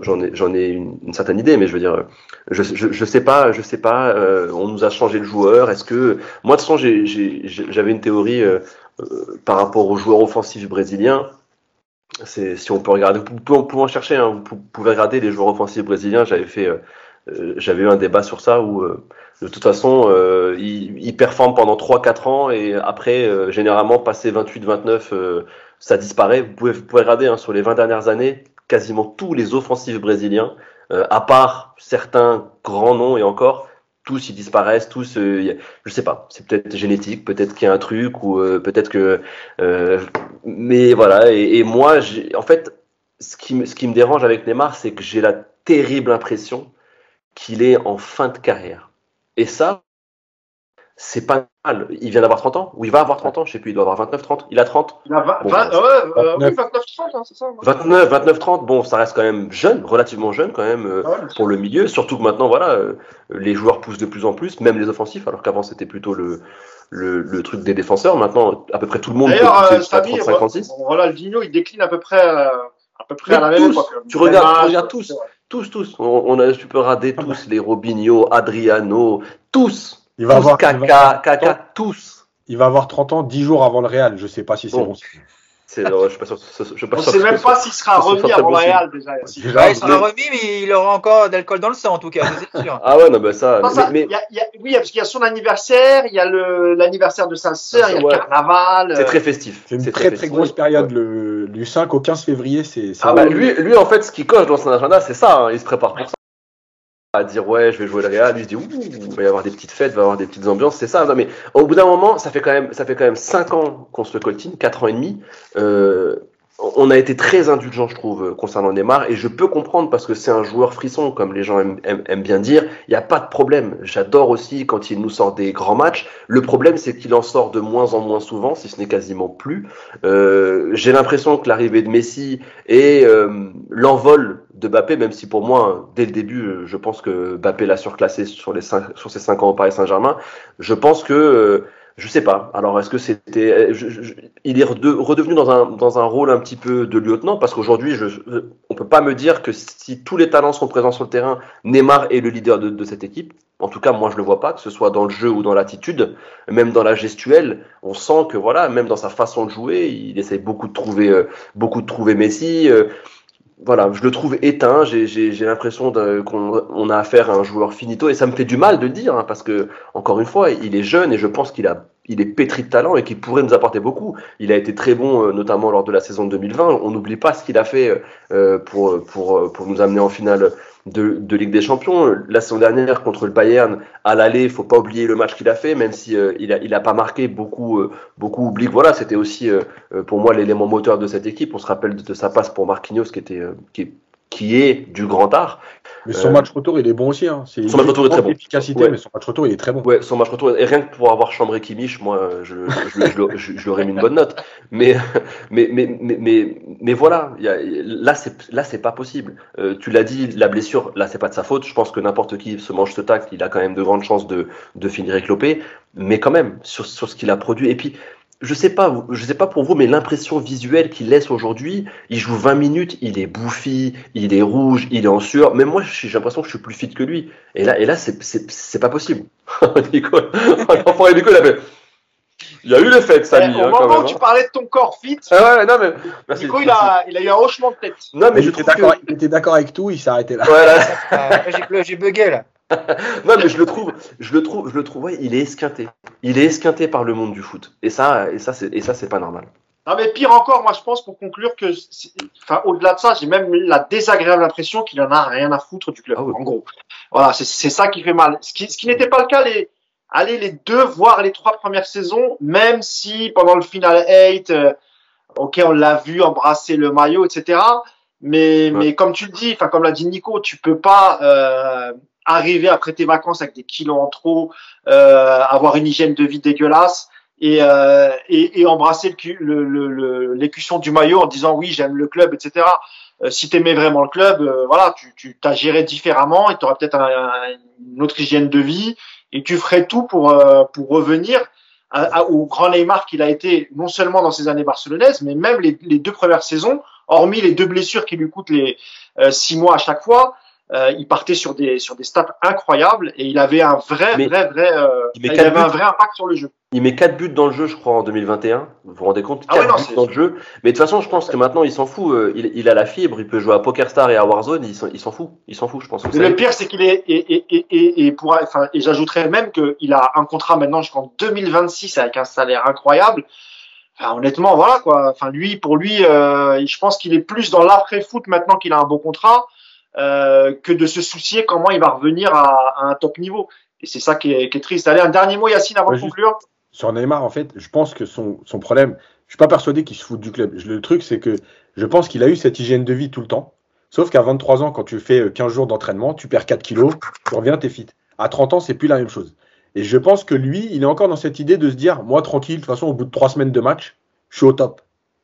j'en ai, j'en ai une, certaine idée, mais je veux dire, je, je, sais pas, je sais pas. Euh, on nous a changé le joueur. Est-ce que moi de toute façon, j'avais une théorie euh, par rapport aux joueurs offensifs brésiliens. Si on peut regarder, vous pouvez, en chercher. Hein, vous pouvez regarder les joueurs offensifs brésiliens. J'avais fait euh, j'avais eu un débat sur ça où euh, de toute façon euh, il, il, performe pendant 3-4 ans et après généralement passé 28-29 ça disparaît. Vous pouvez, vous pouvez regarder hein, sur les 20 dernières années quasiment tous les offensifs brésiliens à part certains grands noms et encore tous ils disparaissent, tous, euh, je sais pas, c'est peut-être génétique, peut-être qu'il y a un truc ou peut-être que, euh, mais voilà. Et, et moi, en fait, ce qui, ce qui me dérange avec Neymar, c'est que j'ai la terrible impression qu'il est en fin de carrière. Et ça, c'est pas mal. Il vient d'avoir 30 ans Ou il va avoir 30 ans Je sais plus, il doit avoir 29, 30. Il a 30 Il a 20, bon, 20, ouais, euh, 29, 30, hein, c'est ça 29, 29, 30. Bon, ça reste quand même jeune, relativement jeune quand même euh, ouais, pour le milieu. Surtout que maintenant, voilà, euh, les joueurs poussent de plus en plus, même les offensifs, alors qu'avant c'était plutôt le, le, le, truc des défenseurs. Maintenant, à peu près tout le monde peut pousser jusqu'à 35, 36. Voilà, le Dino, il décline à peu près, euh, à peu près à la même époque. Tu regardes, tu regardes tous tous, tous. On, on a, tu peux rader tous les Robinho, Adriano, tous. Il va tous, avoir, il Kaka, va- Kaka, tous. il va avoir 30 ans 10 jours avant le Real. Je sais pas si c'est Bon. bon. C'est, euh, je sait que même ce pas s'il sera remis avant le. Real déjà. Yacine. Déjà, Ouais, il sera mais- remis, mais il aura encore d'alcool dans le sang, en tout cas, ça, c'est sûr. Ah ouais, non, bah ça. Non, ça, mais, il y a- il y a- oui, parce qu'il y a son anniversaire, il y a le- l'anniversaire de sa sœur, il y a Ouais. le carnaval. c'est euh, très festif. C'est une très très grosse Ouais. période. Le, du 5 au 15 février, c'est. Ah bah, lui, lui, en fait, ce qu'il coche dans son agenda, c'est ça. hein, il se prépare pour ça. À dire, ouais, je vais jouer le Real. Lui, il se dit, ouh, il va y avoir des petites fêtes, il va y avoir des petites ambiances. C'est ça. Non, mais au bout d'un moment, ça fait quand même, ça fait quand même 5 ans qu'on se le coltine, 4 ans et demi. Euh, on a été très indulgent, je trouve, concernant Neymar, et je peux comprendre parce que c'est un joueur frisson, comme les gens aiment, bien dire. Il n'y a pas de problème. J'adore aussi quand il nous sort des grands matchs. Le problème, c'est qu'il en sort de moins en moins souvent, si ce n'est quasiment plus. Euh, J'ai l'impression que l'arrivée de Messi et euh, l'envol de Mbappé, même si pour moi, dès le début, je pense que Mbappé l'a surclassé sur, les sur ses 5 ans au Paris Saint-Germain, je pense que, euh, je sais pas, alors est-ce que c'était... je- il est rede- redevenu dans un, dans un rôle un petit peu de lieutenant, parce qu'aujourd'hui, je, je- on peut pas me dire que si tous les talents sont présents sur le terrain, Neymar est le leader de, de cette équipe. En tout cas, moi, je le vois pas, que ce soit dans le jeu ou dans l'attitude, même dans la gestuelle, on sent que voilà, même dans sa façon de jouer, il essaie beaucoup de trouver, euh, beaucoup de trouver Messi. euh, voilà, je le trouve éteint. J'ai l'impression qu'on on a affaire à un joueur finito et ça me fait du mal de le dire hein, parce que encore une fois, il est jeune et je pense qu'il a, il est pétri de talent et qu'il pourrait nous apporter beaucoup. Il a été très bon, euh, notamment lors de la saison de 2020. On n'oublie pas ce qu'il a fait euh, pour pour pour nous amener en finale de, de Ligue des Champions. La saison dernière contre le Bayern à l'aller, faut pas oublier le match qu'il a fait, même si euh, il a il a pas marqué beaucoup euh, beaucoup oublient que voilà, c'était aussi euh, euh, pour moi l'élément moteur de cette équipe. On se rappelle de, de sa passe pour Marquinhos qui était euh, qui, qui est du grand art. Mais son Euh, match retour, il est bon aussi. Hein. Son match retour est très bon. d'efficacité, Ouais. mais son match retour, il est très bon. Ouais, son match retour et rien que pour avoir chambré Kimmich, moi je je, je, je, lui- aurais mis une bonne note. Mais mais mais mais mais, mais voilà, il y a, là c'est là c'est pas possible. Euh, tu l'as dit, la blessure, là c'est pas de sa faute. Je pense que n'importe qui se mange ce tacle, il a quand même de grandes chances de de finir éclopé. Mais quand même sur sur ce qu'il a produit et puis je sais pas, je sais pas pour vous, mais l'impression visuelle qu'il laisse aujourd'hui, il joue 20 minutes, il est bouffi, il est rouge, il est en sueur. Même moi, j'ai l'impression que je suis plus fit que lui. Et là, et là, c'est, c'est, c'est pas possible. Nico, l'enfant et Nico, il avait, il y a eu les fêtes, eh, Samy, au hein, quand moment même. où tu hein. parlais de ton corps fit, Ah ouais, non, mais, merci. Nico, il a, il a eu un hochement de tête. Non, mais il, je était trouve que, d'accord, il était d'accord avec tout, il s'est arrêté là. voilà. J'ai ble- j'ai bugué, là. <laughs> non, mais je le trouve, je le trouve, je le trouve, ouais, il est esquinté. Il est esquinté par le monde du foot. Et ça, et ça, c'est, et ça, c'est pas normal. Non, mais pire encore, moi, je pense, pour conclure, que, enfin, au-delà de ça, j'ai même la désagréable impression qu'il en a rien à foutre du club, Ah oui. en gros. Voilà, c'est c'est ça qui fait mal. Ce qui, ce qui n'était pas le cas les, allez, les deux, voire les trois premières saisons, même si pendant le final 8, euh, ok, on l'a vu embrasser le maillot, etc. Mais, mais comme tu le dis, enfin, comme l'a dit Nico, tu peux pas, euh, arriver après tes vacances avec des kilos en trop, euh, avoir une hygiène de vie dégueulasse et, euh, et, et embrasser cu- le- le- l'écusson du maillot en disant oui j'aime le club etc. Euh, si t'aimais vraiment le club, euh, voilà tu tu géré différemment et t'aurais peut-être un- un- une autre hygiène de vie et tu ferais tout pour euh, pour revenir à- au grand Neymar qu'il a été non seulement dans ses années barcelonaises mais même les, les deux premières saisons hormis les deux blessures qui lui coûtent les euh, six mois à chaque fois euh, il partait sur des sur des stats incroyables et il avait un vrai Mais- vrai vrai euh, Il avait un vrai impact sur le jeu. Il met 4 buts dans le jeu, je crois, en 2021. Vous vous rendez compte? Ah ouais, 4 non, buts c'est- dans le jeu. Mais de toute façon, je pense que maintenant, il s'en fout. Euh, Il, il a la fibre, il peut jouer à PokerStar et à Warzone, il s'en fout. Il s'en fout, je pense. Savez. le pire, c'est qu'il est et et et et, pour enfin et j'ajouterais même qu'il a un contrat maintenant jusqu'en 2026 avec un salaire incroyable. Enfin, honnêtement, voilà quoi. Enfin lui, pour lui, euh, je pense qu'il est plus dans l'après foot maintenant qu'il a un bon contrat euh, que de se soucier comment il va revenir à, à un top niveau. Et c'est ça qui est, qui est triste. Allez, un dernier mot, Yacine, avant Ouais, de conclure. Sur Neymar, en fait, je pense que son, son problème, je suis pas persuadé qu'il se fout du club. Le truc, c'est que je pense qu'il a eu cette hygiène de vie tout le temps. Sauf qu'à 23 ans, quand tu fais euh, 15 jours d'entraînement, tu perds 4 kilos, tu reviens, t'es fit. À 30 ans, c'est plus la même chose. Et je pense que lui, il est encore dans cette idée de se dire, moi, tranquille, de toute façon, au bout de 3 semaines de match, je suis au top.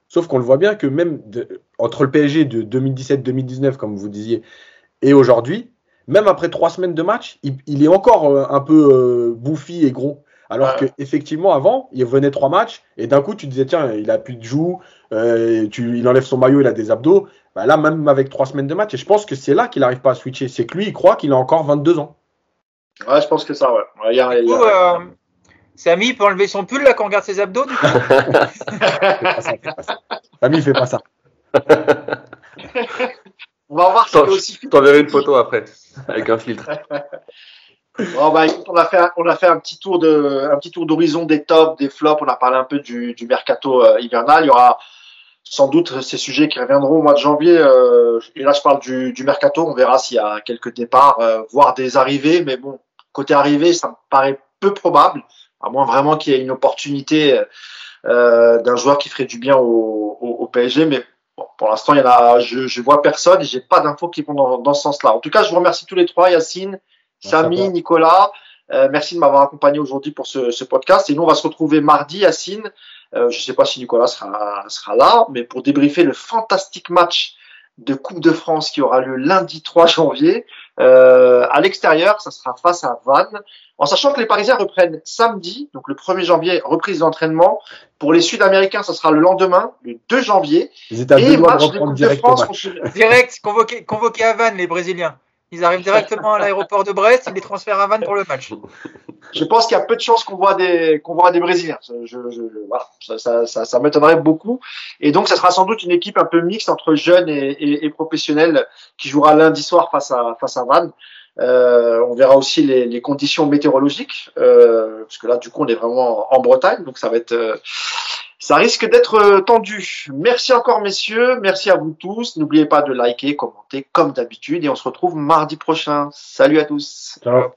Sauf qu'on le voit bien que même de- entre le PSG de 2017-2019, comme vous disiez, et aujourd'hui, même après 3 semaines de match, il, il est encore euh, un peu euh, bouffi et gros. Alors Ouais. que effectivement avant, il venait trois matchs et d'un coup tu disais tiens il a plus de joues, euh, tu, il enlève son maillot, il a des abdos. Bah là, même avec trois semaines de match, et je pense que c'est là qu'il n'arrive pas à switcher. C'est que lui, il croit qu'il a encore 22 ans. Ouais, je pense que ça, ouais. Il y a- Du il y a- coup, euh, Samy peut enlever son pull là quand on regarde ses abdos. du coup <laughs> ça, fais pas ça. Samy, fais pas ça. On va voir est aussi t'enverrai une photo après, avec un filtre. <laughs> Bon, bah, écoute, on a fait, un- on a fait un petit tour de, un petit tour d'horizon des tops, des flops. On a parlé un peu du, du mercato euh, hivernal. Il y aura sans doute ces sujets qui reviendront au mois de janvier. euh, et là, je parle du, du mercato. On verra s'il y a quelques départs, euh, voire des arrivées. Mais bon, côté arrivée, ça me paraît peu probable, à moins vraiment qu'il y ait une opportunité d'un joueur qui ferait du bien au, au, au PSG. Mais bon, pour l'instant, il y en a, je, je vois personne. et J'ai pas d'infos qui vont dans, dans ce sens-là. En tout cas, je vous remercie tous les trois, Yacine. Samy. Nicolas, euh, merci de m'avoir accompagné aujourd'hui pour ce, ce podcast. Et nous, on va se retrouver mardi, Yacine. Euh, je ne sais pas si Nicolas sera, sera là, mais pour débriefer le fantastique match de Coupe de France qui aura lieu lundi 3 janvier euh, à l'extérieur. Ça sera face à Vannes. En sachant que les Parisiens reprennent samedi, donc le 1er janvier, reprise d'entraînement. Pour les Sud-Américains, ça sera le lendemain, le 2 janvier. Ils étaient à Et deux de match France match. contre, Direct, convoqué, convoqué à Vannes, les Brésiliens. Ils arrivent directement à l'aéroport de Brest, ils les transfèrent à Vannes pour le match. <laughs> Je pense qu'il y a peu de chances qu'on voit des qu'on voit des Brésiliens. Je, voilà, ça, ça, m'étonnerait beaucoup. Et donc, ça sera sans doute une équipe un peu mixte entre jeunes et, professionnels qui jouera lundi soir face à face à Vannes. Euh, on verra aussi les, les conditions météorologiques, euh, parce que là, du coup, on est vraiment en Bretagne, donc ça va être, euh, ça risque d'être euh, tendu. Merci encore, messieurs. Merci à vous tous. N'oubliez pas de liker, commenter comme d'habitude, et on se retrouve mardi prochain. Salut à tous. Ciao.